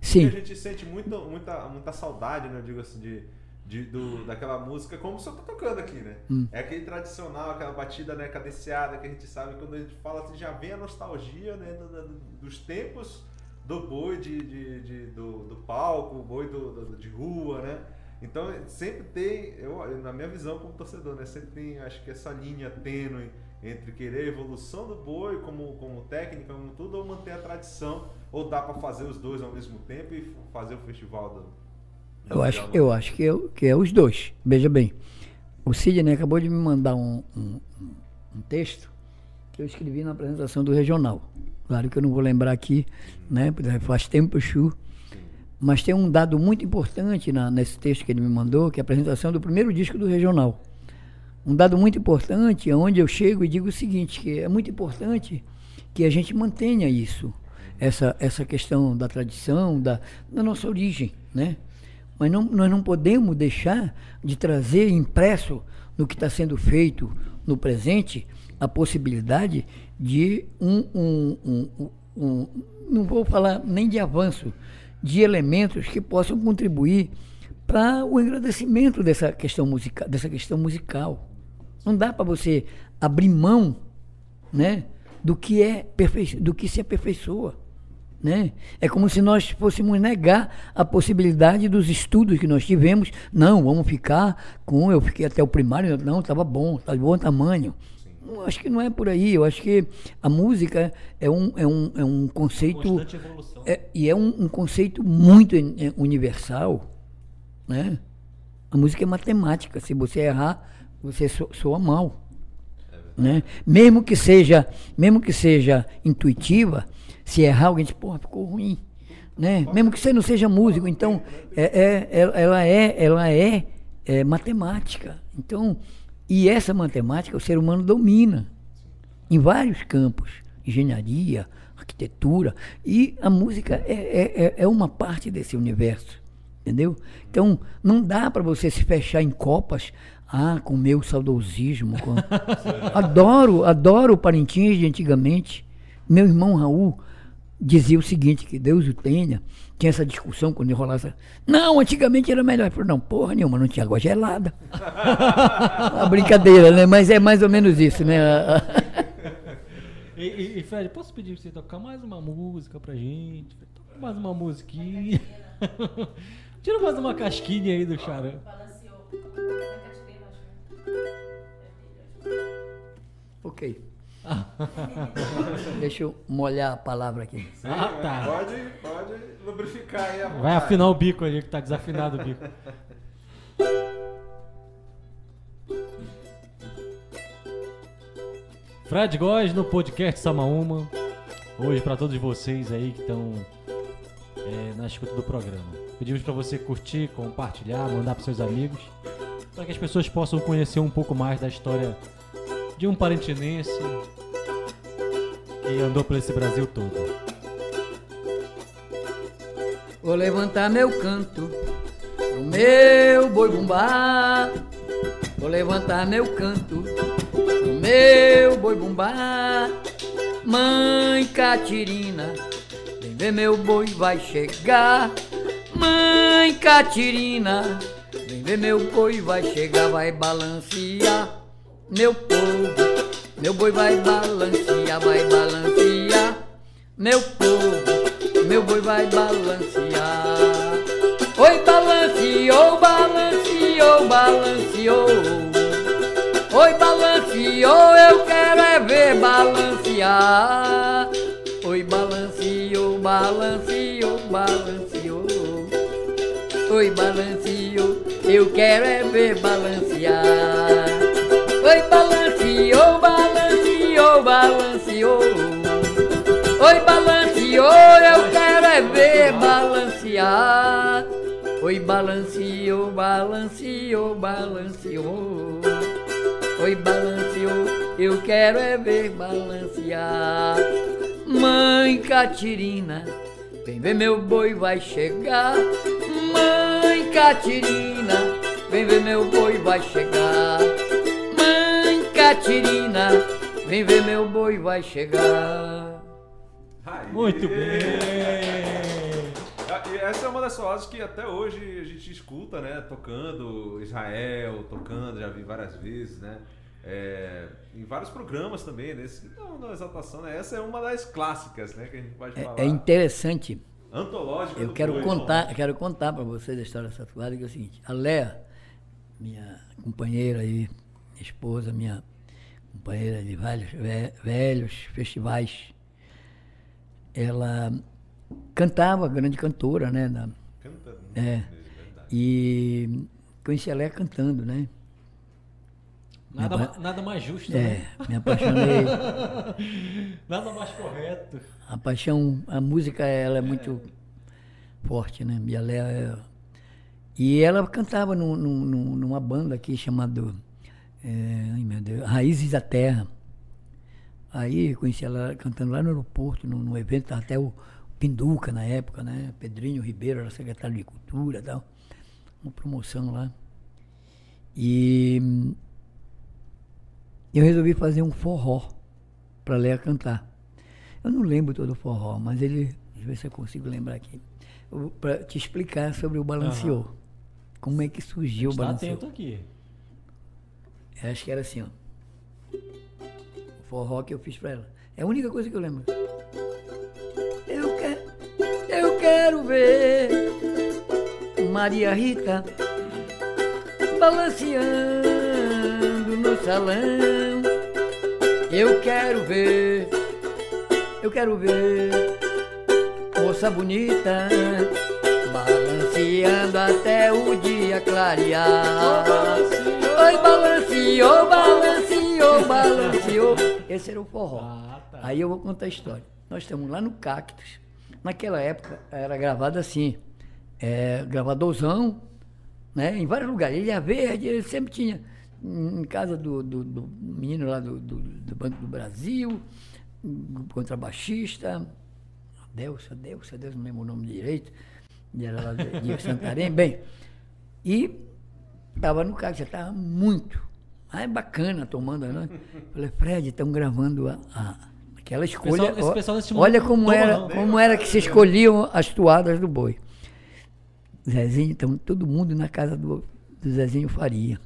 Sim, Porque a gente sente muita, muita, muita saudade, né? Eu digo assim, de, de- do, daquela música como o senhor tá tocando aqui, né? Hum. É aquele tradicional, aquela batida né, cadenciada que a gente sabe quando a gente fala assim, já vem a nostalgia né, do- do- dos tempos do boi de, de- de- do, do palco, o boi do, do- de rua, né? Então sempre tem, eu, na minha visão como torcedor, né? Sempre tem, acho que essa linha tênue entre querer a evolução do boi como, como técnica, como tudo, ou manter a tradição, ou dá para fazer os dois ao mesmo tempo e fazer o festival do. eu acho, eu acho que, eu, que é os dois. Veja bem, o Sidney acabou de me mandar um, um- um- texto que eu escrevi na apresentação do Regional. Claro que eu não vou lembrar aqui, né? porque Faz tempo, Chu. Mas tem um dado muito importante na- nesse texto que ele me mandou, que é a apresentação do primeiro disco do Regional. Um dado muito importante, onde eu chego e digo o seguinte, que é muito importante que a gente mantenha isso, essa, essa questão da tradição, da, da nossa origem, né? Mas não, nós não podemos deixar de trazer impresso no que está sendo feito no presente a possibilidade de um, um, um, um- não vou falar nem de avanço, de elementos que possam contribuir para o engrandecimento dessa questão musical, dessa questão musical. Não dá para você abrir mão, né, do que é do que se aperfeiçoa, né? É como se nós fôssemos negar a possibilidade dos estudos que nós tivemos. Não, vamos ficar com eu fiquei até o primário, não, estava bom, está de bom tamanho. Acho que não é por aí. Eu acho que a música é um, é um, é um conceito é, e é um, um conceito muito é, universal, né? A música é matemática. Se você errar, você so, soa mal, né? Mesmo que seja, mesmo que seja intuitiva, se errar alguém diz, porra, ficou ruim, né? Mesmo que você não seja músico, então é, é- ela ela é, ela é, é matemática. Então, e essa matemática o ser humano domina em vários campos, engenharia, arquitetura, e a música é, é, é- é uma parte desse universo, entendeu? Então, não dá para você se fechar em copas, ah, com meu saudosismo. com- adoro, adoro o Parintins de antigamente. Meu irmão Raul dizia o seguinte, que Deus o tenha, tinha essa discussão quando enrolasse. Não, antigamente era melhor. Ele falou, não, porra nenhuma, não tinha água gelada. a brincadeira, né? Mas é mais ou menos isso, né? E, e- e, Fred, posso pedir pra você tocar mais uma música pra gente? Toca mais uma musiquinha. Tira mais uma casquinha aí do charão. É eu ok. Deixa eu molhar a palavra aqui. Ah, tá. Pode, pode lubrificar aí a Vai vontade. afinar o bico ali, que tá desafinado o bico. Fred Góes no podcast Samaúma. Hoje para todos vocês aí que estão é, na escuta do programa. Pedimos para você curtir, compartilhar, mandar para seus amigos, para que as pessoas possam conhecer um pouco mais da história de um parentinense que andou por esse Brasil todo. Vou levantar meu canto pro meu boi bumbá. Vou levantar meu canto pro meu boi bumbá. Mãe Catirina, vem ver meu boi vai chegar. Mãe Catirina, Vem ver meu boi vai chegar, vai balancear. Meu povo, meu boi vai balancear, vai balancear. Meu povo, meu boi vai balancear. Oi, balanceou, balanceou, balanceou. Oi, balanceou, eu quero é ver balancear. Oi, balanceou, balanceou, balanceou. Oi, balanceou, eu quero é ver balancear. Balanceou, balanceou, balanceou. Oi, balanceou, eu quero é ver balancear. Mãe Catirina, vem ver meu boi vai chegar. Mãe Catirina, vem ver meu boi vai chegar. Mãe Catirina, vem ver meu boi vai chegar. Muito bem. Essa é uma das vozes que até hoje a gente escuta, né? Tocando Israel, tocando, já vi várias vezes, né? É, em vários programas também, nesse, não na exaltação, né? Essa é uma das clássicas, né? Que a gente pode falar. É, é interessante. Antológica Eu quero contar, quero contar para vocês a história dessa toada, que é o seguinte, a Léa, minha companheira aí, minha esposa, minha companheira de vários ve- velhos festivais, ela cantava, grande cantora, né? na- Canta muito É. verdade. e conheci a Léa cantando, né? Nada, ma- nada mais justo, É, né? me apaixonei. Nada mais correto. A paixão, a música, ela é muito forte, né? E, ela é- e ela cantava num- num- num- numa banda aqui chamada é, ai meu Deus, Raízes da Terra. Aí eu conheci ela cantando lá no aeroporto, num, num evento, até o Pinduca na época, né? Pedrinho Ribeiro era secretário de Cultura e tal. Uma promoção lá. E hum, eu resolvi fazer um forró para Léa cantar. Eu não lembro todo o forró, mas ele. Deixa eu ver se eu consigo lembrar aqui. Para te explicar sobre o balanceô. Como é que surgiu o Está balanceô. atento aqui. Eu acho que era assim, ó. O forró que eu fiz pra ela. É a única coisa que eu lembro. Quero ver Maria Rita balanceando no salão. Eu quero ver, eu quero ver moça bonita balanceando até o dia clarear. Oi, balanceou, balanceou, balanceou. Esse era o forró. Ah, tá. Aí eu vou contar a história. Nós estamos lá no Cactus. Naquela época era gravado assim, é, gravadorzão, né? Em vários lugares. Ilha Verde, ele sempre tinha. Em casa do, do- do menino lá do, do- do Banco do Brasil, contrabaixista, Delsa, Delsa, Deus não lembro o nome direito, e era lá de, de Santarém, bem. E estava no carro, já estava muito. Aí bacana tomando, né? Falei, Fred, estão gravando a, a- aquela escolha. pessoal- ó, pessoal olha como não era, não. como era que se escolhiam as toadas do boi. Zezinho, então todo mundo na casa do, do Zezinho Faria.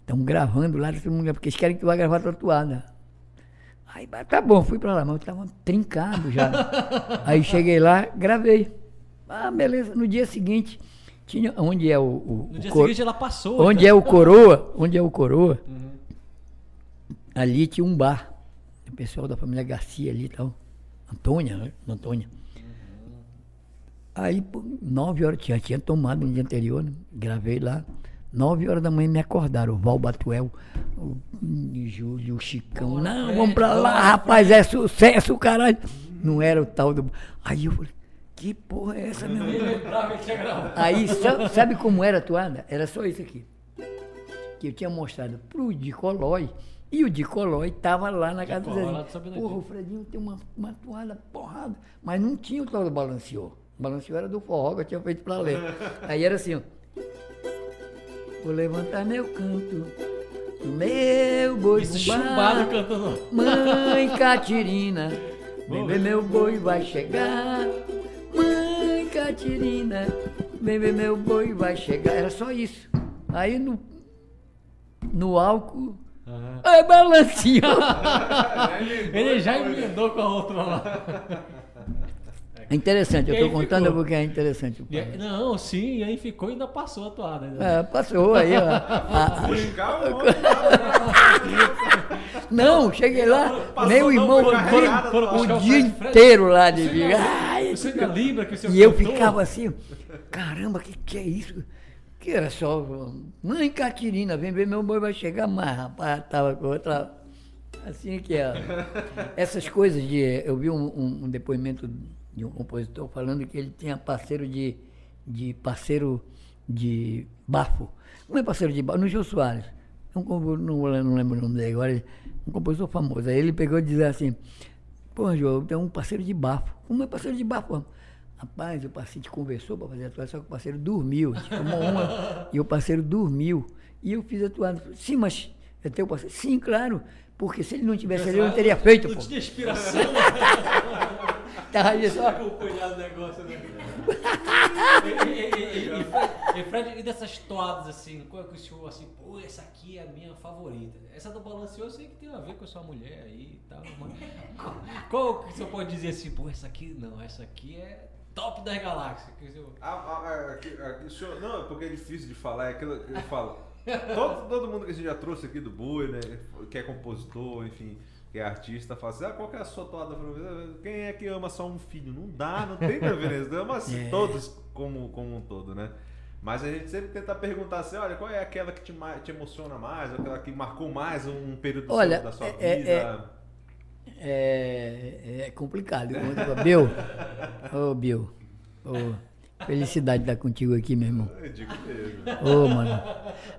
Estão gravando lá, todo mundo, porque eles querem que tu vá gravar tua toada. Aí, tá bom, fui pra lá, mas eu tava trincado já. Aí cheguei lá, gravei. Ah, beleza. No dia seguinte, tinha. Onde é o. o, No o dia seguinte ela passou. Onde é o coroa? Onde é o coroa? Ali tinha um bar. Pessoal da família Garcia ali e tal. Antônia, né? Antônia. Aí, nove horas, já tinha tomado no dia anterior, né? gravei lá. Nove horas da manhã me acordaram, o Val Batuel, o Júlio, o Chicão. Não, vamos pra lá, rapaz, é sucesso, caralho. Não era o tal do. Aí eu falei, que porra é essa, meu irmão? Tinha. Aí, sa- sabe como era a toada? Era só isso aqui. Que eu tinha mostrado pro Dicolói. E o Dicolói estava lá na casa do Zezinho. Porra, o Fredinho tem uma, uma toada porrada. Mas não tinha o tal do balanceou. O balanceou era do forró que eu tinha feito pra ler. Aí era assim, ó. Vou levantar meu canto, meu boi Esse chumbado cantando. Mãe Catirina, vem ver meu boi vai chegar. Mãe Catirina, vem ver meu boi, vai chegar. Era só isso. Aí no, no álcool, Ah. é balancinho. Ele já emendou com a outra lá. É interessante, eu estou contando ficou. porque é interessante. E aí- Não, sim, e aí ficou e ainda passou a toada. ainda. É, passou aí, ó. A- a- o Não, cheguei lá, Passou meu não, irmão foi o carregado, dia, foram o o dia inteiro lá de Você Ai, Você ainda lembra que o seu E eu ficava assim, caramba, que que é isso? Que era só, mãe Catirina, vem ver meu boi vai chegar, mas rapaz, tava com outra, assim que é. Essas coisas de, eu vi um, um- um depoimento de um compositor falando que ele tinha parceiro de, de parceiro de bafo. Como é parceiro de bafo? No Jô Soares. É não, lem- não lembro o nome dele agora, um compositor famoso. Aí ele pegou e dizia assim, Pô, João, tem um parceiro de bafo. Como é parceiro de bafo? Rapaz, o paciente conversou para fazer a atuação, só que o parceiro dormiu. A gente tomou uma e o parceiro dormiu. E eu fiz a atuação. Sim, mas é teu parceiro? Sim, claro. Porque se ele não tivesse ali, eu não teria feito, Não pô. tinha inspiração. Tava ali só. o negócio, né? e, Fred, e dessas toadas assim, qual é que o senhor assim, pô, essa aqui é a minha favorita. Essa do balanceou eu sei que tem a ver com a sua mulher aí e tal. Mas qual, qual que o senhor pode dizer assim, pô, essa aqui não, essa aqui é top das galáxias. Senhor- Ah, ah, ah, aqui- aqui, o senhor- não, é porque é difícil de falar, é aquilo que eu falo. Todo, todo mundo que a gente já trouxe aqui do Boi, né? Que é compositor, enfim, que é artista, fala assim, ah, qual que é a sua toada? Quem é que ama só um filho? Não dá, não tem preferência. Ama assim, É. todos como, como um todo, né? Mas a gente sempre tenta perguntar assim, olha, qual é aquela que te, te emociona mais, aquela que marcou mais um período do Olha, seu- da sua é- vida? é- É, é complicado. Conto- Bill, ô Bill, ô, felicidade de estar contigo aqui, meu irmão. Eu digo mesmo. Ô, mano.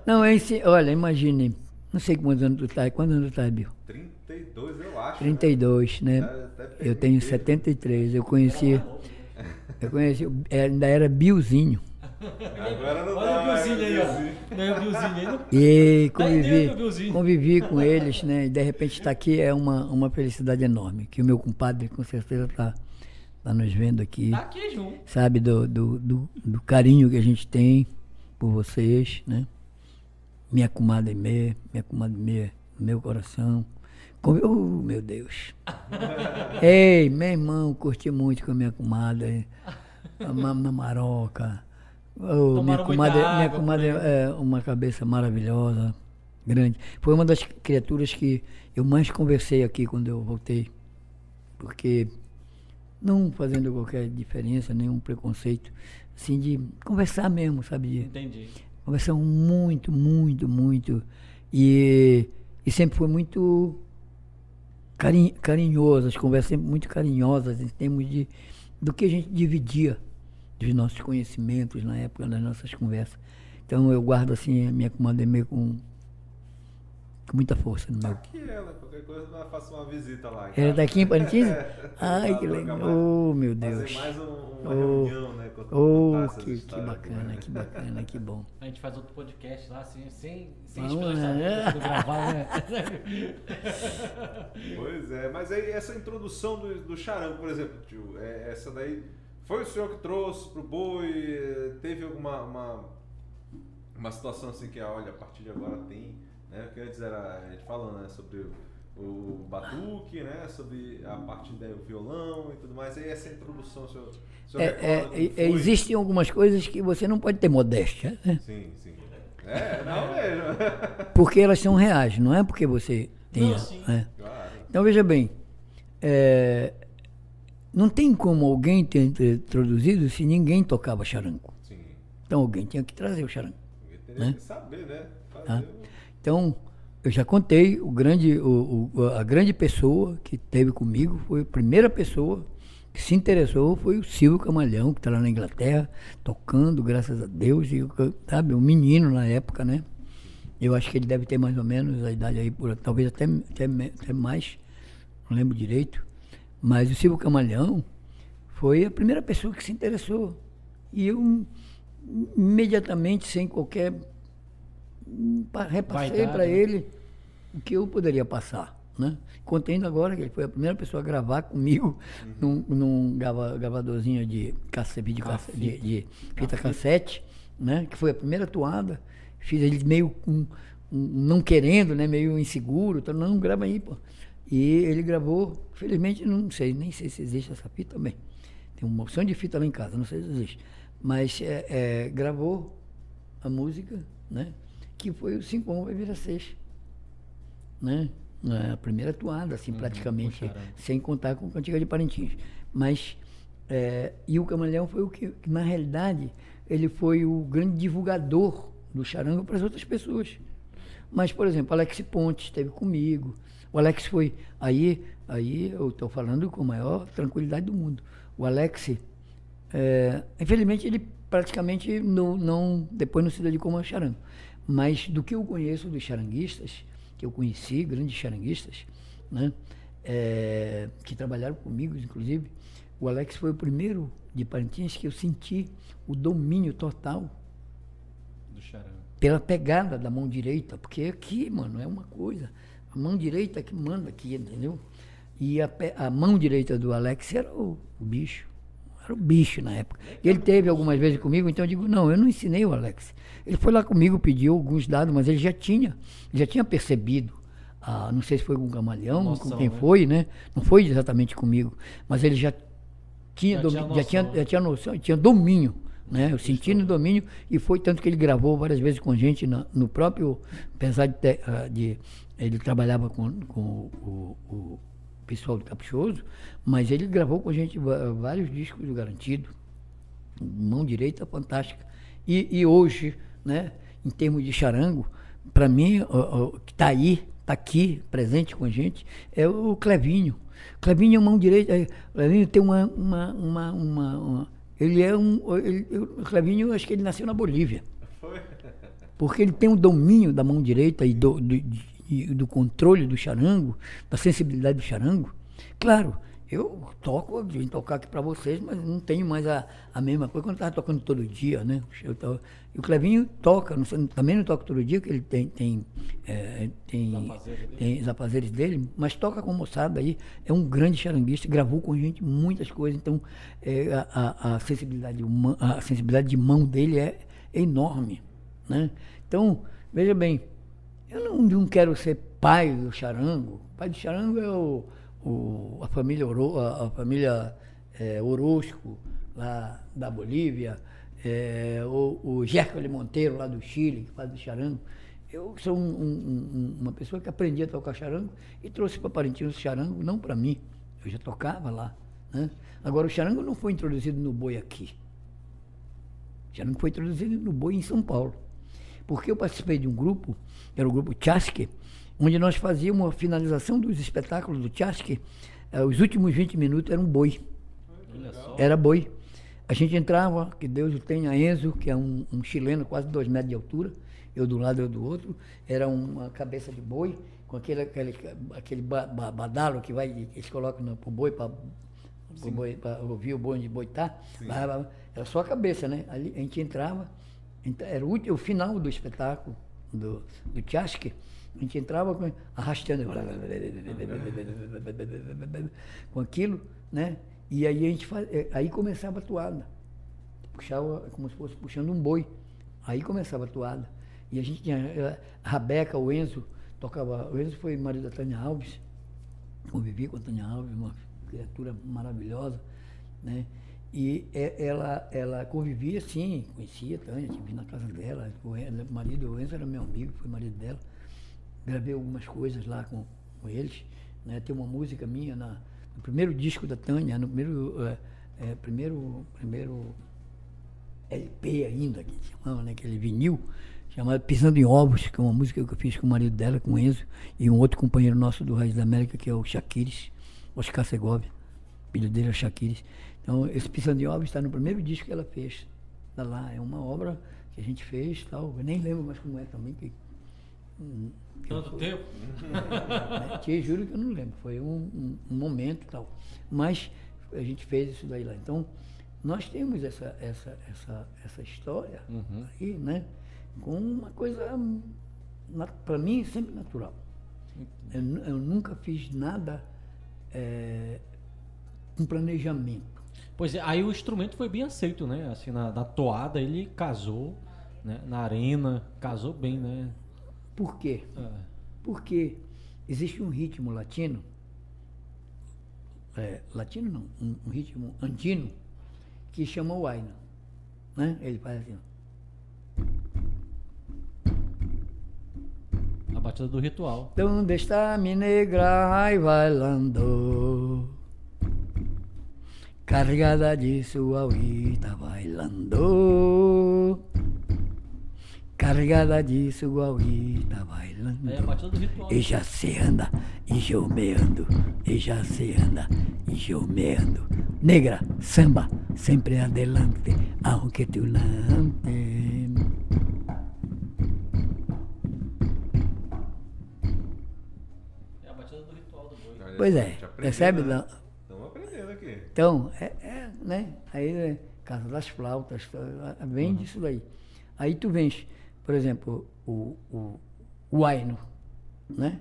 Não, esse, olha, imagine, não sei quantos anos tu tá, quantos anos tu tá, Bill? 32, eu acho. 32, né? Até perguntei. Eu tenho 73, eu conheci, eu conheci, ainda era Billzinho. Agora não Olha dá o mais, Billzinho aí, ó. Não é o aí? E Tá convivi, convivi com eles, né? E de repente estar aqui é uma, uma felicidade enorme. Que o meu compadre com certeza está tá nos vendo aqui. Tá aqui junto. Sabe, do, do, do, do carinho que a gente tem por vocês, né? Minha comadre Mê, minha comadre Mê, no meu coração. Com, oh, meu Deus. Ei, meu irmão, curti muito com a minha comadre. Amamos na maroca. Oh, minha comadre, minha comadre aí. é uma cabeça maravilhosa, grande. Foi uma das criaturas que eu mais conversei aqui quando eu voltei. Porque não fazendo qualquer diferença, nenhum preconceito, assim, de conversar mesmo, sabe? Entendi. Conversão muito, muito, muito. E, e sempre foi muito carin, carinhoso, as conversas sempre muito carinhosas em termos de do que a gente dividia dos nossos conhecimentos na época das nossas conversas. Então eu guardo assim a minha comadre meio com, com muita força no meu. aqui ela, qualquer coisa nós faça uma visita lá. Ela está aqui em Parintins? É, Ai, que legal. Oh, meu Fazer Deus. mais um- uma Oh, reunião, né? Oh, que, que bacana, né? que bacana, que bom. A gente faz outro podcast lá, assim, sem, sem Vamos, né? gravar, né? Pois é, mas aí essa introdução do, do charango, por exemplo, tio, é, essa daí foi o senhor que trouxe pro boi? Teve alguma uma, uma situação assim que, olha, a partir de agora tem, né? Porque antes era a gente falando né, sobre o, o batuque, né? Sobre a parte do violão e tudo mais. Aí essa introdução, o senhor, o senhor É, recorda é, é, existem algumas coisas que você não pode ter modéstia, né? Sim, sim. É, não mesmo. Porque elas são reais, não é porque você tenha. Não, sim. é. claro. Então veja bem, é, não tem como alguém ter introduzido se ninguém tocava charango. Sim. Então alguém tinha que trazer o charango. Teria Né? que saber, né? Tá? Então, eu já contei, o grande, o, o- a grande pessoa que teve comigo foi a primeira pessoa que se interessou foi o Silvio Camalhão, que está lá na Inglaterra, tocando, graças a Deus, e, sabe, um menino na época, né? Eu acho que ele deve ter mais ou menos a idade aí, por, talvez até, até, até mais, não lembro direito. Mas o Silvio Camalhão foi a primeira pessoa que se interessou. E eu, imediatamente, sem qualquer pa- repassei para né? ele o que eu poderia passar. Né? Contei ainda agora que ele foi a primeira pessoa a gravar comigo num, num grava- gravadorzinho de, cassete, de, cassete, de, de fita cassete, né? que foi a primeira atuada. Fiz ele meio com- um, não querendo, né? meio inseguro. Então, não, grava aí, pô. E ele gravou, felizmente, não sei, nem sei se existe essa fita também. Tem uma opção de fita lá em casa, não sei se existe. Mas é, é, gravou a música, né? Que foi o 5 1 vai virar 6. Né? A primeira atuada, assim, praticamente, puxaram. sem contar com Cantiga de Parintins. Mas, é, e o Camaleão foi o que, que, na realidade, ele foi o grande divulgador do charango para as outras pessoas. Mas, por exemplo, Alex Pontes esteve comigo. O Alex foi. Aí, aí eu estou falando com a maior tranquilidade do mundo. O Alex, é, infelizmente, ele praticamente não, não, depois não se dedicou ao charango. Mas do que eu conheço dos charanguistas, que eu conheci, grandes charanguistas, né, é, que trabalharam comigo, inclusive, o Alex foi o primeiro de Parintins que eu senti o domínio total Do charango. pela pegada da mão direita, porque aqui, mano, é uma coisa. A mão direita que manda aqui, entendeu? E a, a mão direita do Alex era o, o bicho. Era o bicho na época. Ele teve algumas vezes comigo, então eu digo, não, eu não ensinei o Alex. Ele foi lá comigo, pediu alguns dados, mas ele já tinha, já tinha percebido. Ah, não sei se foi com o Camaleão, Noção, com quem né? foi, né? Não foi exatamente comigo, mas ele já tinha, Já tinha já tinha, noção. já tinha noção, tinha domínio, né? Eu senti no domínio e foi tanto que ele gravou várias vezes com a gente na- no próprio, apesar de, ah, de- ele trabalhava com, com o, o pessoal do Caprichoso, mas ele gravou com a gente vários discos do Garantido, mão direita fantástica. E, e hoje, né, em termos de charango, para mim, o, o que está aí, está aqui, presente com a gente, é o Clevinho. Clevinho é mão direita. é, Clevinho tem uma. uma, uma, uma- uma- ele é um. ele- o Clevinho, acho que ele nasceu na Bolívia. Porque ele tem um domínio da mão direita e do, do, e do controle do charango, da sensibilidade do charango. Claro, eu toco, eu vim tocar aqui para vocês, mas não tenho mais a, a mesma coisa quando eu estava tocando todo dia, né? Eu tava- e o Clevinho toca, não sei, também não toca todo dia, que ele tem, tem, é, tem, tem os afazeres dele, mas toca com moçada aí, é um grande charanguista, gravou com gente muitas coisas, então é, a, a- sensibilidade, huma- a sensibilidade de mão dele é, é enorme. Né? Então, veja bem, eu não, não quero ser pai do charango. Pai do charango é o, o- a família, Oro, a, a família é, Orozco, lá da Bolívia, é, o, o Gércole Monteiro, lá do Chile, que faz do charango. Eu sou um- um- uma pessoa que aprendi a tocar charango e trouxe para Parintins o charango, não para mim. Eu já tocava lá. Né? Agora, o charango não foi introduzido no boi aqui. O charango foi introduzido no boi em São Paulo. Porque eu participei de um grupo, era o grupo Chasque, onde nós fazíamos a finalização dos espetáculos do Chasque, eh, os últimos 20 minutos eram boi. Era boi. A gente entrava, que Deus o tenha, Enzo, que é um, um chileno quase dois metros de altura, eu do lado, eu do outro, era uma cabeça de boi, com aquele, aquele, aquele ba- ba- badalo que vai, eles colocam no, pro boi para ouvir o boi onde o boi tá. Lá, Era só a cabeça, né? Ali a gente entrava, entra- era o, último- o final do espetáculo do, do Chasque, a gente entrava arrastando com aquilo, né? E aí a gente faz, eh, aí começava a toada. Puxava como se fosse puxando um boi. Aí começava a toada. E a gente tinha a Rabeca, o Enzo, tocava. O Enzo foi marido da Tânia Alves, convivi com a Tânia Alves, uma criatura maravilhosa, né? E e- ela, ela convivia sim, conhecia a Tânia, tive na casa dela, o, marido, o Enzo era meu amigo, foi marido dela. Gravei algumas coisas lá com, com eles, né? Tem uma música minha na, no primeiro disco da Tânia, no primeiro, eh, eh, primeiro, primeiro LP ainda, que chamava, né? Aquele vinil, chamado Pisando em Ovos, que é uma música que eu fiz com o marido dela, com o Enzo, e um outro companheiro nosso do Raiz da América, que é o Shaquires, Oscar Segovia. Filho dele é Shaquires. Então, esse Pisando em Ovos está no primeiro disco que ela fez. Está lá, é uma obra que a gente fez tal. Eu nem lembro mais como é também. Que, hum, que Tanto foi- tempo. né? Te juro que eu não lembro, foi um, um- um momento e tal. Mas a gente fez isso daí lá. Então, nós temos essa, essa, essa, essa história Uhum. aí, né? Com uma coisa, para mim, sempre natural. Eu, eu nunca fiz nada é, com planejamento. Pois é, aí o instrumento foi bem aceito, né? Assim, na, na toada ele casou, né? Na arena, casou bem, né? Por quê? É. Porque existe um ritmo latino, é, latino não, um, um ritmo andino, que chama o Aina. Né? Ele faz assim. A batida do ritual. Donde está mi negra ay bailando? Cargada de su agüita bailando. Cargada de su agüita bailando. Aí a batida do ritual. E já se anda, e eu me ando, e já se anda, e eu me ando. Negra, samba, sempre adelante, aunque tu lante. É a batida do ritual do boi. Olha Pois é, percebe? né? Não? Estamos aprendendo aqui. Então, é, é, né? Aí, é, Casa das Flautas, tá, vem disso daí. Aí tu vens, por exemplo, o, o, o Aino, né?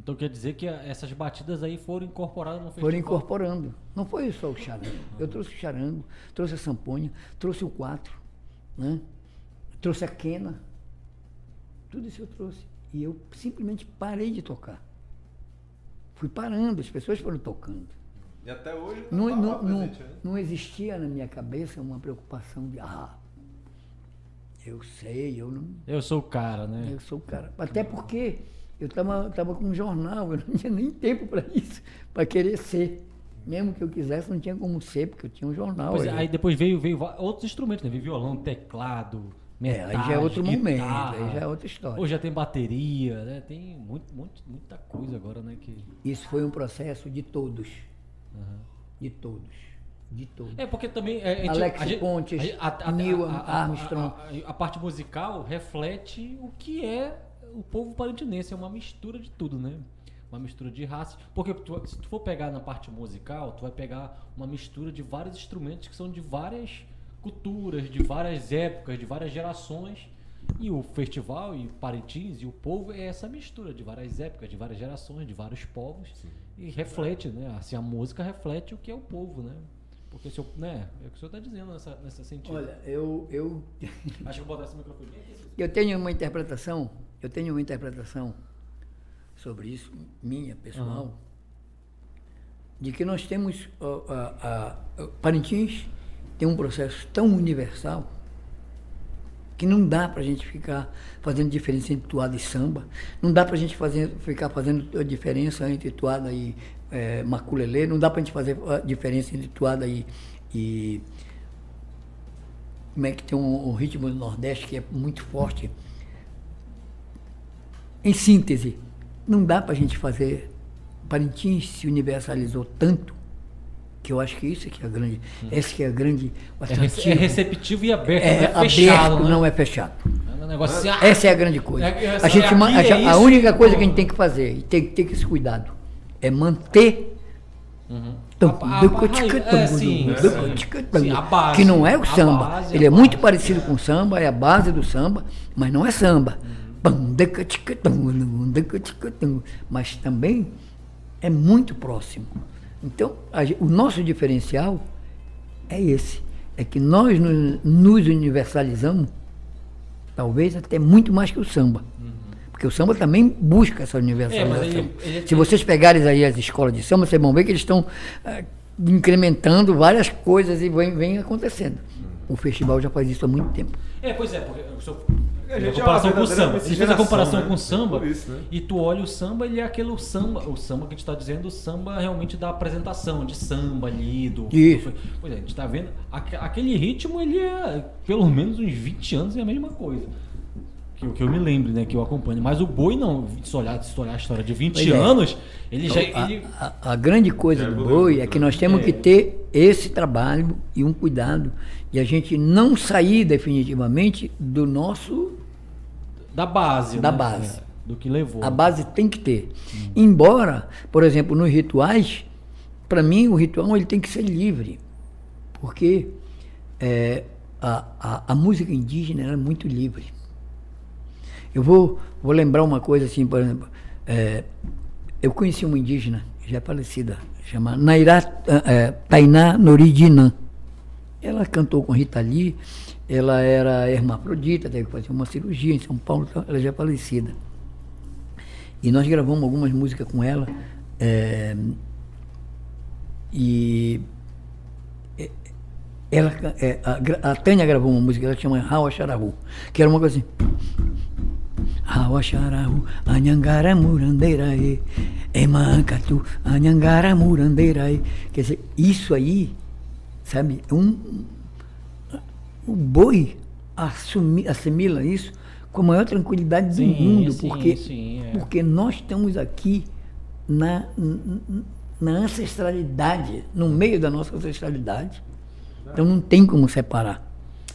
Então quer dizer que essas batidas aí foram incorporadas no festival. Foram incorporando. Não foi só o charango. Eu trouxe o charango, trouxe a samponha, trouxe o quatro, né? Trouxe a quena. Tudo isso eu trouxe. E eu simplesmente parei de tocar. Fui parando, as pessoas foram tocando. E até hoje tá Não, não, não, presente, né? não existia na minha cabeça uma preocupação de, ah, eu sei, eu não. Eu sou o cara, né? Eu sou o cara. Até porque eu estava tava com um jornal, eu não tinha nem tempo para isso, para querer ser. Mesmo que eu quisesse, não tinha como ser, porque eu tinha um jornal. Pois é, aí. aí depois veio, veio outros instrumentos, né? Veio violão, teclado, É, metais, aí já é outro momento, guitarra. aí já é outra história. Hoje já tem bateria, né? Tem muito, muito, muita coisa agora, né? Que... Isso foi um processo de todos. De todos. De todos. É porque também é, a gente- Alex a gente- Pontes, Neil Armstrong. A, a- a parte musical reflete o que é o povo parintinense, é uma mistura de tudo, né? Uma mistura de raças. Porque tu- se tu for pegar na parte musical, tu vai pegar uma mistura de vários instrumentos que são de várias culturas, de várias épocas, de várias gerações. E o festival e Parintins e o povo é essa mistura de várias épocas, de várias gerações, de vários povos. E reflete, né? Assim, a música reflete o que é o povo, né? Porque o senhor, né? É o que o senhor está dizendo nessa, nesse sentido. Olha, eu, eu, Acho que vou botar esse microfone eu tenho uma interpretação, eu tenho uma interpretação sobre isso, minha, pessoal, de que nós temos, ó, a, a- Parintins tem um processo tão universal que não dá para a gente ficar fazendo diferença entre toada e samba, não dá para a gente fazer, ficar fazendo a diferença entre toada e é, maculelê, não dá para a gente fazer a diferença entre toada e, e como é que tem um, um ritmo do Nordeste que é muito forte. Em síntese, não dá para a gente fazer. Parintins se universalizou tanto que eu acho que isso é que é a grande, esse que é a grande É, é receptivo e aberto, É não é fechado, aberto, né? não é fechado. É um negócio assim, ah, Essa é a grande coisa. É, é, A, gente, a, é a isso, única coisa que a gente tem que fazer, e tem que ter esse cuidado, é manter. Uhum. é, que não é o samba. Ele é muito parecido é. com o samba, é a base do samba, mas não é samba. Tum. Mas também é muito próximo. Então, a o nosso diferencial é esse. É que nós nos, nos universalizamos, talvez até muito mais que o samba. Porque o samba também busca essa universalização. Uhum. É, ele- ele- Se vocês pegarem aí as escolas de samba, vocês vão ver que eles estão ah, incrementando várias coisas e vem, vem acontecendo. O festival já faz isso há muito tempo. É, pois é, porque o senhor A é a comparação uma com o samba. Ele fez a comparação né? com o samba isso, né? e tu olha o samba, ele é aquele samba, o samba que a gente está dizendo, o samba realmente da apresentação, de samba ali, do... Isso. Pois é, a gente está vendo, aque- aquele ritmo, ele é pelo menos uns 20 anos é a mesma coisa. Que, eu- que eu me lembro, né, que eu acompanho. Mas o boi não, se olhar, se olhar a história de 20 Pois é. anos, ele já... Então, a, ele- a- a grande coisa Já do boi é que né? nós temos É. que ter esse trabalho e um cuidado de a gente não sair definitivamente do nosso da base, Da né? base. É, do que levou. A base tem que ter. Embora, por exemplo, nos rituais, para mim o ritual ele tem que ser livre. Porque é, a, a, a música indígena era muito livre. Eu vou, vou lembrar uma coisa assim, por exemplo, É, eu conheci uma indígena, já falecida, chama Nairá é, Tainá Noridinã. Ela cantou com Rita Lee, ela era hermafrodita, teve que fazer uma cirurgia em São Paulo, então ela já é falecida. E nós gravamos algumas músicas com ela. é, e é, ela, é, a, a Tânia gravou uma música, ela chama Rawa Xarahu, que era uma coisa assim. Rawa Xarahu, Anhangara Murandeiraê, Emancatu, Anhangara Murandeiraê. Quer dizer, isso aí, sabe, um, o boi assumi, assimila isso com a maior tranquilidade do Sim, mundo, sim, porque, sim, é. porque nós estamos aqui na, na ancestralidade, no meio da nossa ancestralidade. Então não tem como separar.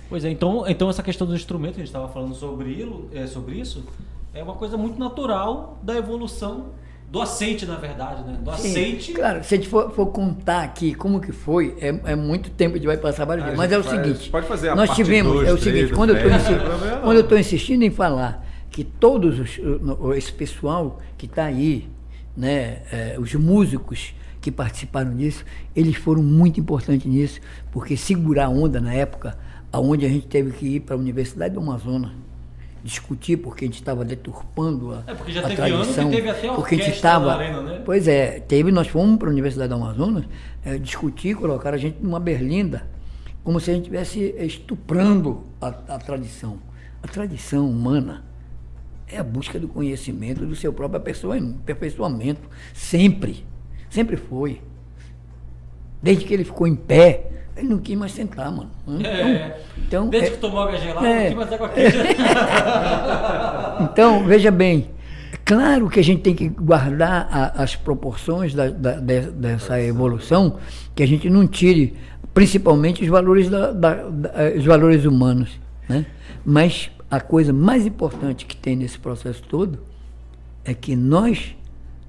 Pois é, então, então essa questão do instrumento, a gente estava falando sobre, é, sobre isso, é uma coisa muito natural da evolução do aceite, na verdade, né? Do Sim, aceite. Claro, se a gente for, for contar aqui como que foi, é, é muito tempo, a gente vai passar vários Ah, dias. a Mas é o faz- seguinte, pode fazer a nós parte tivemos, dois, é o três, seguinte, do quando eu quando eu estou insistindo em falar que todos os, o- esse pessoal que está aí, né, é, os músicos que participaram disso, eles foram muito importantes nisso, porque segurar a onda na época, aonde a gente teve que ir para a Universidade do Amazonas, discutir porque a gente estava deturpando a, É, porque já a teve ano que tradição, teve até porque a gente estava arena, né? Pois é, teve, nós fomos para a Universidade do Amazonas eh, discutir, colocar a gente numa berlinda, como se a gente estivesse estuprando a, a tradição. A tradição humana é a busca do conhecimento, do seu próprio aperfeiçoa- aperfeiçoamento. Sempre. Sempre foi. Desde que ele ficou em pé, ele não quis mais sentar, mano. É. então, Desde é- que tomou água gelada, é. não tem mais água quente. Então, veja bem, é claro que a gente tem que guardar a- as proporções da- da- de- dessa evolução, que a gente não tire, principalmente os valores, da- eh, os valores humanos. Né? Mas a coisa mais importante que tem nesse processo todo é que nós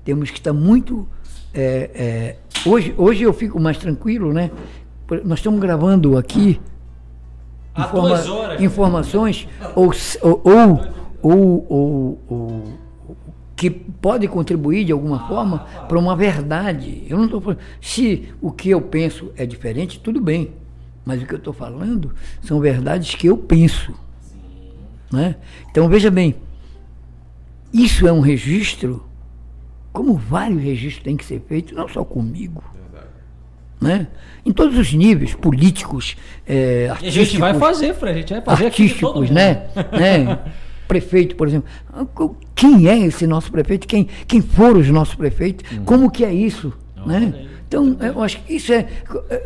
temos que estar muito. eh, eh, hoje, hoje eu fico mais tranquilo, né? Nós estamos gravando aqui informa- horas. informações ou, ou, ou, ou- que pode contribuir de alguma forma para uma verdade. Eu não estou falando. Se o que eu penso é diferente, tudo bem. Mas o que eu estou falando são verdades que eu penso. Né? Então veja bem, isso é um registro, como vários registros têm que ser feitos, não só comigo. Né? Em todos os níveis, políticos, eh, E a artísticos gente vai fazer, Fred. A gente vai fazer aqui de todo artísticos, né? né? Prefeito, por exemplo. Quem é esse nosso prefeito? Quem, quem foram os nossos prefeitos? Como que é isso? Olha né? Então, eu acho que isso é.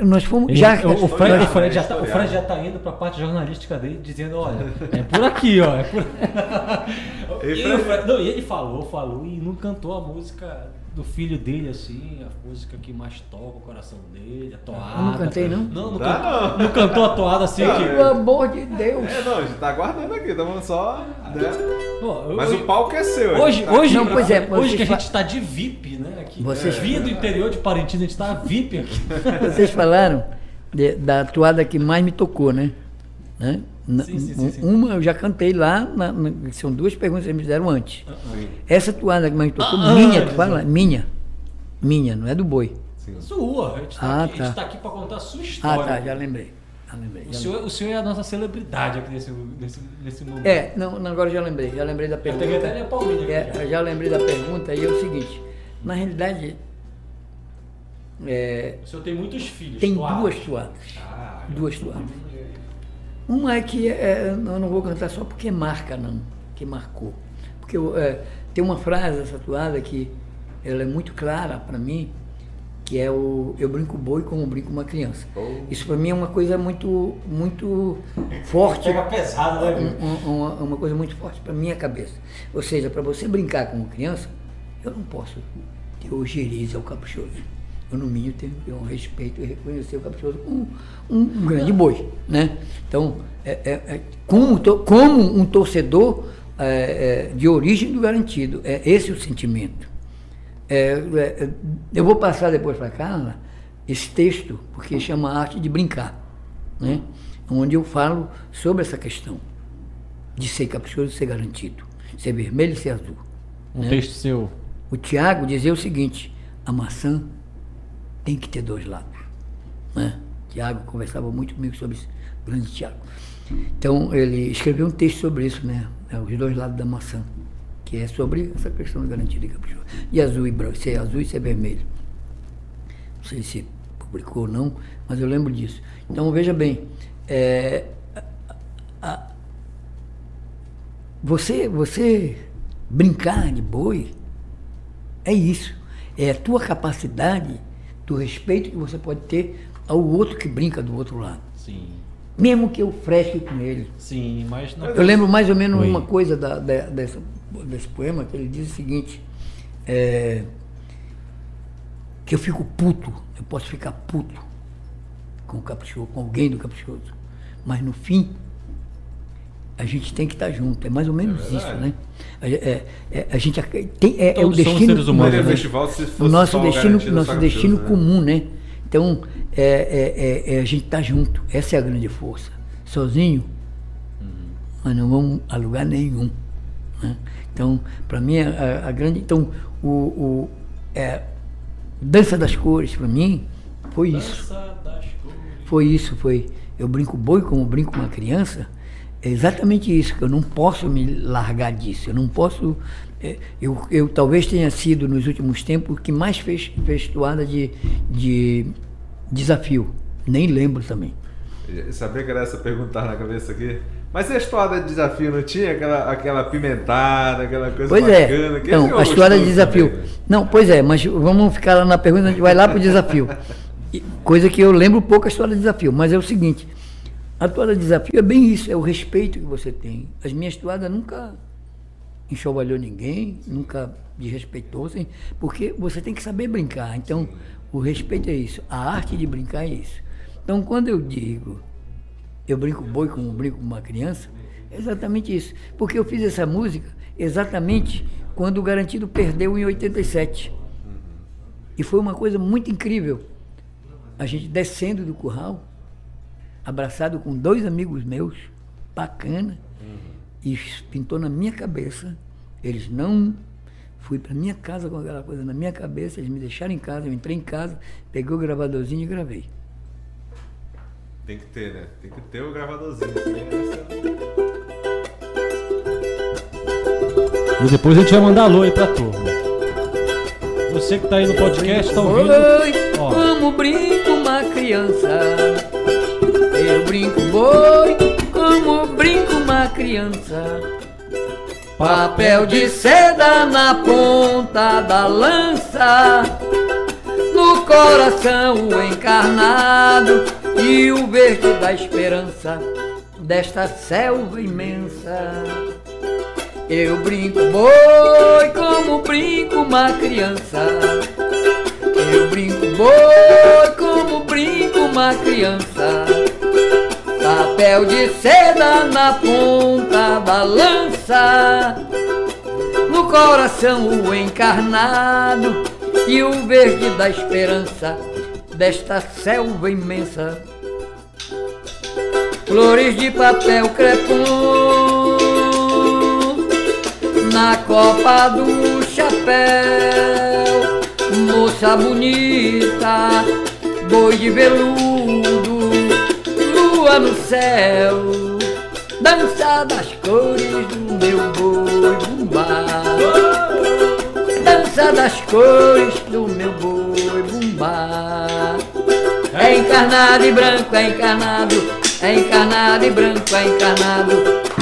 Nós fomos. Ele- já, o, o Fred, nós- o Fred já tá, o. Fred já tá indo pra parte jornalística dele, dizendo, olha, é por aqui, ó. É por... E Fred- não, e ele falou, falou e não cantou a música do filho dele, assim, a música que mais toca o coração dele, a toada. Eu não cantei, não? Não, não, Dá cantou, não cantou a toada assim Não, que. Pelo amor de Deus! É, não, a gente tá aguardando aqui, estamos só. Né? Pô, Mas eu- o palco é seu. Hoje, tá hoje, Não, pois é, hoje que a gente está de VIP, né? Aqui, Vocês- Vinha do interior de Parintins, a gente tá VIP aqui. Vocês falaram de- da toada que mais me tocou, né? Né? Sim, sim, sim. Uma eu já cantei lá, na- na- são duas perguntas que vocês me fizeram antes. Sim, Essa toada que mais me tocou, Ah, minha, tu Jesus. fala? Minha. Minha, não é do boi. sim. Sua, a gente tá, Ah, aqui, a tá. gente tá aqui para contar a sua Ah, história. tá, já lembrei. Já lembrei. O já senhor, o senhor é a nossa celebridade aqui nesse, nesse, nesse momento. É, não, não, agora já lembrei, já lembrei da Eu pergunta. peguei até a aqui, É, já. eu já lembrei da pergunta e é o seguinte, na realidade, é, O senhor tem muitos filhos. tem toadas. duas toadas. Ah, Duas toadas. Uma é que é, eu não vou cantar só porque marca, não, que marcou. Porque eu, é, tem uma frase dessa toada que ela é muito clara para mim, que é o eu brinco boi como brinco uma criança. Oh. Isso para mim é uma coisa muito muito forte. Pega pesado, né? Um- um- uma, uma coisa muito forte para minha cabeça. Ou seja, para você brincar com uma criança, eu não posso ter ojeriza ao caprichoso. Eu, no mínimo, tenho um respeito e reconhecer o caprichoso como um, um grande boi. Né? Então, é, é- é como, como um torcedor é, é, de origem do garantido, é esse o sentimento. É, é, eu vou passar depois para Carla esse texto, porque chama Arte de Brincar, né? onde eu falo sobre essa questão de ser caprichoso e ser garantido, ser vermelho e ser azul. Um né? texto seu. o Tiago dizia o seguinte: a maçã tem que ter dois lados. Né? Tiago conversava muito comigo sobre isso, grande Tiago. Então ele escreveu um texto sobre isso, né? É, Os dois lados da maçã, que é sobre essa questão da garantia de capricho. E azul e branco, ser azul e ser vermelho. Não sei se publicou ou não, mas eu lembro disso. Então veja bem, é, a- a- você, você brincar de boi é isso. É a tua capacidade, do respeito que você pode ter ao outro que brinca do outro lado. Sim. Mesmo que eu fresque com ele. Sim, mas não. Eu lembro mais ou menos Oi. uma coisa da- da- dessa- desse poema, que ele diz o seguinte, é, que eu fico puto, eu posso ficar puto com o caprichoso, com alguém do caprichoso, mas no fim a gente tem que estar junto, é mais ou menos isso, né? A, é- é- a gente tem, é, é o destino seres humanos, né? festival o nosso destino, nosso destino caprichoso, né? comum, né? Então, é, é- é- é a gente estar junto. Essa é a grande força. Sozinho, mas não vamos a lugar nenhum. né? Então, para mim, a, a grande. Então, o, o é, Dança das Cores, para mim, foi isso. Dança das cores. Foi isso, foi. Eu brinco boi como brinco uma criança. É exatamente isso, que eu não posso me largar disso. Eu não posso. é, Eu, eu talvez tenha sido, nos últimos tempos, o que mais fez, fez toada de, de desafio. Nem lembro também. Eu Sabia que era essa perguntar na cabeça aqui? Mas e a história de desafio não tinha aquela, aquela pimentada, aquela coisa Pois bacana? é. Que Então, esse é o a história de desafio. também, né? Não, pois é, mas vamos ficar lá na pergunta, a gente vai lá para o desafio. Coisa que eu lembro pouco a história de desafio, mas é o seguinte: a toada de desafio é bem isso, é o respeito que você tem. As minhas toadas nunca enxovalhou ninguém, nunca desrespeitou, assim, porque você tem que saber brincar. Então, o respeito é isso, a arte de brincar é isso. Então, quando eu digo eu brinco boi como brinco com uma criança, é exatamente isso. Porque eu fiz essa música exatamente quando o Garantido perdeu em 87. E foi uma coisa muito incrível. A gente descendo do curral, abraçado com dois amigos meus, bacana, e pintou na minha cabeça. Eles não. Fui para minha casa com aquela coisa na minha cabeça, eles me deixaram em casa, eu entrei em casa, peguei o gravadorzinho e gravei. Tem que ter, né? Tem que ter o gravadorzinho. essa- E depois a gente vai mandar alô aí pra turma. Você que tá aí no podcast, tá ouvindo? Oi, Ó. como brinco uma criança. Eu brinco boi, como brinco uma criança. Papel de seda na ponta da lança. No coração o encarnado e o verde da esperança desta selva imensa. Eu brinco boi como brinco uma criança. Eu brinco boi como brinco uma criança. Papel de seda na ponta da lança. No coração o encarnado e o verde da esperança desta selva imensa. Flores de papel crepom na copa do chapéu, moça bonita, boi de veludo, lua no céu, dança das cores do meu boi bumbá. Dança das cores do meu boi bumbá. É encarnado e branco, é encarnado, é encarnado e branco, é encarnado,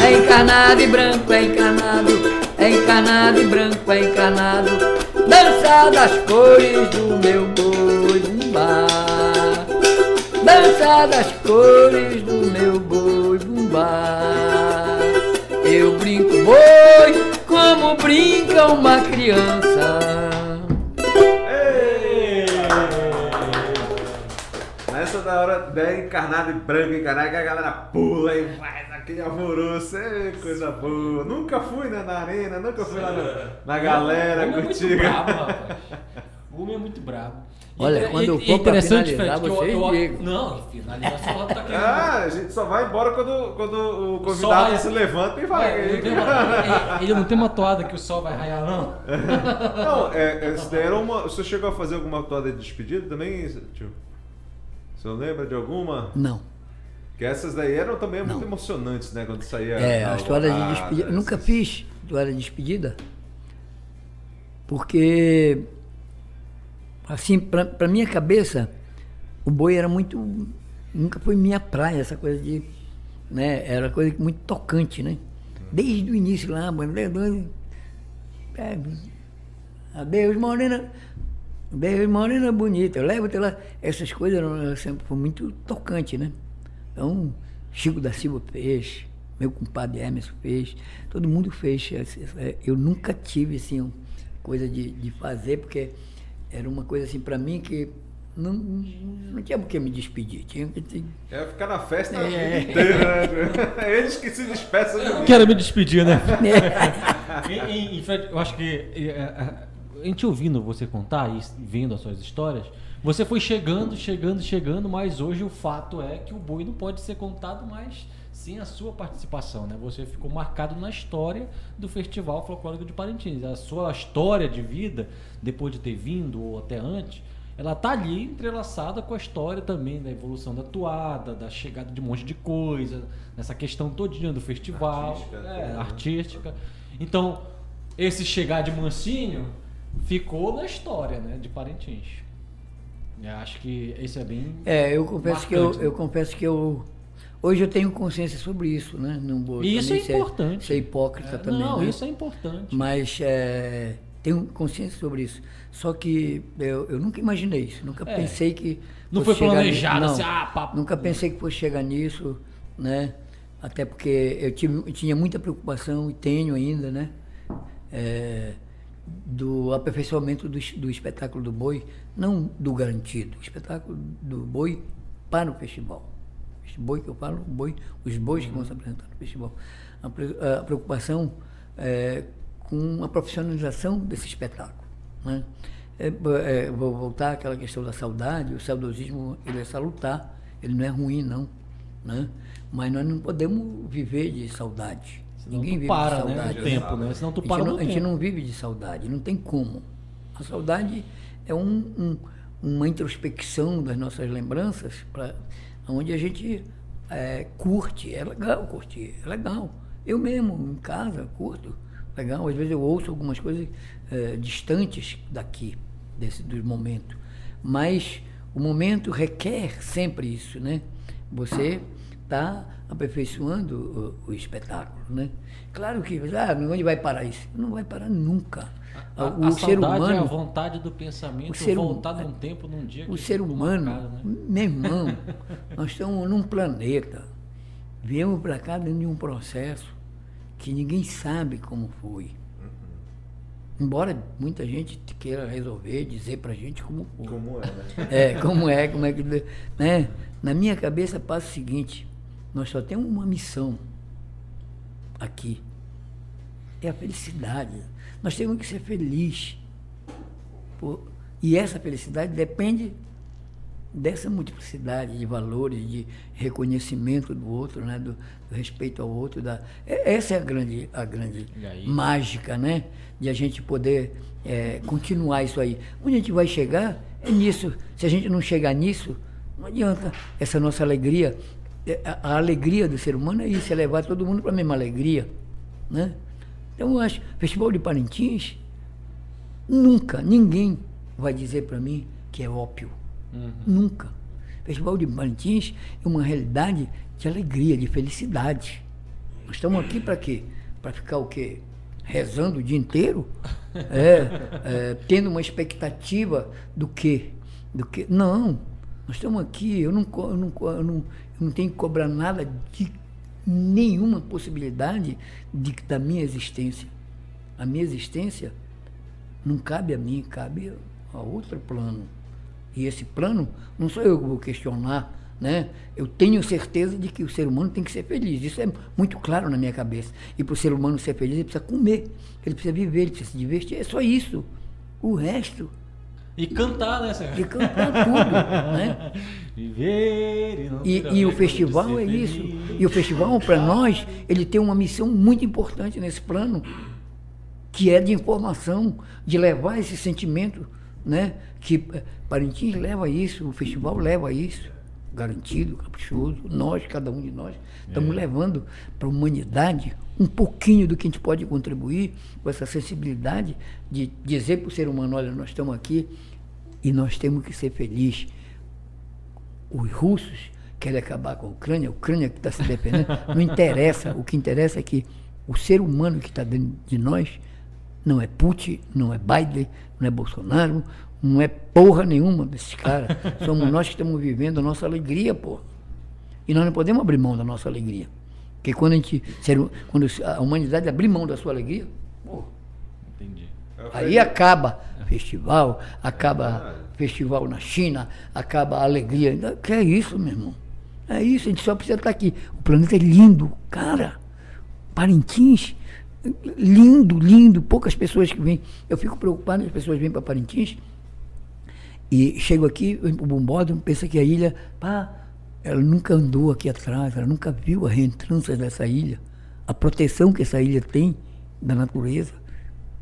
é encarnado e branco, é encarnado, é encarnado e branco, é encarnado. Dança das cores do meu boi bumbá. Dança das cores do meu boi bumbá. Eu brinco boi como brinca uma criança. Ei! Nessa da hora da encarnado e branco encarnado, que a galera pula e faz aquele alvoroço, é coisa boa. Nunca fui né, na arena, nunca fui lá na, na galera Como muito. O homem é muito brabo. E Olha, é- quando e- eu for é pra interessante, finalizar, vocês eu, eu. Não, finalizar só tá querendo. Ah, a gente só vai embora quando, quando o sol convidado raia. se levanta e vai. É, ele, não tem uma, ele- não tem uma toada que o sol vai raiar, não? Não, é, é, daí era uma. Você chegou a fazer alguma toada de despedida também, tio? Você não lembra de alguma? Não. Que essas daí eram também muito Não. emocionantes, né? Quando saía. É, na a história de despedida. Eu nunca essas- fiz história de despedida, porque, assim, pra minha cabeça, o boi era muito. Nunca foi minha praia, essa coisa de. Né, era coisa muito tocante, né? Desde o início lá, bandeira. É, adeus, morena. Adeus, morena bonita. Até lá. Essas coisas eram, sempre foi muito tocante, né? Então, Chico da Silva fez, meu compadre Emerson fez, todo mundo fez. Eu nunca tive assim, coisa de, de fazer, porque era uma coisa assim para mim que não, não tinha por que me despedir. Tinha que. É ficar na festa É. inteira, né? É eles que se despeçam de mim. Quero me despedir, né? E, e- e, Fred, eu acho que é, é, a gente ouvindo você contar e vendo as suas histórias, você foi chegando, chegando, chegando, mas hoje o fato é que o boi não pode ser contado mais sem a sua participação, né? Você ficou marcado na história do Festival Folclórico de Parintins. A sua história de vida, depois de ter vindo ou até antes, ela tá ali entrelaçada com a história também da evolução da toada, da chegada de um monte de coisa, nessa questão todinha do festival, Artística, é, né? artística. Então, esse chegar de mansinho ficou na história, né, de Parintins. Eu acho que esse é bem É, eu confesso que eu, Marcante, né? eu confesso que eu hoje eu tenho consciência sobre isso, né? Não vou isso é ser- importante. Ser hipócrita É, também. Não, né? isso é importante. Mas é, tenho consciência sobre isso. Só que eu, eu nunca imaginei isso. Nunca É. pensei que. Não foi planejado assim, ah, papo. Nunca pensei que fosse chegar nisso, né? Até porque eu, tive, eu tinha muita preocupação e tenho ainda, né? É, do aperfeiçoamento do, do espetáculo do boi, não do garantido, o espetáculo do boi para o festival. Esse boi que eu falo, boi, os bois que vão se apresentar no festival. A, a preocupação é, com a profissionalização desse espetáculo. Né? É, é, vou voltar àquela questão da saudade, o saudosismo ele é salutar, ele não é ruim não. Né? Mas nós não podemos viver de saudade. Senão Ninguém vive para, de né, saudade. no tempo, né? Senão tu A gente para não- A gente não vive de saudade, não tem como. A saudade é um, um- uma introspecção das nossas lembranças, pra, onde a gente é, curte, é legal curtir, é legal. Eu mesmo, em casa, curto, legal. Às vezes eu ouço algumas coisas é, distantes daqui, desse, do momento. Mas o momento requer sempre isso, né? Você está aperfeiçoando o, o espetáculo, né? Claro que, ah, onde vai parar isso? Não vai parar nunca. A, o a ser saudade é a humano, vontade do pensamento o ser hum- voltar num tempo, num dia o que ser humano, marcado, né? meu irmão, nós estamos num planeta, viemos para cá dentro de um processo que ninguém sabe como foi. Embora muita gente queira resolver, dizer pra gente como foi. Como é, né? É, como é, como é que. Né? Na minha cabeça passa o seguinte: nós só temos uma missão aqui. É a felicidade. Nós temos que ser felizes. E essa felicidade depende dessa multiplicidade de valores, de reconhecimento do outro, né? do, do respeito ao outro. Da, é- essa é a grande, a grande aí? mágica, né? De a gente poder é, continuar isso aí. Onde a gente vai chegar é nisso. Se a gente não chegar nisso, não adianta. Essa nossa alegria, é, a, a alegria do ser humano é isso, é levar todo mundo para a mesma alegria, né? Então eu acho, Festival de Parintins, nunca, ninguém vai dizer para mim que é ópio. Nunca. Festival de Parintins é uma realidade de alegria, de felicidade. Nós estamos aqui para quê? Para ficar o quê? Rezando o dia inteiro? É, é, tendo uma expectativa do quê? Do quê? Não. Nós estamos aqui, eu não, eu não, eu não, eu não tenho que cobrar nada de nenhuma possibilidade de, da minha existência. A minha existência não cabe a mim, cabe a outro plano. E esse plano não sou eu que vou questionar, né? Eu tenho certeza de que o ser humano tem que ser feliz. Isso é muito claro na minha cabeça. E para o ser humano ser feliz, ele precisa comer, ele precisa viver, ele precisa se divertir. É só isso. O resto E cantar, né? E cantar tudo, né? Viver e não E, ter e o festival é isso. feliz. E o festival, para nós, ele tem uma missão muito importante nesse plano, que é de informação, de levar esse sentimento, né? Que eh, Parintins leva isso, o festival leva isso, garantido, caprichoso. Nós, cada um de nós, estamos levando para a humanidade um pouquinho do que a gente pode contribuir com essa sensibilidade de dizer para o ser humano, olha, nós estamos aqui e nós temos que ser felizes os russos querem acabar com a Ucrânia, a Ucrânia que está se defendendo, não interessa. O que interessa é que o ser humano que está dentro de nós não é Putin, não é Biden, não é Bolsonaro, não é porra nenhuma desses caras. Somos nós que estamos vivendo a nossa alegria, pô. E nós não podemos abrir mão da nossa alegria. Porque quando a gente. Quando a humanidade abrir mão da sua alegria, pô, Entendi. Aí acaba festival, acaba festival na China, acaba a alegria. Que é isso, meu irmão? É isso, a gente só precisa estar aqui. O planeta é lindo, cara. Parintins, lindo, lindo. Poucas pessoas que vêm. Eu fico preocupado, as pessoas vêm para Parintins e chego aqui, o bombódromo, pensa que a ilha, pá, ela nunca andou aqui atrás, ela nunca viu a reentrância dessa ilha, a proteção que essa ilha tem da natureza,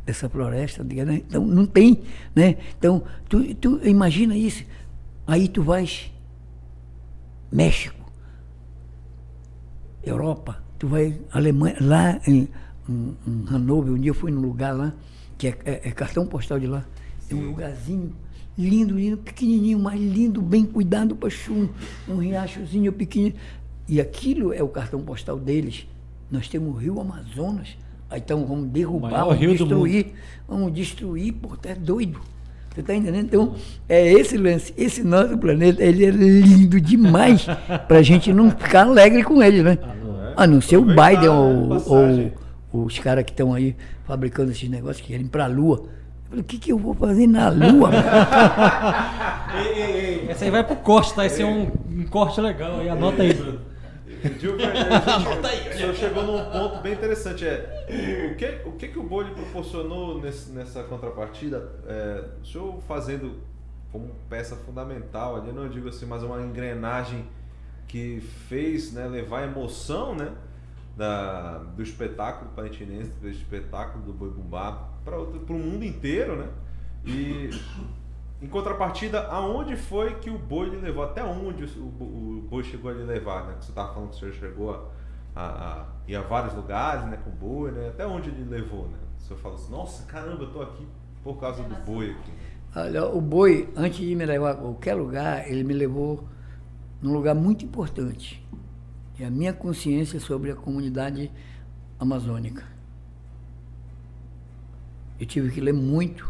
dessa floresta, então não tem, né? Então, tu, tu imagina isso, aí tu vais México, Europa, tu vai Alemanha, lá em, em, em Hanover, um dia eu fui num lugar lá, que é, é- é cartão postal de lá, é um lugarzinho lindo, lindo, pequenininho, mas lindo, bem cuidado, paixão, um, um riachozinho pequenininho. E aquilo é o cartão postal deles. Nós temos o Rio Amazonas, então vamos derrubar, vamos destruir, vamos destruir, tu é doido. Você está entendendo? Então, é esse lance, esse nosso planeta, ele é lindo demais para a gente não ficar alegre com ele, né? A não ser o Biden ou, passagem. ou os caras que estão aí fabricando esses negócios que querem para a Lua. Falei, o que, que eu vou fazer na Lua? Ei, ei, ei, Essa aí vai pro corte, tá? Esse é um, um corte legal aí. Anota aí. Gil Fernandes, o senhor chegou num ponto bem interessante. É, o, que, o que, que o Boi lhe proporcionou nesse- nessa contrapartida? É, o senhor fazendo como peça fundamental, ali eu não digo assim, mas uma engrenagem que fez né, levar emoção né, da, do espetáculo palentinense, do espetáculo do Boi Bumbá para o mundo inteiro, né? E em contrapartida, aonde foi que o boi lhe levou? Até onde o, o- o boi chegou a lhe levar, né? Você estava falando que o senhor chegou a, a, a ir a vários lugares, né? Com o boi, né? Até onde ele levou, né? O senhor falou assim, nossa, caramba, eu tô aqui por causa do boi aqui. Olha, o boi, antes de me levar a qualquer lugar, ele me levou num lugar muito importante. É a minha consciência sobre a comunidade amazônica. Eu tive que ler muito,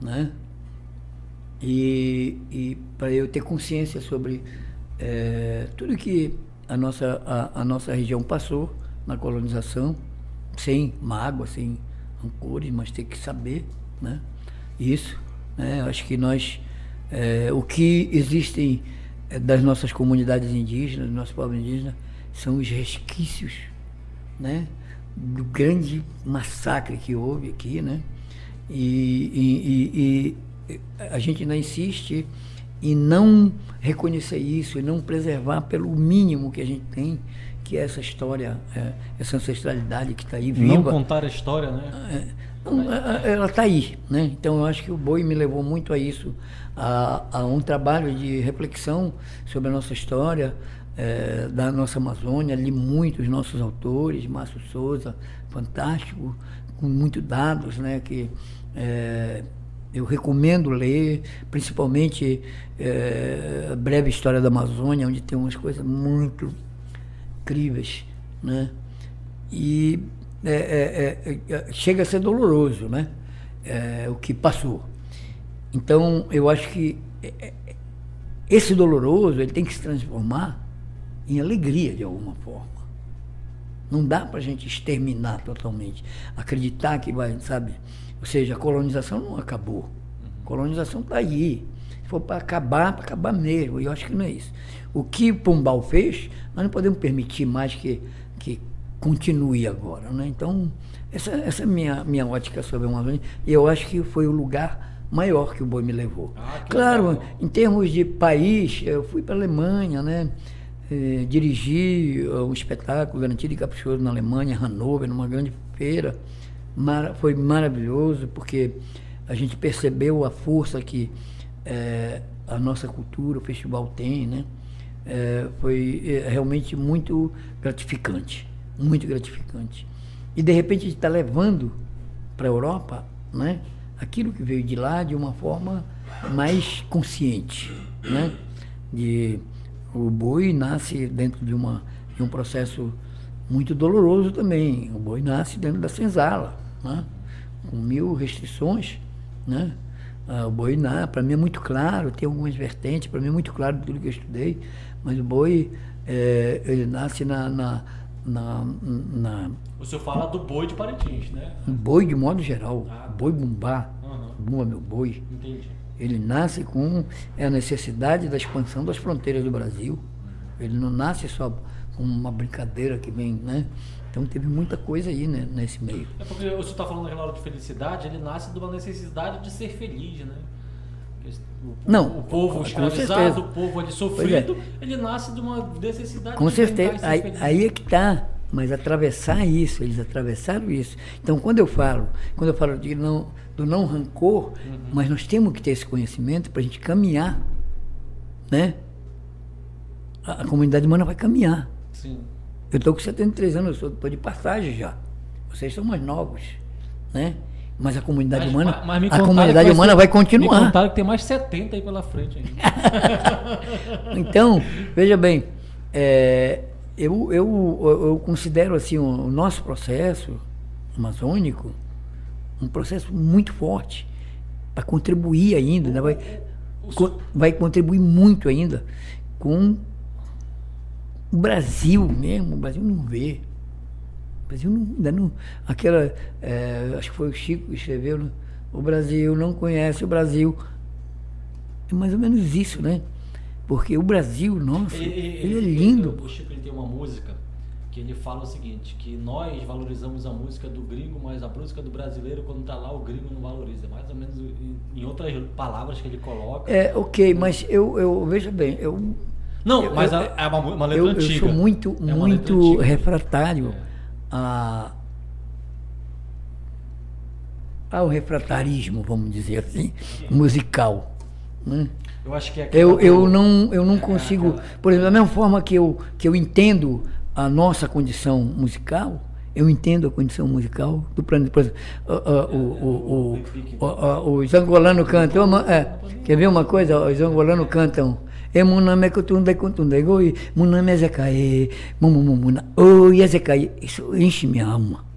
né? E, e para eu ter consciência sobre eh, tudo que a nossa, a, a nossa região passou na colonização, sem mágoa, sem rancores, mas tem que saber, né? Isso, né? Acho que nós, eh, o que existem das nossas comunidades indígenas, do nosso povo indígena, são os resquícios, né? Do grande massacre que houve aqui, né? E, e- e- e a gente ainda insiste em não reconhecer isso, e não preservar pelo mínimo que a gente tem, que é essa história, eh, essa ancestralidade que está aí viva. Não contar a história, né? É, ela está aí, né? Então eu acho que o boi me levou muito a isso, a, a um trabalho de reflexão sobre a nossa história, eh, da nossa Amazônia, li muito os nossos autores, Márcio Souza, fantástico, com muitos dados, né? Que eh, eu recomendo ler, principalmente eh, a breve história da Amazônia, onde tem umas coisas muito incríveis, né? E é, é, é, é, chega a ser doloroso, né? É, o que passou. Então, eu acho que esse doloroso ele tem que se transformar em alegria de alguma forma. Não dá para a gente exterminar totalmente, acreditar que vai, sabe? Ou seja, a colonização não acabou. A colonização está aí. Se for para acabar, para acabar mesmo. E eu acho que não é isso. O que Pombal fez, nós não podemos permitir mais que, que continue agora. Né? Então, essa, essa é a minha, minha ótica sobre a Amazônia. E eu acho que foi o lugar maior que o boi me levou. Ah, claro, legal. em termos de país, eu fui para a Alemanha, né? Eh, dirigi eh, um espetáculo garantido e caprichoso na Alemanha, Hannover, numa grande feira. Mara- foi maravilhoso porque a gente percebeu a força que eh, a nossa cultura, o festival tem, né? Eh, foi realmente muito gratificante, muito gratificante. E de repente está levando para a Europa, né? Aquilo que veio de lá de uma forma mais consciente, né? De o boi nasce dentro de uma de um processo muito doloroso também. O boi nasce dentro da senzala, né? Com mil restrições, né? Ah, o boi, para mim é muito claro, tem algumas vertentes, para mim é muito claro tudo que eu estudei, mas o boi, eh, ele nasce na, na, na, na- O senhor fala do boi de Parintins, né? boi de modo geral, Ah. boi bumbá, Aham. bumba meu boi, Entendi. ele nasce com a necessidade da expansão das fronteiras do Brasil. Ele não nasce só com uma brincadeira que vem, né? Então teve muita coisa aí né, nesse meio. É porque o senhor está falando naquela hora de felicidade, ele nasce de uma necessidade de ser feliz, né? O, Não, o povo com escravizado, certeza. o povo ali sofrido, ele nasce de uma necessidade Com de certeza, aí, aí é que está. Mas atravessar isso, eles atravessaram isso. Então, quando eu falo, quando eu falo de não, do não rancor, Uhum. mas nós temos que ter esse conhecimento para a gente caminhar, né? A, a comunidade humana vai caminhar. Sim. Eu estou com 73 anos, eu estou de passagem já. Vocês são mais novos, né? Mas a comunidade Mas- humana, mas- me a comunidade humana ser- vai Me continuar. contaram que tem mais 70 aí pela frente ainda. Então, veja bem, é, eu, eu, eu considero assim o, o nosso processo amazônico um processo muito forte para contribuir ainda, né? vai, co- vai contribuir muito ainda com o Brasil mesmo. O Brasil não vê. O Brasil não, ainda não. Aquela. é, acho que foi o Chico que escreveu, né? O Brasil não conhece o Brasil. É mais ou menos isso, né? Porque o Brasil, nossa, ele, é lindo. O Chico ele tem uma música que ele fala o seguinte, que nós valorizamos a música do gringo, mas a música do brasileiro, quando tá lá, o gringo não valoriza. Mais ou menos em, outras palavras que ele coloca. É, ok, mas eu, eu veja bem, eu, Não, eu- mas eu- é uma, uma letra eu, eu antiga. sou muito, É muito refratário É. a, ao refratarismo, vamos dizer assim, musical. Né? Eu acho que é Eu, eu, não, eu não é consigo, aquela- por exemplo, da mesma forma que eu, que eu entendo a nossa condição musical, eu entendo a condição musical do planeta. Por exemplo, os angolanos cantam, uma- é, quer ver uma coisa? Os angolanos cantam. E muname kutunde kutunde goi, muname ezekae, mumumumuna, oi ezekae. Isso enche minha alma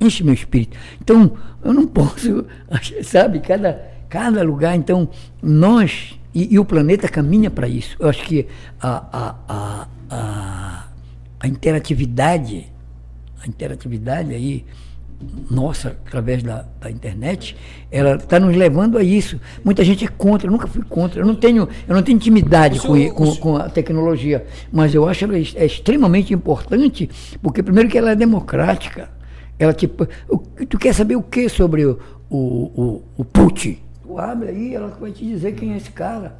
enche meu espírito. Então, eu não posso, sabe, cada, cada lugar, então, nós, e, e o planeta caminha para isso. Eu acho que a, a, a, a, a interatividade, a interatividade aí, nossa, através da, da internet, ela está nos levando a isso. Muita gente é contra, eu nunca fui contra. Eu não tenho, eu não tenho intimidade com, senhor- com, senhor- com a tecnologia, mas eu acho ela é extremamente importante, porque primeiro que ela é democrática. Ela tipo, tu quer saber o que sobre o, o, o, o Putin? Tu abre aí, ela vai te dizer quem é esse cara.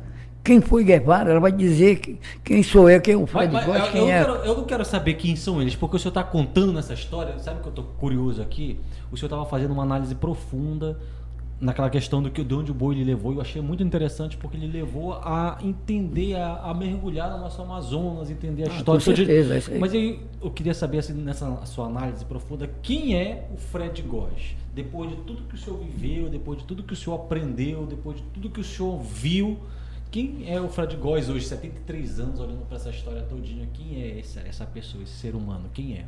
Quem foi Guevara, ela vai dizer que- quem sou eu, quem é o Mas, Fred mas Góes, eu, eu quem não é. quero, eu não quero saber quem são eles, porque o senhor está contando essa história. Sabe que eu estou curioso aqui? O senhor estava fazendo uma análise profunda naquela questão do que de onde o boi lhe levou. E eu achei muito interessante porque ele levou a entender, a, a mergulhar no nosso Amazonas, entender a Ah, história. com todinha. certeza, é isso aí. Mas aí, eu queria saber assim, nessa sua análise profunda, quem é o Fred Góes? Depois de tudo que o senhor viveu, depois de tudo que o senhor aprendeu, depois de tudo que o senhor viu, quem é o Fred Góes hoje, 73 anos, olhando para essa história todinha? Quem é essa, essa pessoa, esse ser humano? Quem é?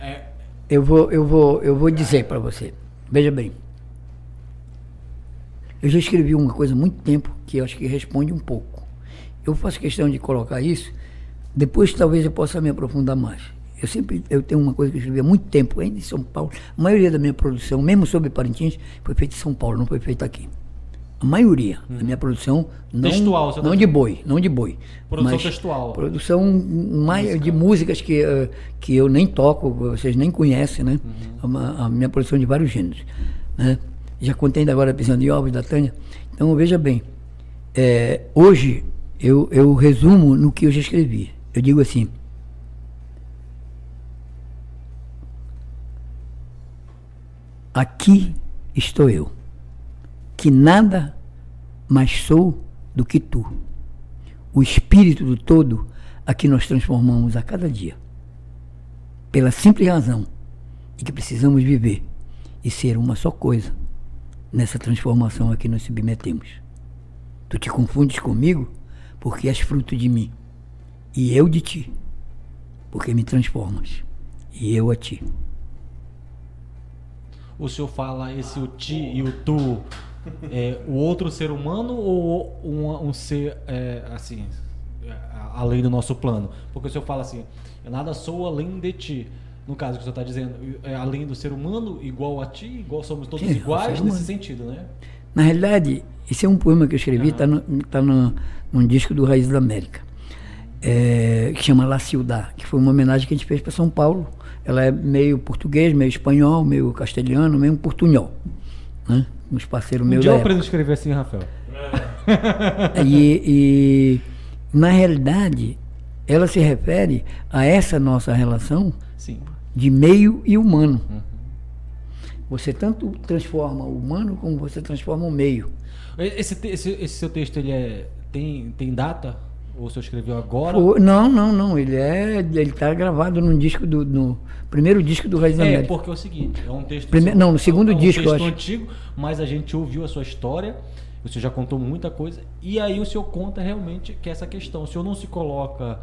É, Eu vou, eu vou, eu vou dizer para você. Veja bem. Eu já escrevi uma coisa há muito tempo que eu acho que responde um pouco. Eu faço questão de colocar isso, depois talvez eu possa me aprofundar mais. Eu sempre eu tenho uma coisa que eu escrevi há muito tempo, ainda em São Paulo. A maioria da minha produção, mesmo sobre Parintins, foi feita em São Paulo, não foi feita aqui. A maioria da minha produção não, Uhum. Textual, você não tá de boi, não de boi. Produção textual. Produção mais de músicas que, eh, que eu nem toco, vocês nem conhecem, né? Uhum. A, a minha produção de vários gêneros. Né? Já contei ainda agora a prisão de ovos da Tânia. Então, veja bem, é, hoje eu, eu resumo no que eu já escrevi. Eu digo assim, aqui estou eu, que nada mais sou do que tu. O espírito do todo a que nós transformamos a cada dia. Pela simples razão de que precisamos viver e ser uma só coisa nessa transformação a que nos submetemos. Tu te confundes comigo porque és fruto de mim, e eu de ti, porque me transformas, e eu a ti. O senhor fala esse o ti e o tu, é, o outro ser humano ou um, um ser é, assim, é, além do nosso plano? Porque o senhor fala assim, eu nada sou além de ti. No caso que o senhor está dizendo, é além do ser humano, igual a ti, igual somos todos Sim, iguais ser nesse sentido, né? Na realidade, esse é um poema que eu escrevi, está no, tá no, num disco do Raiz da América, é, que chama La Ciudad, que foi uma homenagem que a gente fez para São Paulo. Ela é meio português, meio espanhol, meio castelhano, meio portunhol. Né? Uns parceiros Um meus dia da eu aprendo a escrever assim, Rafael. E, e, na realidade, ela se refere a essa nossa relação Sim. de meio e humano. Você tanto transforma o humano como você transforma o meio. Esse, esse, esse seu texto ele é tem tem data? Ou o senhor escreveu agora? Pô, Não, não, não. Ele é. Ele tá gravado num disco do. No primeiro disco do Raiz da É, América. porque é o seguinte, é um texto. Primeiro- não, no segundo é um disco, texto antigo, mas a gente ouviu a sua história. O senhor já contou muita coisa. E aí o senhor conta realmente que é essa questão. O senhor não se coloca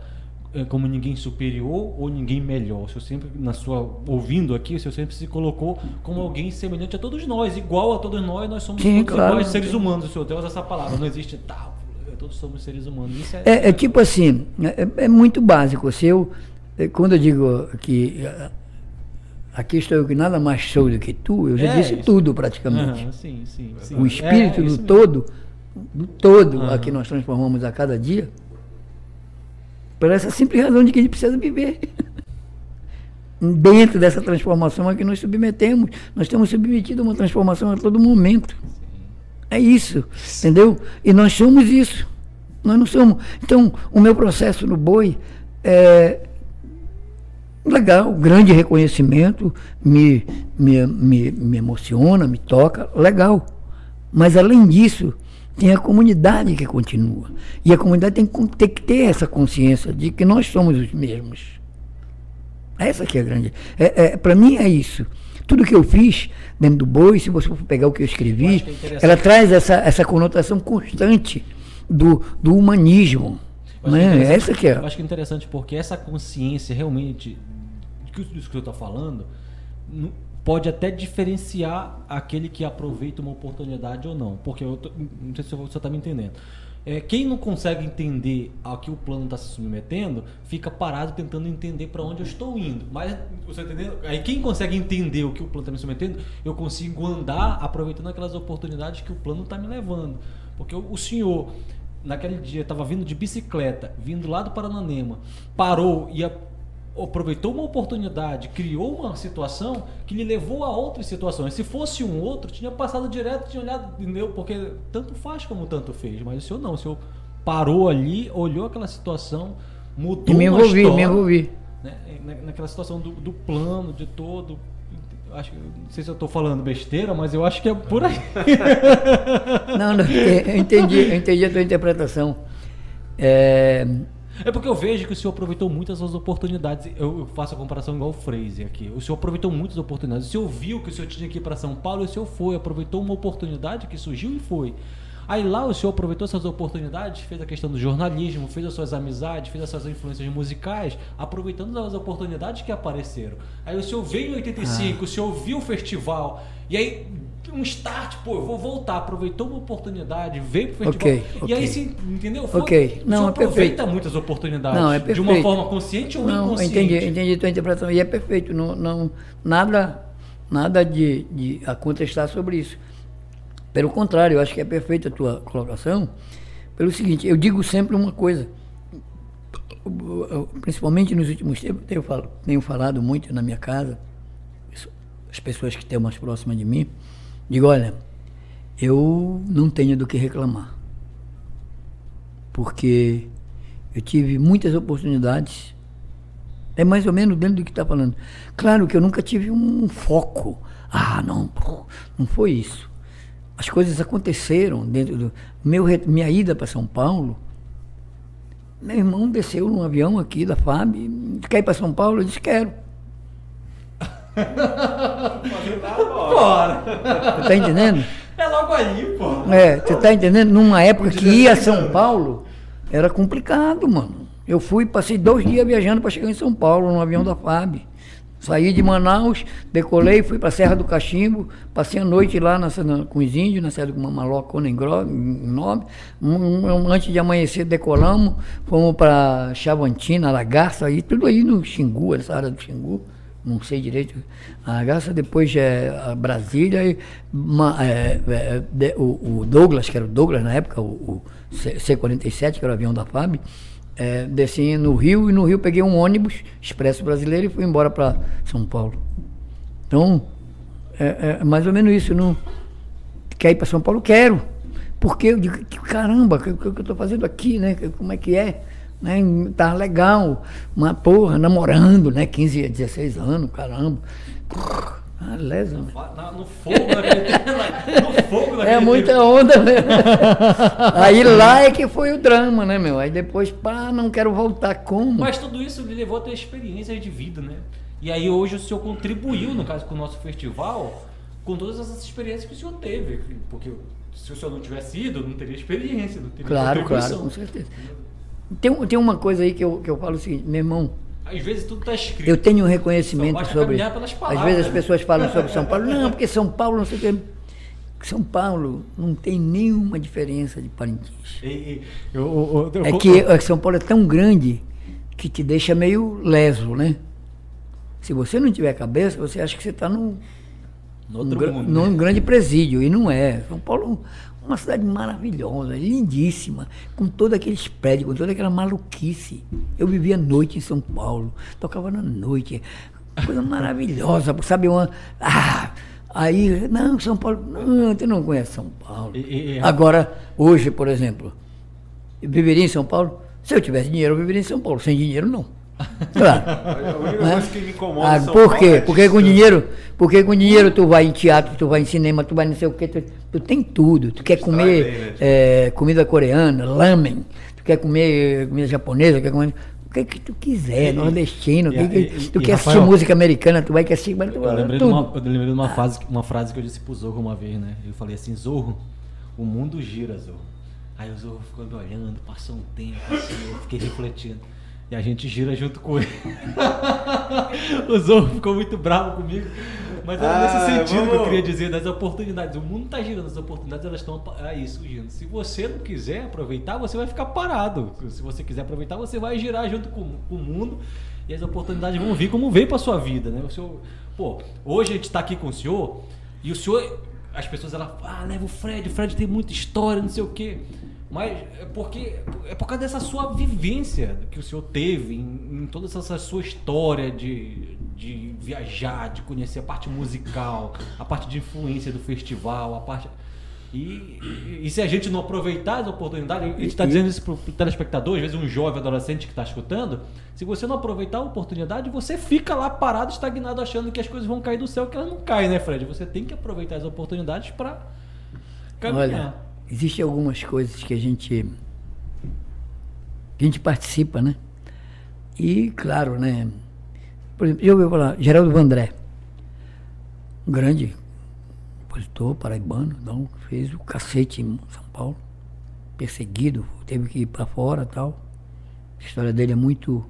eh, como ninguém superior ou ninguém melhor. O senhor sempre, na sua. ouvindo aqui, o senhor sempre se colocou como alguém semelhante a todos nós, igual a todos nós, nós somos Sim, todos claro. iguais seres humanos. O senhor usa essa palavra. Não existe tal. Todos somos seres humanos. Isso é, É, é tipo assim, é, é muito básico. Se eu, é, quando eu digo que ah, aqui estou eu que nada mais sou do que tu, eu já É, disse isso. tudo praticamente. Aham, sim, sim, sim. O espírito É, do todo, do todo a Aham. que nós transformamos a cada dia, por essa simples razão de que a gente precisa viver. Dentro dessa transformação a que nos submetemos, nós estamos submetidos a uma transformação a todo momento. É isso, entendeu? E nós somos isso. Nós não somos. Então, o meu processo no boi é legal, grande reconhecimento, me, me, me, me emociona, me toca, legal. Mas além disso, tem a comunidade que continua. E a comunidade tem, que ter essa consciência de que nós somos os mesmos. Essa que é a grande. É, é, Para mim é isso. Tudo que eu fiz dentro do boi, se você for pegar o que eu Eu escrevi, que é ela traz essa, essa conotação constante do, do humanismo. Eu acho Né? interessante- Essa que é. Eu acho que é interessante porque essa consciência realmente isso que o senhor está falando pode até diferenciar aquele que aproveita uma oportunidade ou não. Porque eu tô- não sei se você está me entendendo. É, quem não consegue entender a que o plano está se submetendo, fica parado tentando entender para onde eu estou indo. Mas, você tá entendendo? Aí quem consegue entender o que o plano está me submetendo, eu consigo andar aproveitando aquelas oportunidades que o plano está me levando. Porque o, o senhor, naquele dia, estava vindo de bicicleta, vindo lá do Parananema, parou e a- aproveitou uma oportunidade, criou uma situação que lhe levou a outras situações. Se fosse um outro, tinha passado direto, tinha olhado, entendeu? Porque tanto faz como tanto fez. Mas o senhor não, o senhor parou ali, olhou aquela situação, mudou E me envolvi, história, me envolvi. né? Na- Naquela situação do, do plano, de todo. Acho, não sei se eu estou falando besteira, mas eu acho que é por aí. Não, não, eu entendi, eu entendi a tua interpretação. É, É porque eu vejo que o senhor aproveitou muitas as oportunidades. Eu, faço a comparação igual o Fraser aqui. O senhor aproveitou muitas oportunidades. O senhor viu que o senhor tinha que ir para São Paulo e o senhor foi, aproveitou uma oportunidade que surgiu e foi. Aí lá o senhor aproveitou essas oportunidades, fez a questão do jornalismo, fez as suas amizades, fez as suas influências musicais, aproveitando as oportunidades que apareceram. Aí o senhor veio em 85, o senhor viu o festival, e aí um start, pô, eu vou voltar, aproveitou uma oportunidade, veio pro festival. Ok, E aí sim, entendeu? Foi- Ok. Não, senhor é perfeito. aproveita muitas oportunidades. Não, é De uma perfeito. forma consciente ou não, inconsciente. entendi, entendi a tua interpretação. E é perfeito. Não, não, nada nada de, de a contestar sobre isso. Pelo contrário, eu acho que é perfeita a tua colocação. Pelo seguinte, eu digo sempre uma coisa. Principalmente nos últimos tempos, eu tenho falado muito na minha casa, as pessoas que estão mais próximas de mim, Digo, olha, eu não tenho do que reclamar. Porque eu tive muitas oportunidades. É mais ou menos dentro do que está falando. Claro que eu nunca tive um foco. Ah, não, não foi isso. As coisas aconteceram dentro do. Meu, minha ida para São Paulo. Meu irmão desceu num avião aqui da FAB. Quer ir para São Paulo? Eu disse: quero. Bora! Você tá entendendo? É logo aí, pô. É, você tá entendendo? Numa época que ia a São Paulo, era complicado, mano. Eu fui, passei dois dias viajando para chegar em São Paulo, no avião da FAB. Saí de Manaus, decolei, fui para Serra do Cachimbo, passei a noite lá na, na- com os índios, na Serra do Mamalocona, em Gro- em Nome. Um- um- antes de amanhecer, decolamos, fomos para Chavantina, Lagaça, aí, tudo aí no Xingu, essa área do Xingu não sei direito a Lagaça, depois é a Brasília, e uma- é, é, de- o, o Douglas, que era o Douglas na época, o, o C- C-47, que era o avião da FAB, é, desci no Rio, e no Rio peguei um ônibus, Expresso Brasileiro, e fui embora para São Paulo. Então, é, é mais ou menos isso. Não, quer ir para São Paulo? Quero. Porque eu digo, caramba, o que, que eu estou fazendo aqui, né? Como é que é? Né? Tá legal. Uma porra, namorando, né? 15 a 16 anos, caramba. Ah, lesa, né? Na- No fogo daquele No fogo daquele É muita onda, né? Aí lá é que foi o drama, né, meu? Aí depois, pá, não quero voltar como? Mas tudo isso lhe levou a ter experiências de vida, né? E aí hoje o senhor contribuiu, no caso, com o nosso festival, com todas essas experiências que o senhor teve. Porque se o senhor não tivesse ido, não teria experiência, não teria Claro, claro, com certeza. Tem, tem uma coisa aí que eu, que eu falo o seguinte, meu irmão, Às vezes tudo está escrito. Eu tenho um reconhecimento sobre. pelas Às palavras, vezes as né? pessoas falam sobre São Paulo. Não, porque São Paulo não sei o quê. São Paulo não tem nenhuma diferença de Parintins. E- e- eu- eu- eu- É eu- que São Paulo é tão grande que te deixa meio leso, né? Se você não tiver cabeça, você acha que você está num, num mundo, num né? grande presídio. E não é. São Paulo é uma cidade maravilhosa, lindíssima, com todos aqueles prédios, com toda aquela maluquice. Eu vivia à noite em São Paulo, tocava na noite, coisa maravilhosa, sabe? Uma, ah, aí, não, São Paulo, não, tu não conhece São Paulo. E- e- e- Agora, hoje, por exemplo, eu viveria em São Paulo? Se eu tivesse dinheiro, eu viveria em São Paulo. Sem dinheiro, não. Claro. A única né? coisa que me incomoda Ah, por quê? é Porque com dinheiro, porque com dinheiro tu vai em teatro, tu vai em cinema, tu vai não sei o quê, tu, tu tem tudo. Tu quer comer bem, né? eh, comida coreana, lamen, tu quer comer comida japonesa, quer comer o que, que tu quiser, E- nordestino, e- que que- e- tu e, quer assistir Rafael, música americana, tu vai quer assistir, mas tu Eu lembrei, de tudo. uma, eu lembrei de uma, frase, uma frase que eu disse pro Zorro uma vez, né? Eu falei assim, Zorro, o mundo gira, Zorro. Aí o Zorro ficou me olhando, passou um tempo assim, eu fiquei refletindo. E a gente gira junto com ele. o Zorro ficou muito bravo comigo. Mas era nesse Ah, sentido que eu vamos- queria dizer, das oportunidades. O mundo tá girando, as oportunidades elas estão aí surgindo. Se você não quiser aproveitar, você vai ficar parado. Se você quiser aproveitar, você vai girar junto com, com o mundo e as oportunidades vão vir como veio para sua vida, né? O senhor, pô, hoje a gente está aqui com o senhor e o senhor, as pessoas elas, ah, leva o Fred, o Fred tem muita história, não sei o quê. Mas é porque é por causa dessa sua vivência que o senhor teve em, em toda essa sua história de, de viajar, de conhecer a parte musical, a parte de influência do festival, a parte. E, e- e se a gente não aproveitar as oportunidades, a gente está dizendo isso para o telespectador, às vezes um jovem adolescente que está escutando, se você não aproveitar a oportunidade, você fica lá parado, estagnado, achando que as coisas vão cair do céu, que elas não caem, né, Fred? Você tem que aproveitar as oportunidades para caminhar. Olha, existem algumas coisas que a gente que a gente participa, né? E claro, né? Por exemplo, já ouviu falar Geraldo Vandré, um grande compositor paraibano, então, fez o cacete em São Paulo, perseguido, teve que ir para fora tal. A história dele é muito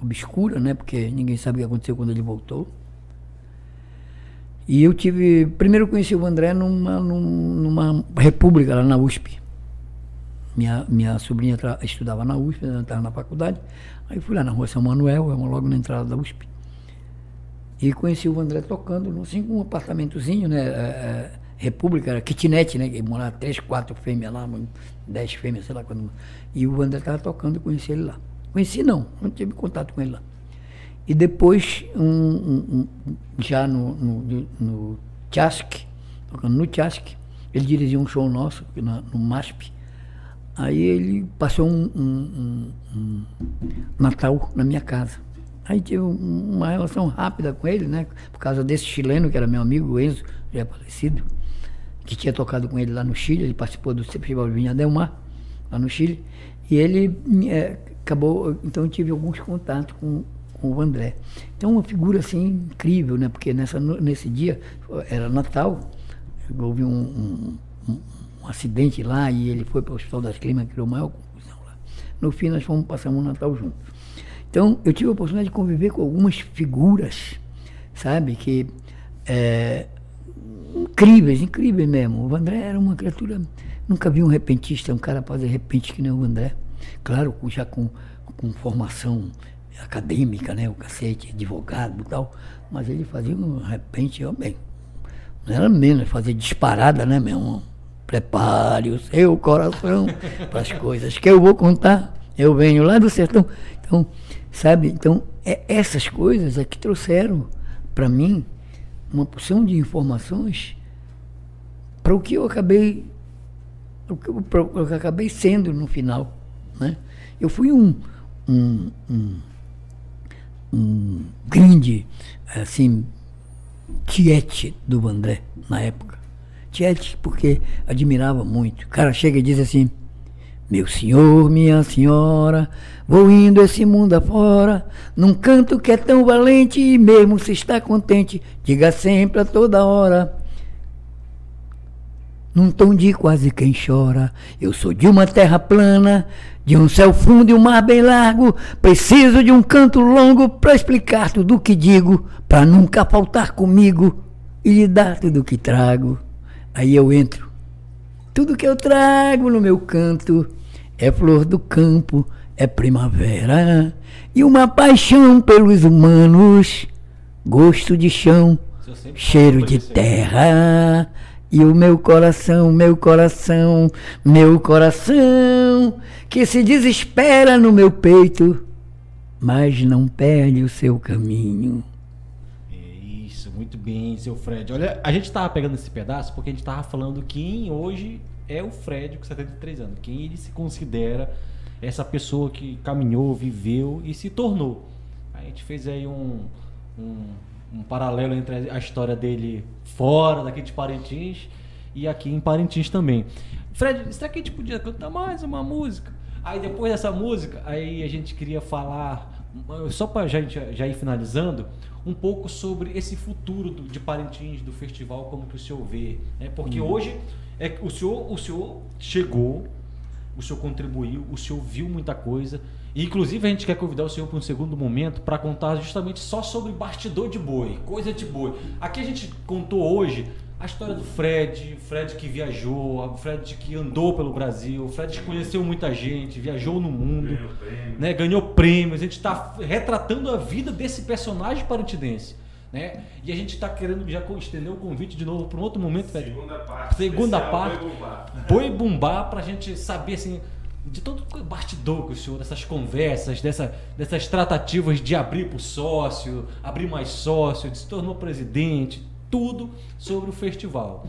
obscura, né? Porque ninguém sabe o que aconteceu quando ele voltou. E eu tive. Primeiro conheci o André numa, num- numa república lá na USP. Minha, minha sobrinha estudava na USP, ela estava na faculdade. Aí fui lá na rua São Manuel, é logo na entrada da USP. E conheci o André tocando, assim, um apartamentozinho, né? é, é, República, era kitnet, né? Que morava três, quatro fêmeas lá, dez fêmeas, sei lá quando. E o André estava tocando, conheci ele lá. Conheci não, não tive contato com ele lá. E depois, um- um- um- já no, no, no Chask, tocando no Chasque. Ele dirigia um show nosso na- no MASP. Aí ele passou um, Natal na minha casa. Aí tive um- uma relação rápida com ele, né? Por causa desse chileno, que era meu amigo, o Enzo, já é falecido, que tinha tocado com ele lá no Chile, ele participou do Festival de Vinha Del Mar, lá no Chile. E ele eh, acabou, então tive alguns contatos com, com o André. Então uma figura assim incrível, né? Porque nessa, nesse dia era Natal, houve um, um- um- um acidente lá e ele foi para o Hospital das Clínicas, criou maior confusão lá. No fim nós fomos passar um Natal juntos. Então eu tive a oportunidade de conviver com algumas figuras, sabe, que é, incríveis, incríveis mesmo. O André era uma criatura, nunca vi um repentista, um cara fazer repente que nem o André. Claro, já com, com formação acadêmica, né, o cacete, advogado e tal, mas ele fazia um repente, ó, bem, não era menos fazer disparada, né, meu irmão? Prepare o seu coração para as coisas que eu vou contar. Eu venho lá do sertão. Então, sabe? Então, é, essas coisas é que trouxeram para mim uma porção de informações para o que eu acabei o que eu acabei sendo no final, né? Eu fui um, um, um, um grande, assim, tiete do André na época. Tiete porque admirava muito. O cara chega e diz assim, meu senhor, minha senhora, vou indo esse mundo afora, num canto que é tão valente e mesmo se está contente, diga sempre a toda hora. Num tom de quase quem chora, eu sou de uma terra plana, de um céu fundo e um mar bem largo, preciso de um canto longo para explicar tudo o que digo, para nunca faltar comigo e lhe dar tudo o que trago. Aí eu entro. Tudo que eu trago no meu canto é flor do campo, é primavera e uma paixão pelos humanos, gosto de chão, cheiro de terra. E o meu coração, meu coração, meu coração, que se desespera no meu peito, mas não perde o seu caminho. É Isso, muito bem, seu Fred. Olha, a gente tava pegando esse pedaço porque a gente tava falando quem hoje é o Fred com 73 anos. Quem ele se considera essa pessoa que caminhou, viveu e se tornou. A gente fez aí um, um, um paralelo entre a história dele fora daqui de Parintins e aqui em Parintins também. Fred, será que a gente podia cantar mais uma música? Aí depois dessa música, aí a gente queria falar, só para já, já ir finalizando, um pouco sobre esse futuro do- de Parintins, do festival, como que o senhor vê. Né? Porque hoje é, o, senhor, o senhor chegou, o senhor contribuiu, o senhor viu muita coisa. E, inclusive, a gente quer convidar o senhor para um segundo momento para contar justamente só sobre bastidor de boi, coisa de boi. Aqui a gente contou hoje a história do Fred, Fred que viajou, o Fred que andou pelo Brasil, o Fred que conheceu muita gente, viajou no mundo, né, ganhou prêmios. A gente está retratando a vida desse personagem parantidense. Né? E a gente está querendo já estender o convite de novo para um outro momento, Fred. Segunda parte. Segunda parte. Boi Bumbá. Boi Bumbá pra gente saber assim de todo o bastidor que o senhor, dessas conversas, dessa, dessas tratativas de abrir pro sócio, abrir mais sócio, de se tornou presidente, tudo sobre o festival.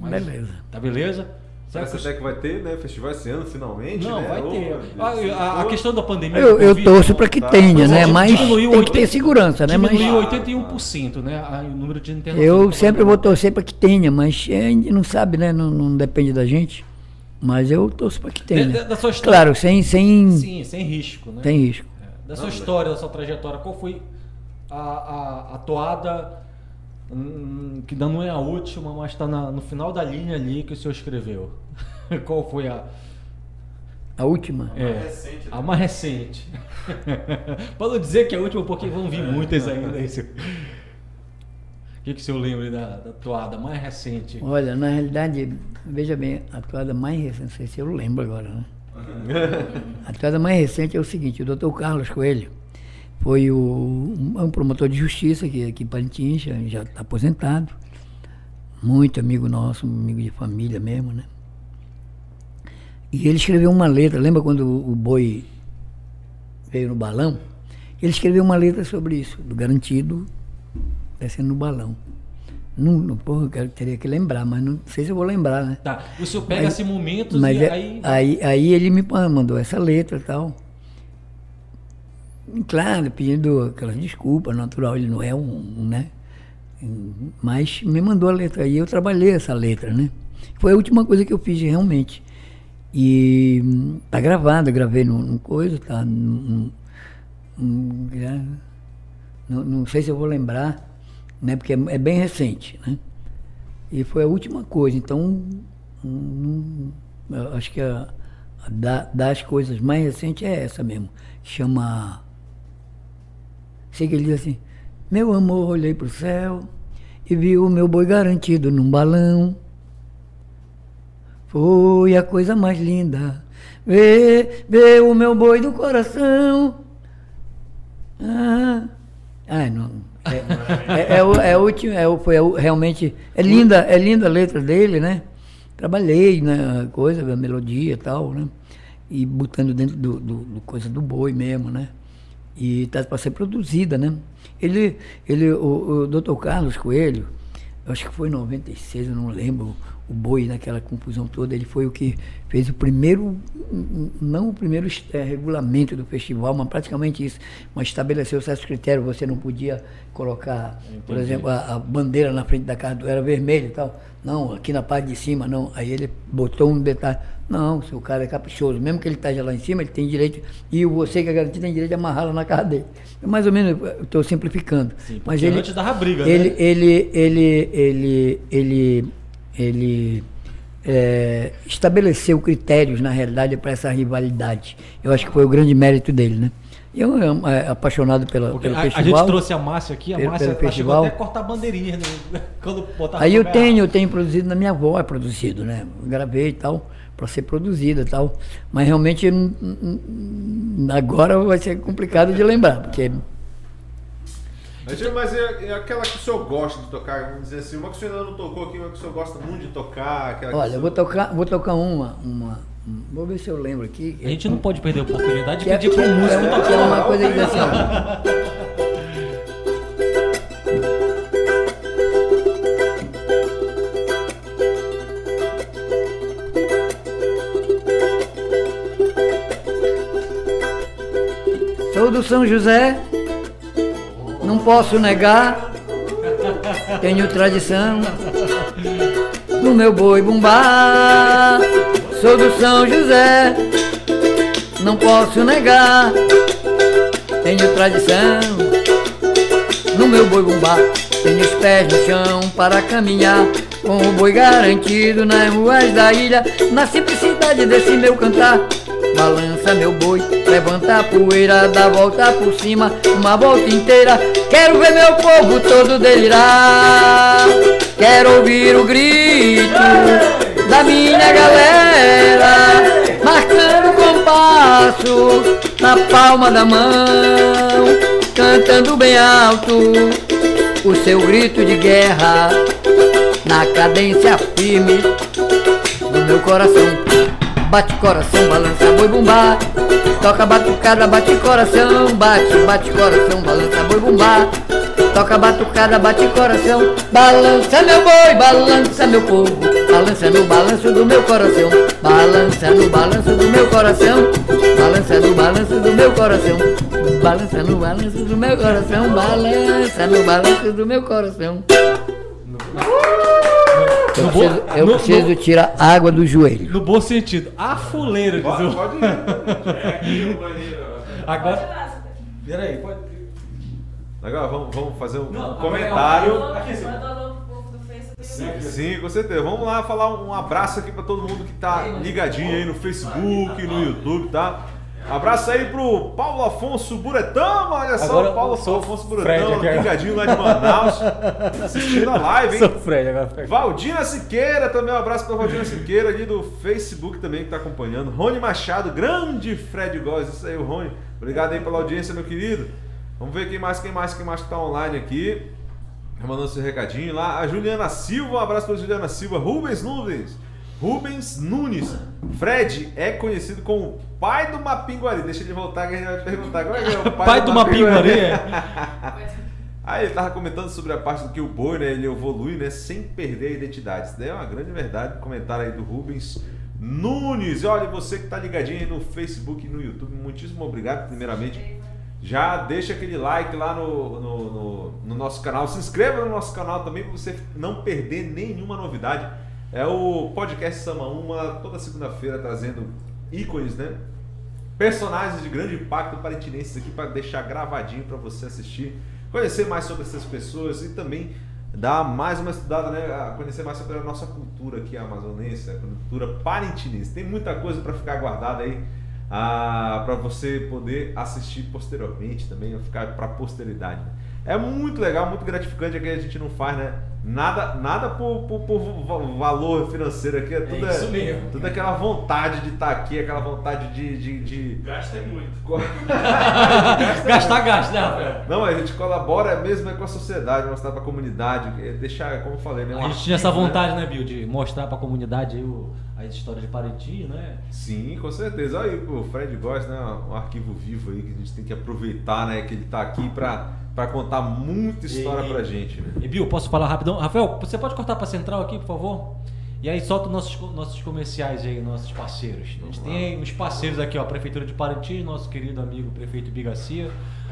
Beleza. Tá beleza? Parece Certo? até que vai ter, né? Festival esse ano, finalmente. Não, né? vai ter. Deus, A, a- a questão da pandemia. Eu, eu torço para que tá. tenha, né? Mas tem que 80 ter segurança, né? Mas Diminuiu 81%, né? O número de internações. eu sempre vou torcer para que tenha, mas a gente não sabe, né? Não, não depende da gente. Mas eu torço para que tenha. Da- da sua história- Claro, sem, sem, Sim, sem risco, né? sem risco. É, Da sua história, da sua trajetória, qual foi a, a, a toada hum, que ainda não é a última, mas está no final da linha ali que o senhor escreveu? qual foi a, A última. é, recente, né? a mais recente? Para não dizer que é a última, porque vão vir muitas ainda. senhor. O que, que o senhor lembra da, da toada mais recente? Olha, na realidade, veja bem, a toada mais recente, não sei se eu lembro agora, né? A toada mais recente é o seguinte, o doutor Carlos Coelho foi o, um, um promotor de justiça que aqui em Parintins, já está aposentado, muito amigo nosso, amigo de família mesmo, né? E ele escreveu uma letra, lembra quando o boi veio no balão? Ele escreveu uma letra sobre isso, do garantido descendo no balão. Não, não, porra, eu teria que lembrar, mas não sei se eu vou lembrar, né? Tá. O senhor pega Mas- esses momentos Mas e é- aí. aí, aí ele me mandou essa letra e tal. Claro, pedindo aquelas desculpas, natural, ele não é um, um, né? Mas me mandou a letra e eu trabalhei essa letra, né? Foi a última coisa que eu fiz realmente. E tá gravado, eu gravei num, num coisa, tá? num- num- não sei se eu vou lembrar, né? Porque é, é bem recente, né? E foi a última coisa. Então, hum, eu acho que a, a da- das coisas mais recentes é essa mesmo. Chama. Sei que ele diz assim: Meu amor, olhei pro céu e vi o meu boi garantido num balão. Foi a coisa mais linda. Vê, vê o meu boi do coração. Ah, ai, não. É, é, é, o, é, o é, o- foi o- realmente. É linda, é linda a letra dele, né? Trabalhei na coisa, a melodia e tal, né? E botando dentro do, do, do coisa do boi mesmo, né? E tá para ser produzida, né? Ele, ele o, o Dr. Carlos Coelho, acho que foi em 96, eu não lembro, o boi naquela confusão toda, ele foi o que fez o primeiro, não o primeiro eh, regulamento do festival, mas praticamente isso, mas estabeleceu certos critérios, você não podia colocar, por exemplo, a, a bandeira na frente da casa era vermelha e tal, não, aqui na parte de cima não, aí ele botou um detalhe, não, se o cara é caprichoso, mesmo que ele esteja lá em cima, ele tem direito, e você que é garantido tem direito de amarrá-la na casa dele. É mais ou menos, estou simplificando. Sim, mas ele, antes dava briga, ele, né? ele, ele, ele, ele, ele é, estabeleceu critérios, na realidade, para essa rivalidade. Eu acho que foi o grande mérito dele, né? Eu amo, é, apaixonado pela, Porque pelo a, a festival. gente trouxe a Márcia aqui, a Pelo- Márcia pelo festival. até a cortar bandeirinha né? quando botava Aí eu tenho, eu tenho produzido na minha avó, é produzido, né? Eu gravei e tal, para ser produzido e tal. Mas realmente agora vai ser complicado de lembrar, porque Mas, mas é, é aquela que o senhor gosta de tocar, vamos dizer assim, uma que o senhor ainda não tocou aqui, uma que o senhor gosta muito de tocar. Olha, o eu vou tocar, vou tocar uma, uma. um- Vou ver se eu lembro aqui. A gente não pode perder a oportunidade de que é, pedir pro que é músico uma, tocar. é uma coisa que assim. Sou do São José, posso negar, tenho tradição no meu boi bumbá. Sou do São José, não posso negar, tenho tradição no meu boi bumbá. Tenho os pés no chão para caminhar, com o boi garantido nas ruas da ilha, na simplicidade desse meu cantar. Balança meu boi, levanta a poeira, dá volta por cima, uma volta inteira. Quero ver meu povo todo delirar. Quero ouvir o grito da minha galera, marcando compasso na palma da mão, cantando bem alto o seu grito de guerra na cadência firme do meu coração. Bate coração, balança boi bumbá. Toca batucada, bate coração, bate, bate coração, balança boi bumbá. Toca batucada, bate coração, balança meu boi, balança meu povo, balança no balanço do meu coração, balança no balanço do meu coração, balança no balanço do meu coração, balança no balanço do meu coração, balança no balanço do meu coração. Eu No preciso, eu no- preciso no- tirar água do joelho. No bom sentido. A fuleira, diz Pode, ir. Agora. Peraí, pode. Agora vamos, vamos fazer um, Não, agora comentário. sim. Sim, com certeza. Vamos lá falar um abraço aqui pra todo mundo que tá ligadinho aí no Facebook, no YouTube, tá? Abraço aí pro Paulo Afonso Buretão, olha só, Agora o Paulo sou Afonso Buretão, ligadinho lá de Manaus, assistindo a live, Sou hein? Fred agora. Valdina Siqueira, também um abraço pra Valdina Siqueira ali do Facebook também que tá acompanhando. Rony Machado, grande Fred Góes, isso aí, o Rony. Obrigado aí pela audiência, meu querido. Vamos ver quem mais, quem mais, quem mais que tá online aqui. Tá Mandando seu recadinho lá. A Juliana Silva, um abraço pra Juliana Silva. Rubens Nunes. Rubens Nunes. Fred é conhecido como o pai do Mapinguari. Deixa ele voltar que a gente vai perguntar. Qual é, que é o Pai do Mapinguari, é? Aí ele tava comentando sobre a parte do que o boi, né, ele evolui, né, sem perder a identidade. Isso daí é uma grande verdade. Comentário aí do Rubens Nunes. E olha, você que tá ligadinho aí no Facebook e no YouTube, muitíssimo obrigado, primeiramente. Já deixa aquele like lá no, no, no, no nosso canal. Se inscreva no nosso canal também para você não perder nenhuma novidade. É o podcast Sama Uma, toda segunda-feira trazendo ícones, né? Personagens de grande impacto parentinenses aqui para deixar gravadinho para você assistir, conhecer mais sobre essas pessoas e também dar mais uma estudada, né? Conhecer mais sobre a nossa cultura aqui amazonense, a cultura parentinense. Tem muita coisa para ficar guardada aí ah, para você poder assistir posteriormente também, ficar para posteridade. Né? É muito legal, muito gratificante, é que a gente não faz, né? Nada, nada por, por, por valor financeiro aqui, é tudo, é isso mesmo. tudo aquela vontade de estar tá aqui, aquela vontade de. de, de... Gasta muito. Gastar, gasta, né, Rafael? Não, a gente colabora mesmo é com a sociedade, mostrar para a comunidade, deixar, como eu falei, né? a gente tinha essa né? vontade, né, Bill, de mostrar para a comunidade aí o, a história de Parenti, né? Sim, com certeza. Olha aí, o Fred gosta, né? Um arquivo vivo aí que a gente tem que aproveitar, né? Que ele está aqui para para contar muita história e, pra gente. Né? E Bill, posso falar rapidão? Rafael, você pode cortar para central aqui, por favor? E aí solta os nossos, nossos comerciais aí, nossos parceiros. A gente tem uns parceiros aqui, ó, a Prefeitura de Parintins, nosso querido amigo prefeito Bigacia.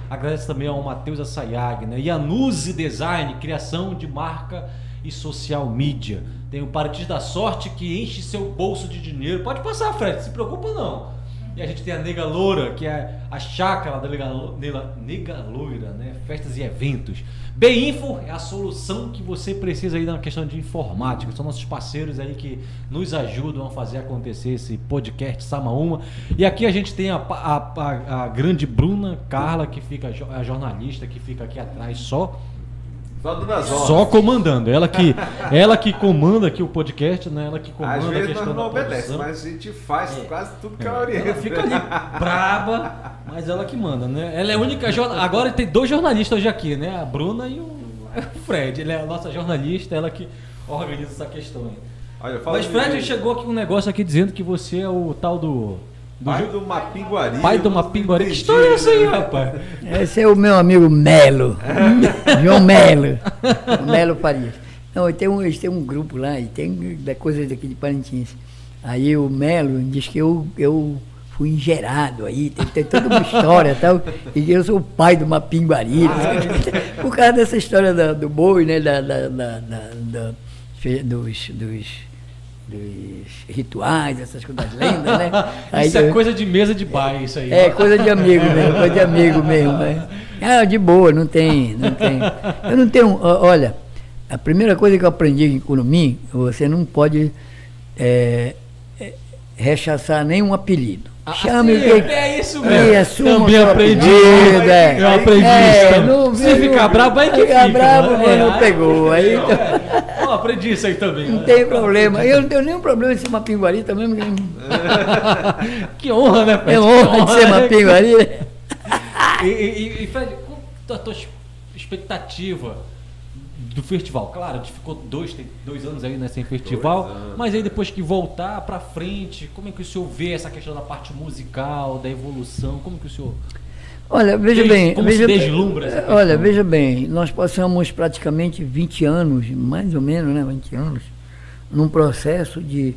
Agradece também ao Matheus Assayag, né? E a Nuzi Design, criação de marca e social media. Tem o Parintins da Sorte que enche seu bolso de dinheiro. Pode passar, Fred, se preocupa não. E a gente tem a Nega Loura, que é a chácara da Nega, Nega Loura, né? Festas e eventos. B-Info é a solução que você precisa aí na questão de informática. São nossos parceiros aí que nos ajudam a fazer acontecer esse podcast Samaúma. E aqui a gente tem a, a, a, a grande Bruna Carla, que fica a jornalista que fica aqui atrás só só, Só comandando. Ela que, ela que comanda aqui o podcast, né? Ela que comanda Às vezes a questão nós não obedece, mas a gente faz É. quase tudo que É, ela orienta. Ela fica ali braba, mas ela que manda, né? Ela é a única jornalista. Agora tem dois jornalistas hoje aqui, né? A Bruna e o Fred. Ele é a nossa jornalista, ela que organiza essa questão aí. Olha, Mas de- Fred chegou aqui com um negócio aqui dizendo que você é o tal do. Do Pai do Mapinguari. pai do Mapinguari. Que história é essa aí, rapaz? Esse é o meu amigo Melo. João Melo. Melo Farias. Não, tem um, eles têm um grupo lá e tem da coisas daqui de Parintins. Aí o Melo diz que eu, eu fui engerado aí, tem, tem toda uma história e tal, e que eu sou o pai do Mapinguari. o quê. Por causa dessa história da- do boi, né? Da, da, da, da- da- dos, dos, dos rituais, essas coisas das lendas, né? Aí isso é coisa de mesa de bar, isso aí. é, coisa de amigo mesmo, coisa de amigo mesmo. né? Ah, de boa, não tem, não tem. Eu não tenho, olha, a primeira coisa que eu aprendi em Curumim, você não pode é, é, rechaçar nenhum apelido. Ah, Chame sim, o que é isso e mesmo. assuma Também aprendi. apelido, é. Eu aprendi É, isso não- Se ficar bravo, aí que ficar fica. bravo, né? mas não É, pegou. Aí, então, É. Ó, aprendi isso aí também. não né? tem problema. Eu não tenho nenhum problema em ser uma pinguarita mesmo. que Que honra, né, Fred? É honra de ser uma né? pinguarita. E, e, e Fred, qual a tua expectativa do festival? Claro, a gente ficou dois, tem dois anos aí né, sem festival, mas aí depois que voltar pra frente, como é que o senhor vê essa questão da parte musical, da evolução? Como que o senhor. Olha, veja bem. como veja se deslumbra? Olha, veja bem, nós passamos praticamente 20 anos, mais ou menos, né, 20 anos, num processo de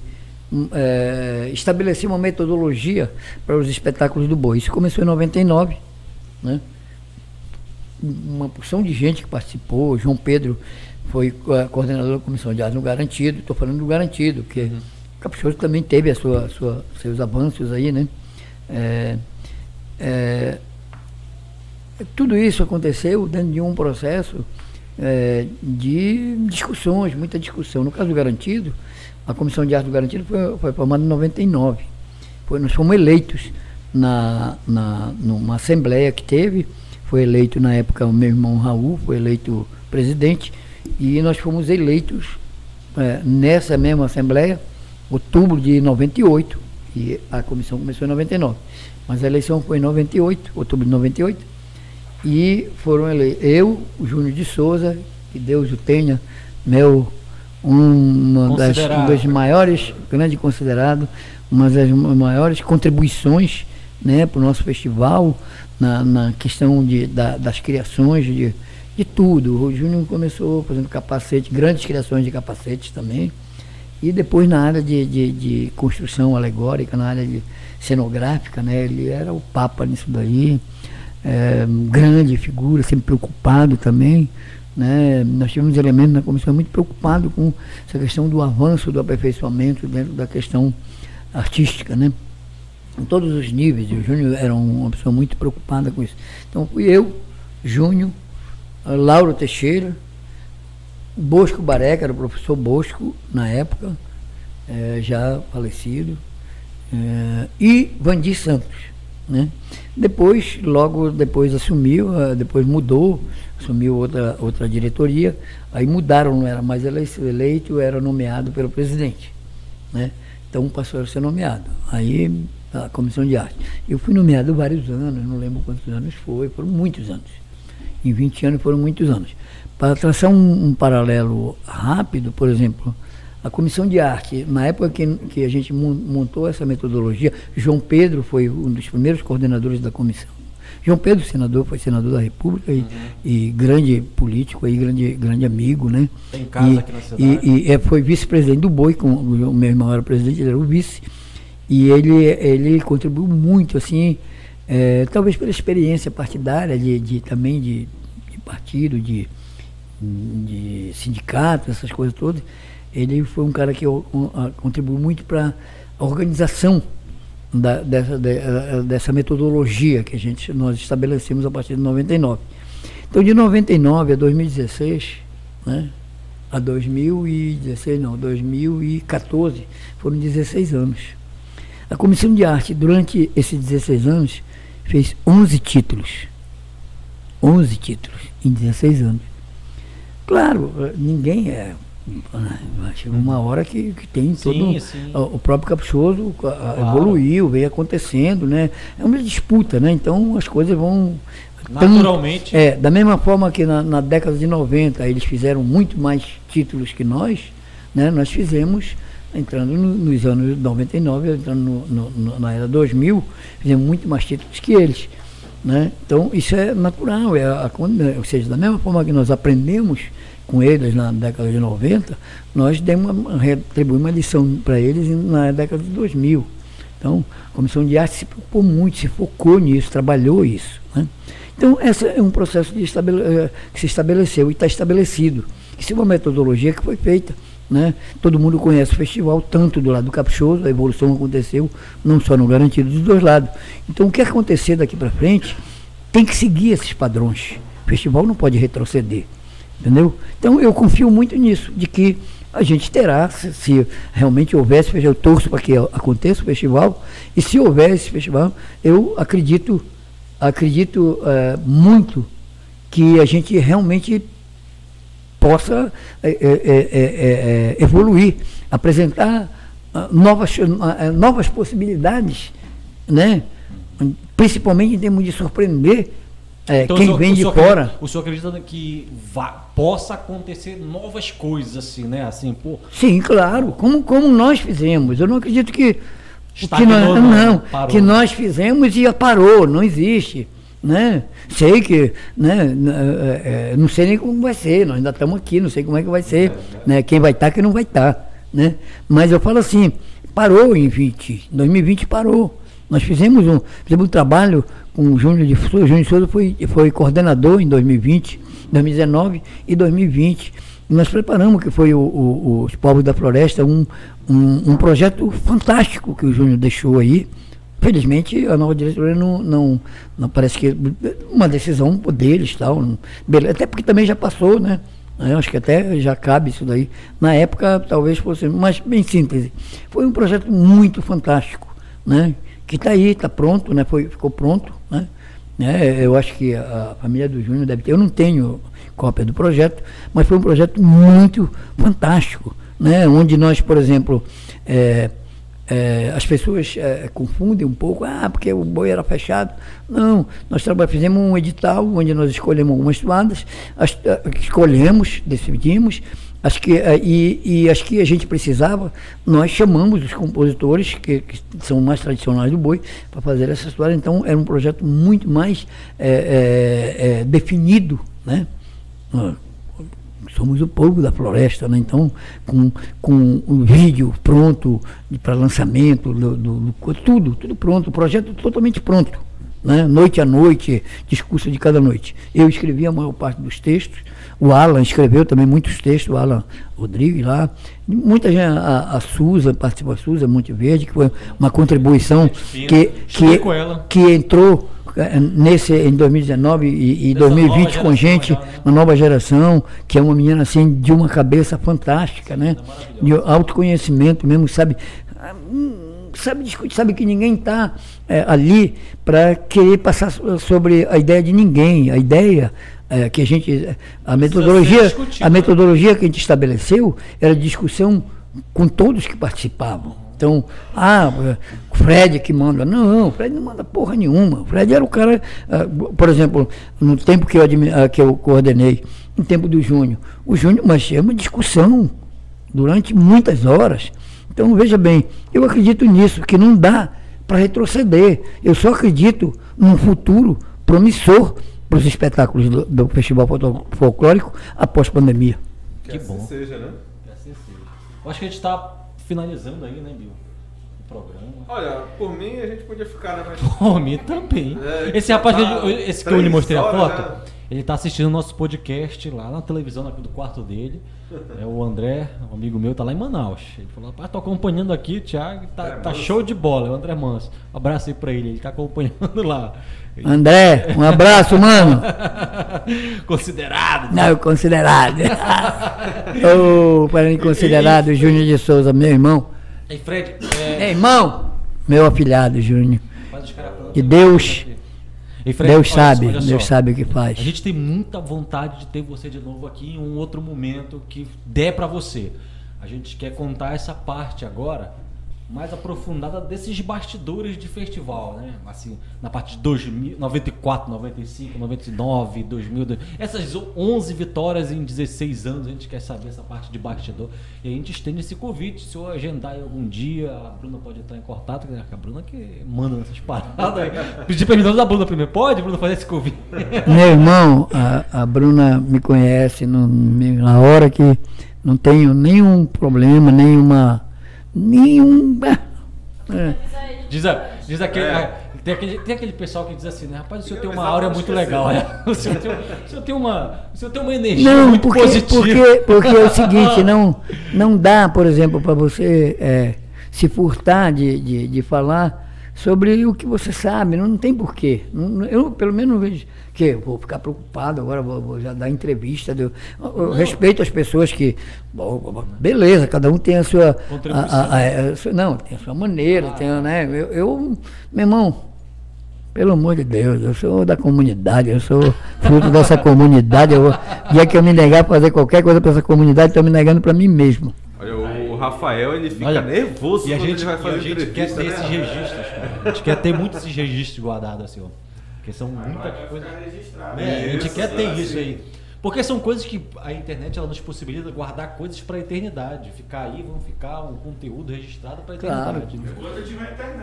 hum, eh, estabelecer uma metodologia para os espetáculos do boi. Isso começou em 99, né? Uma porção de gente que participou, João Pedro foi co- coordenador da Comissão de Arte no Garantido, estou falando do Garantido, que Uhum. o Caprichoso também teve a sua, sua- seus avanços aí, né? Eh, eh, tudo isso aconteceu dentro de um processo eh, de discussões, muita discussão. No caso do Garantido, a Comissão de Arte do Garantido foi, foi formada em 99. Foi, nós fomos eleitos na, na, numa assembleia que teve, foi eleito na época o meu irmão Raul, foi eleito presidente, e nós fomos eleitos eh, nessa mesma assembleia, outubro de 98, e a comissão começou em 99. Mas a eleição foi em 98, outubro de 98, e foram eleitos eu, o Júnior de Souza, que Deus o tenha, meu, uma das, um dos maiores, grande considerado, uma das maiores contribuições né, para o nosso festival, na, na questão de, da- das criações de, de tudo. O Júnior começou fazendo capacete, grandes criações de capacetes também. E depois na área de, de, de construção alegórica, na área de cenográfica, né? Ele era o papa nisso daí. É, grande figura, sempre preocupado também. Né? Nós tivemos elementos na comissão muito preocupados com essa questão do avanço, do aperfeiçoamento dentro da questão artística, né? Em todos os níveis. O Júnior era uma pessoa muito preocupada com isso. Então fui eu, Júnior, Lauro Teixeira, Bosco Bareca, era o professor Bosco na época, é, já falecido, é, e Vandir Santos. Né? Depois, logo depois assumiu, eh, depois mudou, assumiu outra, outra diretoria, aí mudaram, não era mais eleito, era nomeado pelo presidente. Né? Então passou a ser nomeado. Aí a comissão de arte. Eu fui nomeado vários anos, não lembro quantos anos foi, foram muitos anos. Em 20 anos foram muitos anos. Para traçar um, um paralelo rápido, por exemplo, a comissão de arte, na época que, que a gente montou essa metodologia, João Pedro foi um dos primeiros coordenadores da comissão. João Pedro, senador, foi senador da República e, uhum. e grande político, aí, grande, grande amigo, né? Tem casa e, aqui na cidade. E, e é, foi vice-presidente do Boi, com, o meu irmão era presidente, ele era o vice. E ele, ele contribuiu muito, assim, é, talvez pela experiência partidária, de, de também de, de partido, de, de sindicato, essas coisas todas ele foi um cara que contribuiu muito para a organização da, dessa, de, dessa metodologia que a gente, nós estabelecemos a partir de 99. Então, de 99 a 2016, né, a 2016, não, 2014, foram 16 anos. A Comissão de Arte, durante esses 16 anos, fez 11 títulos. 11 títulos em 16 anos. Claro, ninguém é Chegou uma hora que, que tem todo. Sim, sim. O, próprio Caprichoso claro. evoluiu, veio acontecendo, né? É uma disputa, né? Então as coisas vão. Naturalmente. Tão, é, da mesma forma que na, na, década de 90 eles fizeram muito mais títulos que nós, né? Nós fizemos, entrando no, nos anos 99, entrando no, no, na era 2000, fizemos muito mais títulos que eles. Né? Então isso é natural, é a, ou seja, da mesma forma que nós aprendemos com eles na década de 90, nós demos uma, retribuímos uma lição para eles na década de 2000. Então, a Comissão de Arte se preocupou muito, se focou nisso, trabalhou isso. Né? Então, esse é um processo eh, que se estabeleceu e está estabelecido. Isso é uma metodologia que foi feita. Né? Todo mundo conhece o festival, tanto do lado do Caprichoso, a evolução aconteceu não só no Garantido, dos dois lados. Então, o que acontecer daqui para frente tem que seguir esses padrões. O festival não pode retroceder. Entendeu? Então eu confio muito nisso, de que a gente terá, se, se realmente houver esse festival, eu torço para que aconteça o festival, e se houver esse festival, eu acredito, acredito uh, muito que a gente realmente possa é, é, é, evoluir, apresentar uh, novas, novas possibilidades, né? principalmente em termos de surpreender é, então, quem senhor, vem de fora. O senhor acredita que vá, possa acontecer novas coisas assim, né? Assim, pô. Sim, claro. Como, como nós fizemos. Eu não acredito que. que nós, não, parou. que nós fizemos e parou, não existe. Né? Sei que, né, é, é, não sei nem como vai ser, nós ainda estamos aqui, não sei como é que vai ser, né? Quem vai estar, tá, quem não vai estar, tá, né? Mas eu falo assim, parou em 20, 2020 parou. Nós fizemos um, fizemos um trabalho com o Júnior de Souza. O Júnior de Souza foi, foi coordenador em 2020, 2019 e 2020. E nós preparamos, que foi o, o, os Povos da Floresta, um, um, um, projeto fantástico que o Júnior deixou aí. Felizmente, a nova diretoria não, não, não parece que uma decisão deles, tal, até porque também já passou, né? Eu acho que até já cabe isso daí. Na época, talvez fosse, mas bem síntese. Foi um projeto muito fantástico, né? que está aí, está pronto, né? Foi, ficou pronto. Né? Eu acho que a família do Júnior deve ter. Eu não tenho cópia do projeto, mas foi um projeto muito fantástico, né? onde nós, por exemplo, é, é, as pessoas é, confundem um pouco, ah, porque o boi era fechado. Não, nós fizemos um edital onde nós escolhemos algumas toadas, as, escolhemos, decidimos, as que, eh, e, e as que a gente precisava, nós chamamos os compositores, que, que são mais tradicionais do boi, para fazer essa história. Então, era um projeto muito mais é, é, é, definido, né? Somos o povo da floresta, né? Então, com, com um vídeo pronto para lançamento, do, do- do- tudo, tudo pronto, o projeto totalmente pronto. Né? Noite a noite, discurso de cada noite. Eu escrevi a maior parte dos textos, o Alan escreveu também muitos textos, o Alan Rodrigues lá. Muita gente, a, a Suza, participou a Suza Monteverde, que foi uma contribuição fina. que, que, que entrou eh, nesse em 2019 e, e Dessa 2020 nova com gente, né? uma nova geração, que é uma menina assim de uma cabeça fantástica, né? De autoconhecimento mesmo, sabe? Sabe discutir, sabe que ninguém está ali para querer passar so- sobre a ideia de ninguém. A ideia eh, que a gente. A metodologia, a né? metodologia que a gente estabeleceu era discussão com todos que participavam. Então, ah, o Fred que manda. Não, o Fred não manda porra nenhuma. O Fred era o cara, ah, por exemplo, no tempo que eu, ah, que eu coordenei, em tempo do Júnior. O Júnior, mas tinha uma discussão durante muitas horas. Então, veja bem, eu acredito nisso, que não dá para retroceder. Eu só acredito num futuro promissor para os espetáculos do, do Festival Folclórico após pandemia. Que assim bom. seja, né? Que assim seja. Eu acho que a gente está finalizando aí, né, Bill? O programa. Olha, por mim a gente podia ficar, né? Mas... Por mim também. É, esse rapaz, que tá eu- esse que eu lhe mostrei a horas foto, já. ele tá assistindo o nosso podcast lá na televisão do quarto dele. É o André, um amigo meu, tá lá em Manaus. Ele falou, rapaz, tô acompanhando aqui, Thiago, tá, André tá show de bola, é o André Manso. Um abraço aí pra ele, ele tá acompanhando lá. André, um abraço, mano. Considerado. Não, considerado. Ô, para mim, considerado, Júnior de Souza, meu irmão. Ei, Fred, Meu é, irmão, meu afilhado, Júnior. Que. Deus, Fred, Deus sabe, Deus só. sabe o que faz. A gente tem muita vontade de ter você de novo aqui em um outro momento que der pra você. A gente quer contar essa parte agora mais aprofundada desses bastidores de festival, né? Assim, na parte de 2000, 94, 95, 99, 2000, do- essas 11 vitórias em 16 anos, a gente quer saber essa parte de bastidor. E a gente estende esse convite, se eu agendar algum dia, a Bruna pode entrar em contato, que a Bruna que manda nessas paradas. Pedir permissão da Bruna primeiro. Pode, Bruna, fazer esse convite? Meu irmão, a, a Bruna me conhece no- na hora que não tenho nenhum problema, nenhuma. Nenhum. É. Diz, a- diz aquele, É. tem, aquele, tem aquele pessoal que diz assim, né? Rapaz, o senhor tem uma aura muito legal, né? O senhor tem, o senhor tem uma, o senhor tem uma energia Não, muito porque, positiva. porque, porque é o seguinte, não, não dá, por exemplo, para você é, se furtar de, de, de falar sobre o que você sabe, não, tem porquê. Não- não- Eu, pelo menos, não vejo que eu vou ficar preocupado agora, vou, vou já dar entrevista. Eu, eu- respeito as pessoas que. bom, Beleza, cada um tem a sua. Contribuição. a- a- a sua- não, tem a sua maneira, tem, né? Eu, eu, meu irmão, pelo amor de Deus, eu sou da comunidade, eu sou fruto dessa comunidade. Eu, vou- dia que eu me negar a fazer qualquer coisa para essa comunidade, estou me negando para mim mesmo. Olha, o Rafael ele fica Olha, nervoso e a quando gente, ele vai fazer a gente quer ter né? esses registros, cara. A gente quer ter muitos esses registros guardados assim, ó. Porque são muita coisa. É, a gente Isso, quer ter assim. isso aí. Porque são coisas que a internet ela nos possibilita guardar coisas para a eternidade. Ficar aí, vão ficar um conteúdo registrado para a Claro. eternidade.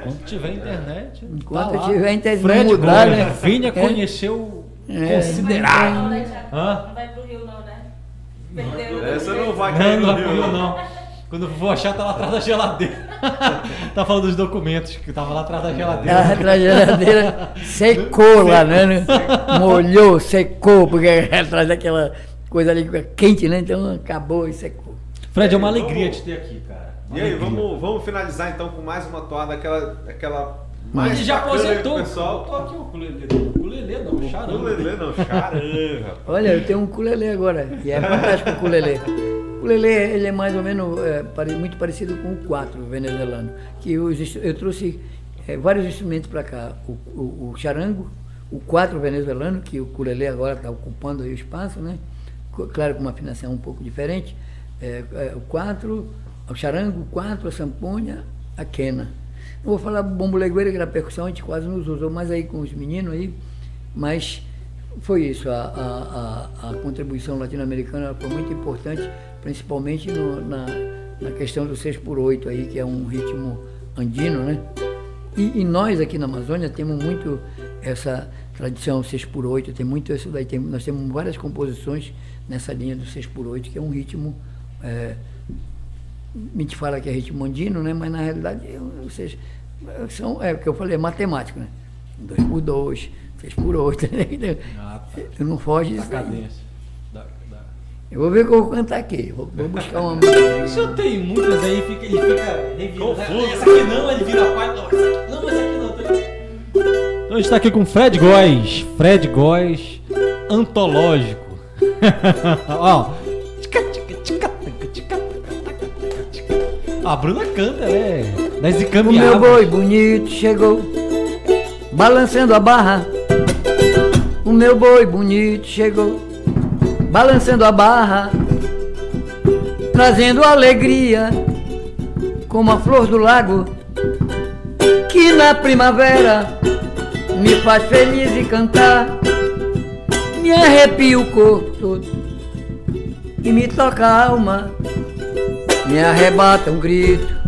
Quando tiver internet. Enquanto tá lá. tiver internet, Fred mudar, Gomes, né? Venha É. conhecer o É. considerado. Não, né, vai pro Rio, não, né? Perdeu. Essa não vai cair no Rio, não. Quando eu vou achar, tá lá atrás da geladeira. tá falando dos documentos, que tava lá atrás da geladeira. A atrás da geladeira secou lá, né? Molhou, secou, porque atrás daquela coisa ali quente, né? Então acabou e secou. Fred, é uma Vamos- alegria te ter aqui, cara. Uma E aí, alegria. vamos, vamos finalizar então com mais uma toada, aquela. aquela Mas ele já aposentou. pessoal. Tô aqui o ukulele. Ukulele não, charanga. Ukulele não, charanga. Olha, eu tenho um ukulele agora, e é fantástico o ukulele. O ukulele, ele é mais ou menos é, muito parecido com o quatro venezuelano, que instru- eu trouxe é, vários instrumentos para cá. O, o, o charango, o quatro venezuelano, que o ukulele agora está ocupando aí o espaço, né? Claro, com uma afinação um pouco diferente. É, é, o quatro, o charango, o quatro, a samponha, a quena. Não vou falar bombo legueira, que era percussão, a gente quase nos usou mais aí com os meninos aí, mas foi isso, a, a, a, a contribuição latino-americana foi muito importante, principalmente no- na, na questão do 6 por 8 aí, que é um ritmo andino, né? E, e nós aqui na Amazônia temos muito essa, tradição 6 por 8 tem muito isso daí. Tem, nós temos várias composições nessa linha do 6 por 8 que é um ritmo. É, a gente fala que é ritmo andino, né? mas na realidade, ou seja, são, é o que eu falei, é matemático, né? 2 por 2, 6 por 8, né? Ah, tá. Não foge Da disso. cadência. Eu vou ver o que eu vou cantar aqui. Vou, vou buscar uma música. O senhor tem muitas aí, fica, ele fica revirando. Essa aqui não, ele vira pai. Não, essa aqui não, essa aqui não. Tá Então a gente tá aqui com Fred Góes. Fred Góes, antológico. Ó. A Bruna canta, né? Das O meu boi bonito chegou, balançando a barra. O meu boi bonito chegou, balançando a barra, trazendo alegria, como a flor do lago, que na primavera me faz feliz e cantar. Me arrepia o corpo todo e me toca a alma, me arrebata um grito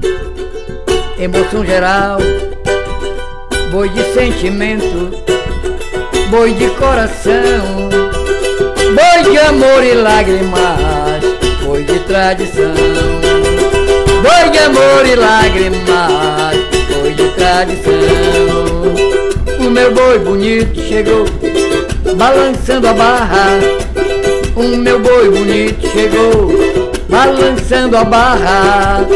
emoção geral, boi de sentimento, boi de coração, boi de amor e lágrimas, boi de tradição, boi de amor e lágrimas, boi de tradição. O meu boi bonito chegou, balançando a barra. O meu boi bonito chegou, balançando a barra,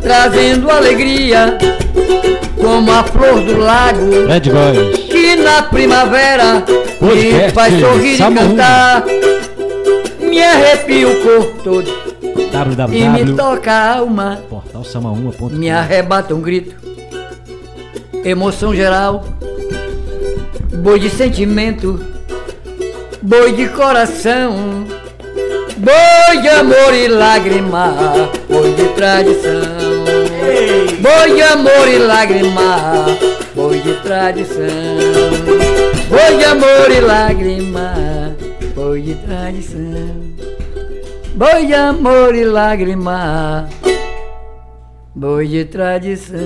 trazendo alegria, como a flor do lago, Fred Góes. Que na primavera me faz sorrir e cantar, me arrepia o corpo todo e me www. toca a alma, Portal Sama1.com. me arrebata um grito, emoção geral, boi de sentimento, boi de coração, boi de amor e lágrima, boi de tradição, boi de amor e lágrima, de tradição, boi de amor e lágrima, boi de tradição, boi de amor e lágrima. Boi de tradição.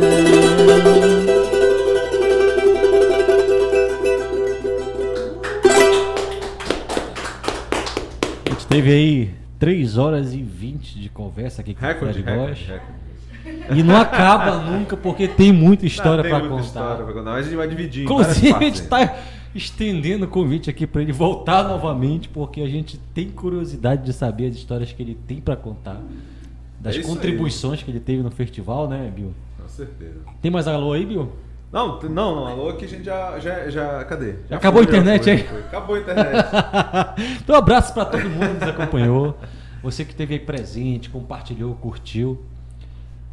A gente teve aí 3 horas e 20 de conversa aqui com Recorde, o Fred recorde. E não acaba nunca, porque tem muita história muita contar. história pra contar, mas a gente vai dividir Inclusive, a gente partes. tá estendendo o convite aqui pra ele voltar novamente, porque a gente tem curiosidade de saber as histórias que ele tem pra contar. Das É isso aí. contribuições que ele teve no festival, né, Bill? Com certeza. Tem mais alô aí, Bill? Não, não, não, alô que a gente já, já, já cadê? Já Acabou a foi, já internet foi, aí? foi. Acabou a internet. então, um abraço pra todo mundo que nos acompanhou. Você que esteve aí presente, compartilhou, curtiu.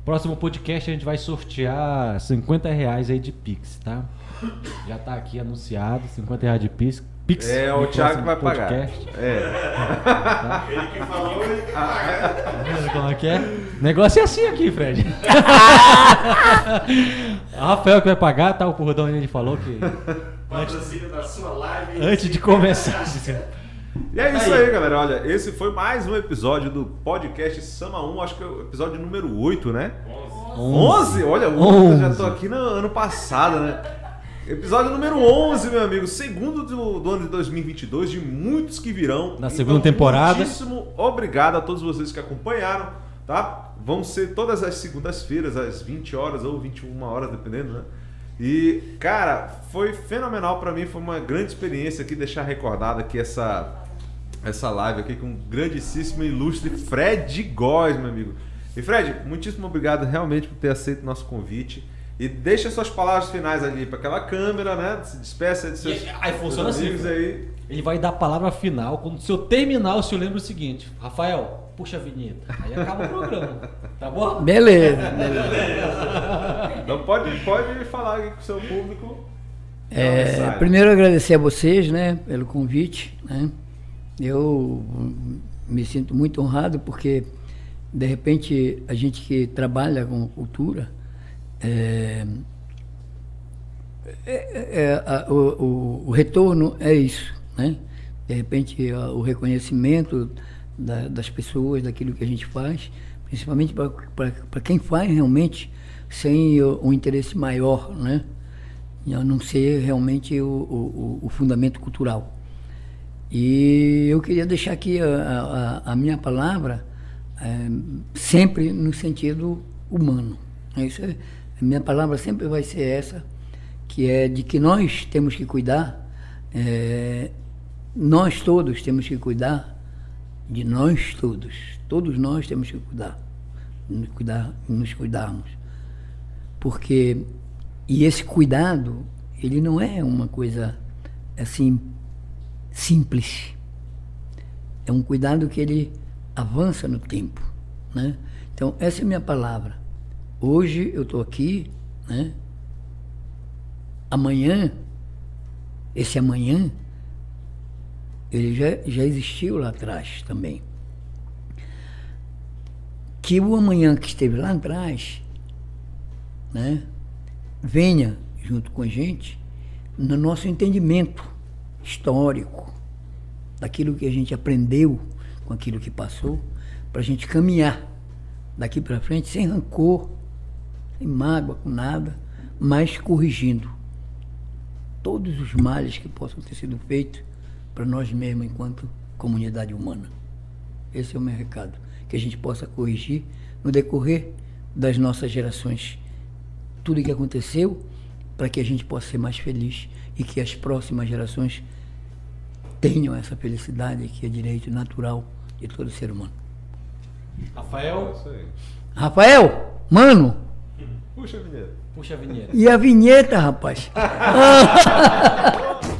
Próximo podcast a gente vai sortear 50 reais aí de Pix, tá? Já tá aqui anunciado, 50 reais de Pix. Pix É, o Thiago vai pagar. podcast. É. Tá Como é que é? O negócio é assim aqui, Fred. Rafael que vai pagar, tá? O Porrodão ele falou que Patrocínio da sua live. antes de começar. E é isso aí, galera. Olha, esse foi mais um episódio do podcast Sama 1, acho que é o episódio número 8, né? 11? Olha, eu já tô 11. aqui no ano passado, né? Episódio número 11, meu amigo. Segundo do, do ano de 2022, de muitos que virão. Na segunda temporada. Muitíssimo obrigado a todos vocês que acompanharam, tá? Vão ser todas as segundas-feiras, às 20 horas ou 21 horas, dependendo, né? E, cara, foi fenomenal pra mim. Foi uma grande experiência aqui, deixar recordado aqui essa, essa live aqui com o grandíssimo e ilustre Fred Góes, meu amigo. E Fred, muitíssimo obrigado realmente por ter aceito o nosso convite. E deixa suas palavras finais ali para aquela câmera, né? Se despeça de seus, E aí funciona seus assim, aí. Ele vai dar a palavra final. Quando o senhor terminar, o senhor lembra o seguinte: Rafael, puxa a vinheta. Aí acaba o programa. Tá bom? Beleza, beleza. Então pode, pode falar aqui com o seu público. É, Necessário. primeiro agradecer a vocês, né, pelo convite, né? Eu me sinto muito honrado porque de repente a gente que trabalha com cultura é, é- é- a- o, o- retorno é isso, né? De repente a- o reconhecimento da- das pessoas, daquilo que a gente faz, principalmente para quem faz realmente sem um interesse maior, né? a não ser realmente o, o, o fundamento cultural. E eu queria deixar aqui a, a, a minha palavra é, sempre no sentido humano. Isso é, a minha palavra sempre vai ser essa, que é de que nós temos que cuidar, é, nós todos temos que cuidar de nós todos. Todos nós temos que cuidar, nos, cuidar, nos cuidarmos. Porque, e esse cuidado, ele não é uma coisa assim simples. É um cuidado que ele avança no tempo. Né? Então, essa é a minha palavra. Hoje eu estou aqui, né? amanhã, esse amanhã, ele já, já existiu lá atrás também. Que o amanhã que esteve lá atrás, né, venha junto com a gente no nosso entendimento histórico, daquilo que a gente aprendeu com aquilo que passou, para a gente caminhar daqui para frente sem rancor, sem mágoa, com nada, mas corrigindo todos os males que possam ter sido feitos para nós mesmos enquanto comunidade humana. Esse é o meu recado, que a gente possa corrigir no decorrer das nossas gerações tudo o que aconteceu para que a gente possa ser mais feliz e que as próximas gerações tenham essa felicidade que é direito natural de todo ser humano. Rafael, Rafael, mano, Puxa, vinheta. puxa a vinheta. e a vinheta, rapaz?